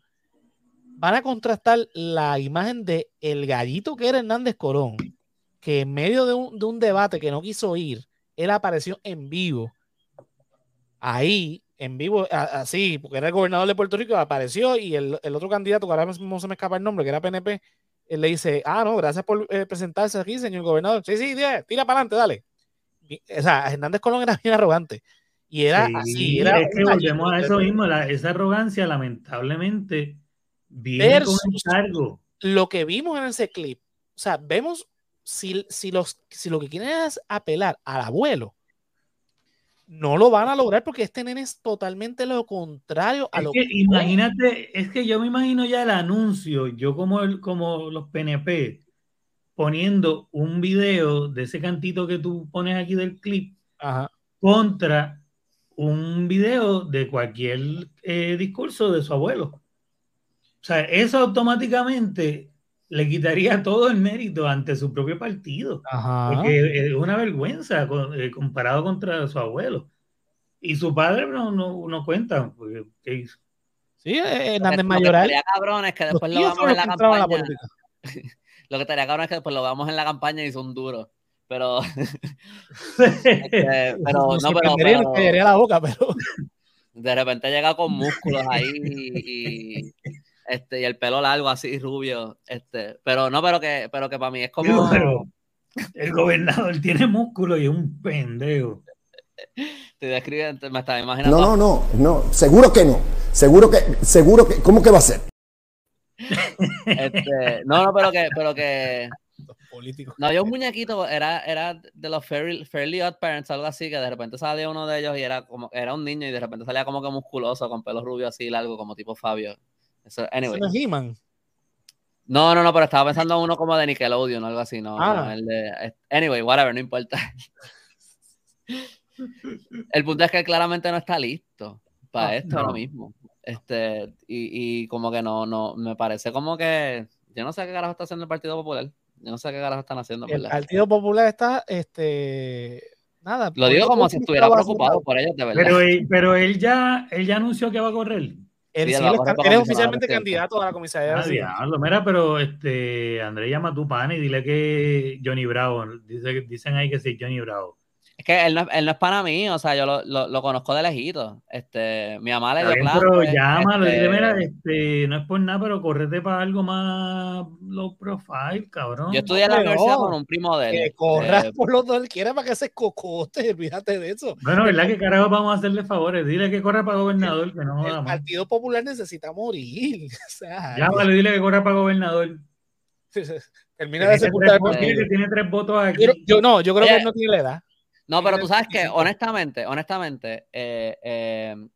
van a contrastar la imagen de el gallito que era Hernández Colón, que en medio de un, debate que no quiso ir, él apareció en vivo. Ahí, en vivo, así, porque era el gobernador de Puerto Rico, apareció y el, otro candidato, que ahora mismo se me escapa el nombre, que era PNP, él le dice, ah, no, gracias por eh, presentarse aquí, señor gobernador. Sí, sí, tira, para adelante, dale. o sea, Hernández Colón era bien arrogante. Y era así. Era
es que volvemos a eso mismo, esa arrogancia lamentablemente viene con un cargo.
Lo que vimos en ese clip, o sea, vemos si, si, los, si lo que quieren es apelar al abuelo, no lo van a lograr porque este nene es totalmente lo contrario a lo
que, imagínate, es que yo me imagino ya el anuncio, yo como el, como los PNP poniendo un video de ese cantito que tú pones aquí del clip contra un video de cualquier eh, discurso de su abuelo. O sea, eso automáticamente le quitaría todo el mérito ante su propio partido. Porque es una vergüenza eh, comparado contra su abuelo. Y su padre no, no, no cuenta. ¿Qué hizo?
Sí, eh, Hernández Mayoral.
Lo que cabrón es que después lo vamos en la campaña. lo que estaría cabrón es que después lo vamos en la campaña y son duros. Pero. este, pero no, pero.
pero la boca, pero.
De repente llega con músculos ahí y, este, y el pelo largo así, rubio, este, pero no, pero que, pero que para mí es como...
el gobernador tiene músculo y es un pendejo.
Te describen, me estaba imaginando.
No, no, no, no, seguro que no. Seguro que, seguro que, ¿cómo que va a ser?
Este, no, no, pero que, pero que. No, había un muñequito, era, era de los Fairly, Fairly, Odd Parents, algo así, que de repente salía uno de ellos y era como, era un niño y de repente salía como que musculoso, con pelo rubio así largo, como tipo Fabio. Eso, anyway.
¿Eso no es He-Man?
No, no, no, pero estaba pensando en uno como de Nickelodeon o algo así, no.
Ah.
el de, anyway, whatever, no importa. El punto es que claramente no está listo para
Ah,
esto ahora mismo. Este, y, y como que no, no, me parece como que yo no sé qué carajo está haciendo el Partido Popular. Yo no sé qué carajo están haciendo,
El. Partido Popular está, este, nada.
Lo digo como si estuviera preocupado por ellos, de verdad.
Pero él, pero él ya, él ya anunció que va a correr.
Él,
Sí, él
él es, oficialmente candidato a la comisaría de
Ah, diablo, mira, pero este Andrés llama a tu pana y dile que Johnny Bravo. Dice, dicen ahí que sí, Johnny Bravo.
Es que él no, es- él no es para mí, o sea, yo lo, lo, lo conozco de lejito. Este, mi mamá le dio
bien,
clase.
pero llámalo,
este,
dile, mira, este, no es por nada, pero correte para algo más low profile, cabrón.
Yo estudié en la universidad con un primo de él.
Que corra
Eh,
por los dos él quiera para que se cocote, olvídate de eso.
Bueno, ¿verdad que carajo vamos a hacerle favores? Dile que corra para gobernador, que no
El. Partido Popular necesita morir. O sea,
Llámalo dile que corra para gobernador.
termina
Que
de
tiene,
Eh,
que tiene tres votos aquí.
Yo, yo no, yo creo que él no tiene la edad.
No, pero tú sabes que,
25.
honestamente, honestamente, eh, eh,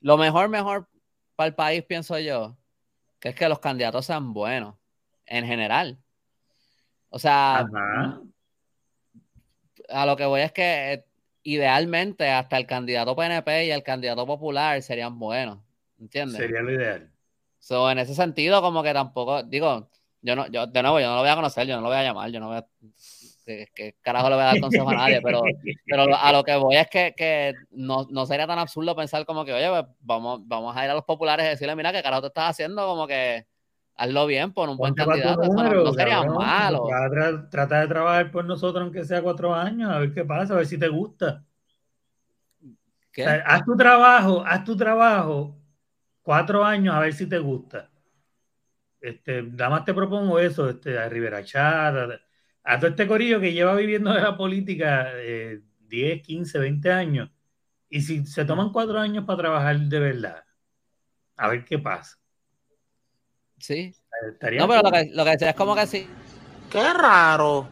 lo mejor, mejor para el país, pienso yo, que es que los candidatos sean buenos, en general. O sea,
Ajá.
a lo que voy es que eh, idealmente hasta el candidato PNP y el candidato popular serían buenos, ¿entiendes?
Sería lo ideal.
So, en ese sentido, como que tampoco, digo, yo no, yo, de nuevo, yo no lo voy a conocer, yo no lo voy a llamar, yo no voy a, que, que carajo le voy a dar consejo a nadie, pero, pero a lo que voy es que, que no, no sería tan absurdo pensar como que, oye, pues, vamos, vamos a ir a los populares y decirle, mira, qué carajo te estás haciendo, como que hazlo bien, pon un buen candidato, eso no-
número,
no, sería
cabrón.
malo.
Trata, tra- trata de trabajar por nosotros, aunque sea cuatro años, a ver qué pasa, a ver si te gusta.
¿Qué?
O sea, haz tu trabajo, haz tu trabajo cuatro años a ver si te gusta. Este, nada más te propongo eso, este, a Rivera Chat, a, todo este corillo que lleva viviendo de la política eh, 10, 15, 20 años. Y si se toman cuatro años para trabajar de verdad, a ver qué pasa.
Sí.
Estaría
No, pero lo que, lo que decía es como que si,
Qué raro.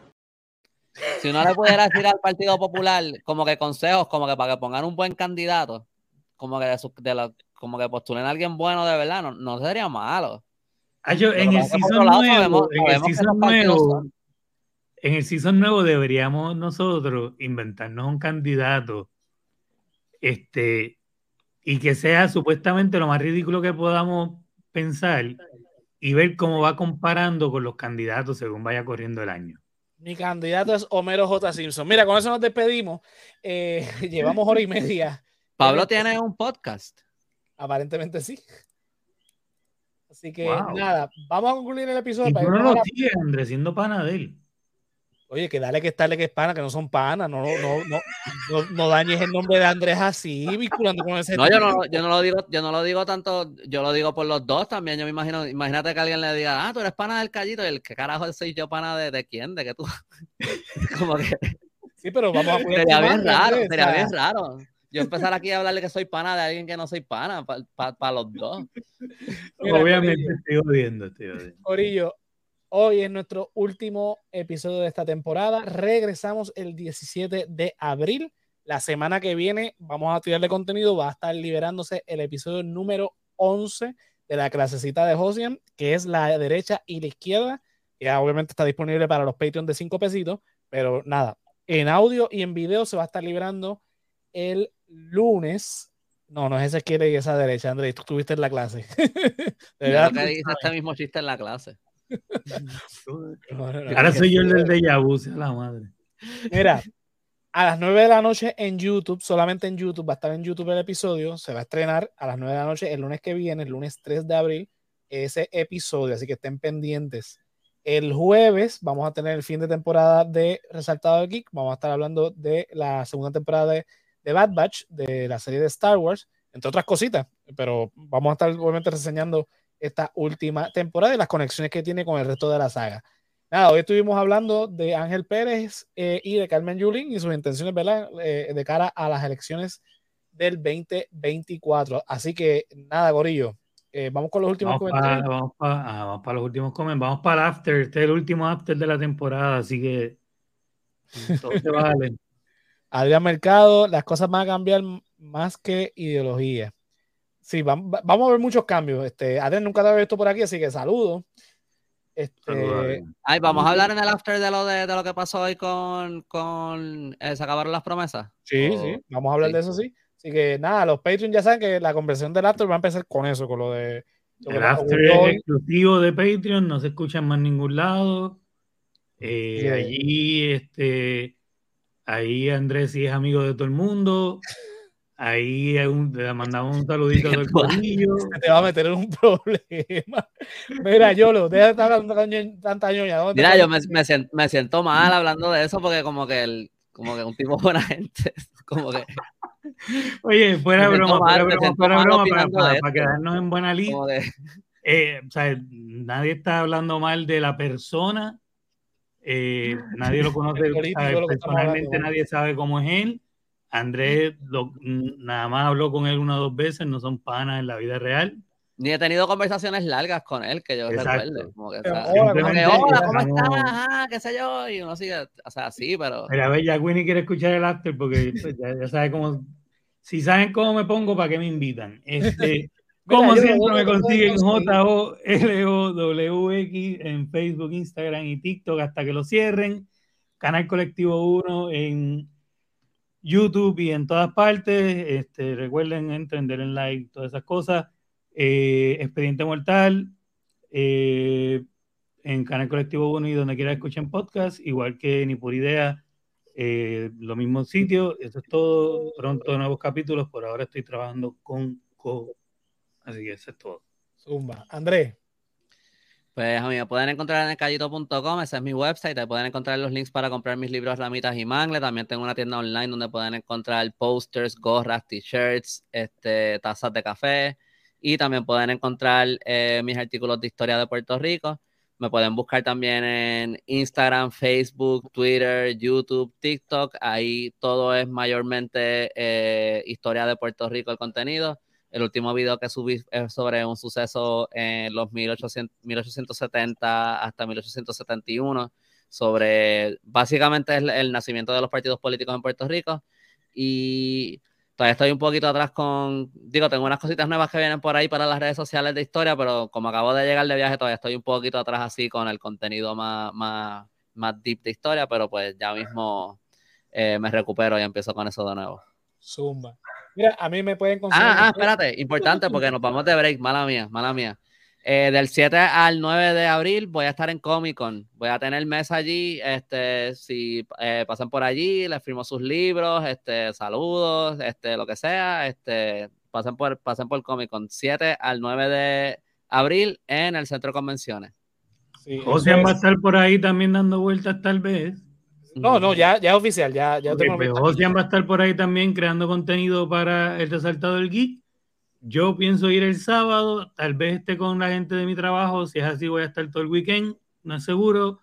si uno le pudiera decir al Partido Popular como que consejos, como que para que pongan un buen candidato, como que de, su- de la- como que postulen a alguien bueno de verdad, no, no sería malo.
Ah, yo, en el
lado
nuevo,
sabemos-
en el season en el season nuevo deberíamos nosotros inventarnos un candidato este y que sea supuestamente lo más ridículo que podamos pensar y ver cómo va comparando con los candidatos según vaya corriendo el año.
Mi candidato es Homero J. Simpson. Mira, con eso nos despedimos. Eh, llevamos hora y media.
Pablo tiene un podcast.
Aparentemente sí. Así que
Wow.
nada, vamos a concluir el episodio.
Y
para
no lo sigues, Andrés, siendo pana de él.
Oye, que dale que estarle que es pana, que no son panas. No, no, no, no, no, no dañes el nombre de Andrés así, vinculando con ese
No, yo no, yo no lo digo, yo no lo digo tanto, yo lo digo por los dos también. Yo me imagino, imagínate que alguien le diga, ah, tú eres pana del callito, y el que carajo soy yo pana de, de quién, de que tú. Como que
Sí, pero vamos a poner
sería bien raro, sería bien raro. Yo empezar aquí a hablarle que soy pana de alguien que no soy pana, para los dos.
Mira,
Obviamente
Corillo.
estoy odiando, estoy odiando.
Corillo, hoy es nuestro último episodio de esta temporada. Regresamos el 17 de abril. La semana que viene vamos a tirarle contenido. Va a estar liberándose el episodio número 11 de la clasecita de Josian, que es la derecha y la izquierda. Ya obviamente está disponible para los Patreon de 5 pesitos, pero nada, en audio y en video se va a estar liberando el lunes. No, no es esa izquierda y esa derecha, Andrés. Tú estuviste en la clase. De verdad,
Creo que dice este mismo chiste en la clase.
Ahora soy yo el del déjà vu, sea la madre.
Mira, a las 9 de la noche en YouTube, solamente en YouTube, va a estar en YouTube el episodio, se va a estrenar a las 9 de la noche el lunes que viene, el lunes 3 de abril, ese episodio, así que estén pendientes. El jueves vamos a tener el fin de temporada de Resaltado de Geek, vamos a estar hablando de la segunda temporada de, de Bad Batch, de la serie de Star Wars, entre otras cositas, pero vamos a estar obviamente reseñando esta última temporada y las conexiones que tiene con el resto de la saga. Nada, hoy estuvimos hablando de Ángel Pérez eh, y de Carmen Yulín y sus intenciones, ¿verdad? Eh, de cara a las elecciones del 2024. Así que nada, Gorillo. eh, vamos con los últimos
Vamos para
comentarios.
vamos pa- ah, vamos pa los últimos comen, vamos para el after, este es el último after de la temporada, así que todo se vale.
Adrián Mercado, las cosas van a cambiar más que ideología. Sí, vam- va- vamos a ver muchos cambios. Este, Adrián nunca te había visto por aquí, así que saludo. Este,
Ay, vamos a hablar en el after de lo de, lo que pasó hoy con, con eh, se acabaron las promesas.
Sí, sí, vamos a hablar de eso, sí. Así que nada, los Patreon ya saben que la conversación del after va a empezar con eso, con lo de.
el after es exclusivo de Patreon, no se escucha en más ningún lado. Eh, allí, este, ahí Andrés sí es amigo de todo el mundo. Ahí le mandamos un saludito del corillo.
Te va a meter en un problema. Mira, Yolo, deja de estar hablando tanta ñoña.
Mira, yo me, me, siento, me, siento, mal hablando de eso porque como que el, como que un tipo buena gente. Como que.
Oye, fuera broma, fuera broma, fuera broma para, para, quedarnos en buena lista. Eh, o sea, nadie está hablando mal de la persona. Eh, nadie lo conoce personalmente, nadie sabe cómo es él Andrés nada más habló con él una o dos veces, no son panas en la vida real.
Ni he tenido conversaciones largas con él, que yo recuerde. Como que, hola, ¿cómo estás? Ajá, qué sé yo. Y uno sigue, o sea, sí, pero.
Mira, a ver, ya Winnie quiere escuchar el after porque pues, ya, sabe cómo. Si saben cómo me pongo, ¿para qué me invitan? Este, como siempre, me consiguen J-O-L-O-W-X en Facebook, Instagram y TikTok hasta que lo cierren. Canal Colectivo 1 en YouTube y en todas partes. Este, recuerden entren, en like, todas esas cosas. Eh, Expediente Mortal eh, en Canal Colectivo 1 y donde quiera escuchen podcast, igual que Ni por Idea, eh, lo mismo sitio. Eso es todo. Pronto nuevos capítulos. Por ahora estoy trabajando con Co. Así que eso es todo.
Zumba. Andrés.
Pues a pueden encontrar en elcallito.com, ese es mi website, ahí pueden encontrar los links para comprar mis libros Ramitas y Mangle, también tengo una tienda online donde pueden encontrar posters, gorras, t-shirts, este, tazas de café y también pueden encontrar eh, mis artículos de historia de Puerto Rico. Me pueden buscar también en Instagram, Facebook, Twitter, YouTube, TikTok. Ahí todo es mayormente eh, historia de Puerto Rico el contenido. El último video que subí es sobre un suceso en los 1800, 1870 hasta 1871, sobre básicamente el, el nacimiento de los partidos políticos en Puerto Rico. Y todavía estoy un poquito atrás con, digo, tengo unas cositas nuevas que vienen por ahí para las redes sociales de historia, pero como acabo de llegar de viaje, todavía estoy un poquito atrás así con el contenido más, más, más deep de historia, pero pues ya mismo eh, me recupero y empiezo con eso de nuevo.
Zumba. Mira, a mí me pueden conseguir.
Ah, ah, espérate, importante porque nos vamos de break, mala mía, mala mía. Eh, del 7 al 9 de abril voy a estar en Comic Con. Voy a tener mesa allí. Este, si eh, pasan por allí, les firmo sus libros, este, saludos, este, lo que sea. Este, pasen por, pasen por Comic Con. 7 al 9 de abril en el centro de convenciones.
Sí, Ocean va a estar por ahí también dando vueltas, tal vez.
No, no, ya, ya oficial, ya, ya
okay, tengo va a estar por ahí también creando contenido para el resaltado del geek. Yo pienso ir el sábado, tal vez esté con la gente de mi trabajo, si es así voy a estar todo el weekend, no es seguro,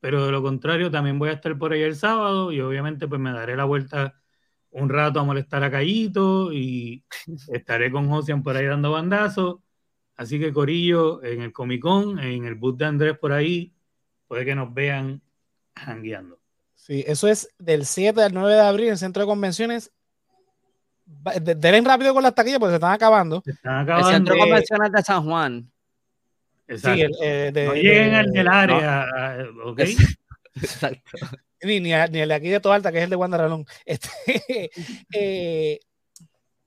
pero de lo contrario también voy a estar por ahí el sábado y obviamente pues me daré la vuelta un rato a molestar a Callito y estaré con Josian por ahí dando bandazos. Así que Corillo, en el Comic Con, en el booth de Andrés por ahí, puede que nos vean jangueando.
Sí, eso es del 7 al 9 de abril en el centro de convenciones. Denle rápido con las taquillas porque se están acabando.
Se están acabando. El centro de convenciones de San Juan.
Exacto. Sí, el, eh, de, no lleguen al del área, no. ¿ok?
Exacto. Ni, ni, ni, el de aquí de Toalta, que es el de Guandaralón. Este, eh,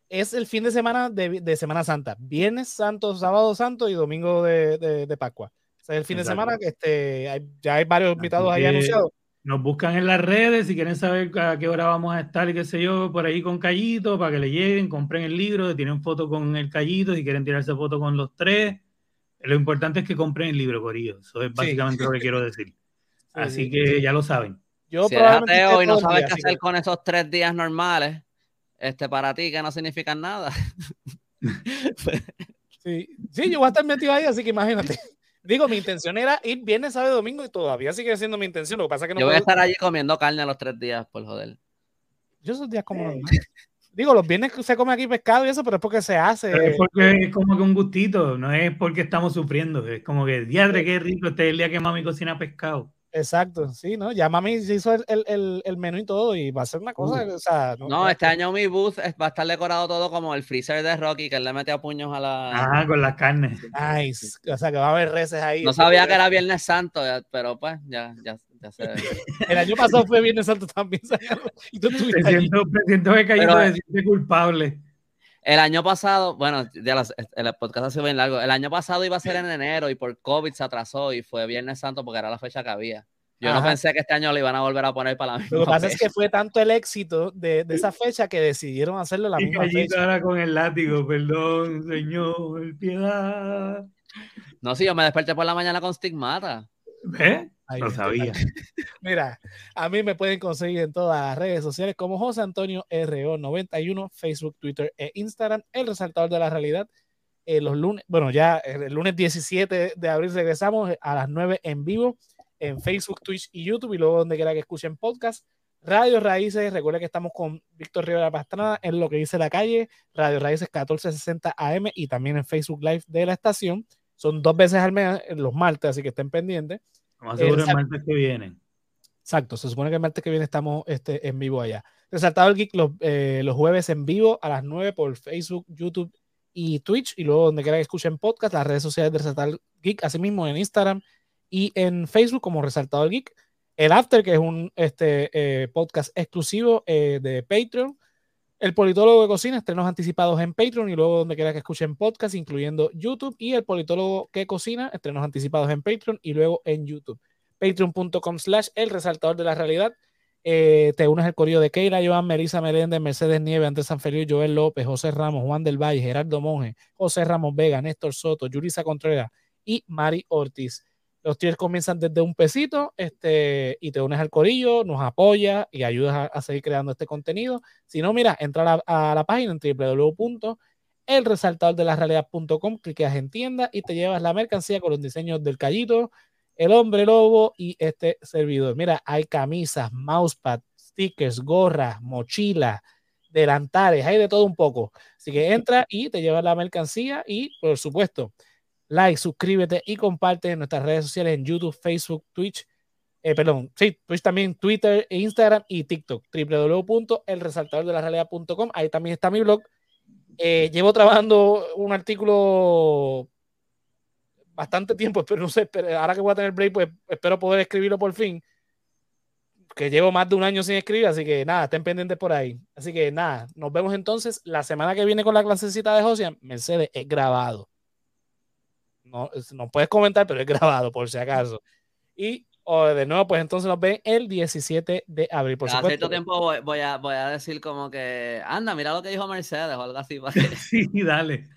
es el fin de semana de, de, Semana Santa. Viernes Santo, Sábado Santo y Domingo de, de, de Pascua. O sea, el fin Exacto. de semana que este, hay, ya hay varios invitados ahí anunciados.
Nos buscan en las redes si quieren saber a qué hora vamos a estar y qué sé yo, por ahí con Callito, para que le lleguen, compren el libro, tienen foto con el Callito, si quieren tirarse foto con los tres. Lo importante es que compren el libro, Corillo. Eso es básicamente sí. lo que quiero decir. Así que ya lo saben.
Yo si eres ateo y no sabes qué hacer que... con esos tres días normales, este, para ti que no significan nada.
sí. sí, yo voy a estar metido ahí, así que imagínate. Digo, mi intención era ir viernes, sábado y domingo y todavía sigue siendo mi intención. Lo que pasa es que no
Yo voy a estar allí comiendo carne a los tres días, por joder.
Yo esos días como normal. Digo, los viernes se come aquí pescado y eso, pero es porque se hace.
Pero es porque es como que un gustito, no es porque estamos sufriendo. Es como que, diadre, qué rico este es el día que mami cocina pescado.
Exacto, sí, ¿no? Ya mami se hizo el, el, el, menú y todo y va a ser una cosa, o sea...
No, este año mi booth va a estar decorado todo como el freezer de Rocky, que él le mete a puños a la...
Ah, con las carnes.
Nice, o sea que va a haber reces ahí.
No sabía que era Viernes Santo, pero pues ya, ya, ya sé.
el año pasado fue Viernes Santo también,
y tú me siento, me siento que caído de culpable.
El año pasado, bueno, ya el podcast ha sido bien largo. El año pasado iba a ser en enero y por COVID se atrasó y fue Viernes Santo porque era la fecha que había. Yo no pensé que este año lo iban a volver a poner para la misma
Lo que pasa es que fue tanto el éxito de, de esa fecha que decidieron hacerlo la misma fecha.
ahora con el látigo, perdón, señor, piedad.
No, sí, yo me desperté por la mañana con stigmata.
¿Ves? Lo sabía.
Mira, a mí me pueden conseguir en todas las redes sociales como José Antonio RO91, Facebook, Twitter e Instagram, el resaltador de la realidad. Eh, los lunes, bueno, ya el lunes 17 de abril regresamos a las 9 en vivo en Facebook, Twitch y YouTube y luego donde quiera que escuchen podcast. Radio Raíces, recuerda que estamos con Víctor Rivera Pastrana en lo que dice la calle, Radio Raíces 1460 AM y también en Facebook Live de la estación. Son dos veces al mes, los martes, así que estén pendientes.
Más seguro el martes que viene.
Exacto, se supone que el martes que viene estamos este, en vivo allá. Resaltado el Geek los, eh, los, jueves en vivo a las 9 por Facebook, YouTube y Twitch. Y luego donde quiera que escuchen podcast, las redes sociales de Resaltado Geek, asimismo en Instagram y en Facebook como Resaltado el Geek. El After, que es un este, eh, podcast exclusivo eh, de Patreon. El politólogo de cocina, estrenos anticipados en Patreon y luego donde quiera que escuchen podcast, incluyendo YouTube. Y el politólogo que cocina, estrenos anticipados en Patreon y luego en YouTube. Patreon.com slash el resaltador de la realidad. Eh, te unes al correo de Keira, Joan, Melissa Meléndez, Mercedes Nieves, Andrés Sanfeliu, Joel López, José Ramos, Juan del Valle, Gerardo Monge, José Ramos Vega, Néstor Soto, Yurisa Contreras y Mari Ortiz. Los tiers comienzan desde un pesito este, y te unes al corillo, nos apoya y ayudas a, seguir creando este contenido. Si no, mira, entra a la, página en www.elresaltadordelarrealidad.com, cliqueas en tienda y te llevas la mercancía con los diseños del callito, el hombre lobo y este servidor. Mira, hay camisas, mousepad, stickers, gorras, mochilas, delantales, hay de todo un poco. Así que entra y te llevas la mercancía y, por supuesto, like, suscríbete y comparte en nuestras redes sociales en YouTube, Facebook, Twitch, eh, perdón, sí, Twitch también, Twitter, Instagram y TikTok, www.elresaltadordelarealidad.com, ahí también está mi blog. Eh, llevo trabajando un artículo bastante tiempo, pero no sé, ahora que voy a tener break, pues espero poder escribirlo por fin, que llevo más de un año sin escribir, así que nada, estén pendientes por ahí. Así que nada, nos vemos entonces la semana que viene con la clasecita de Josian. Mercedes es grabado. No, no puedes comentar, pero es grabado por si acaso. Y de nuevo, pues entonces nos ven el 17 de abril. Por
Hace cierto tiempo voy, a, voy a decir como que, anda, mira lo que dijo Mercedes o algo así.
sí, dale.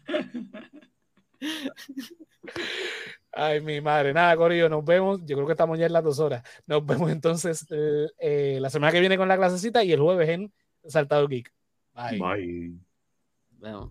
Ay, mi madre. Nada, Corillo, nos vemos. Yo creo que estamos ya en las dos horas. Nos vemos entonces eh, eh, la semana que viene con la clasecita y el jueves en Saltado Geek. Bye.
Bye.
Vemos.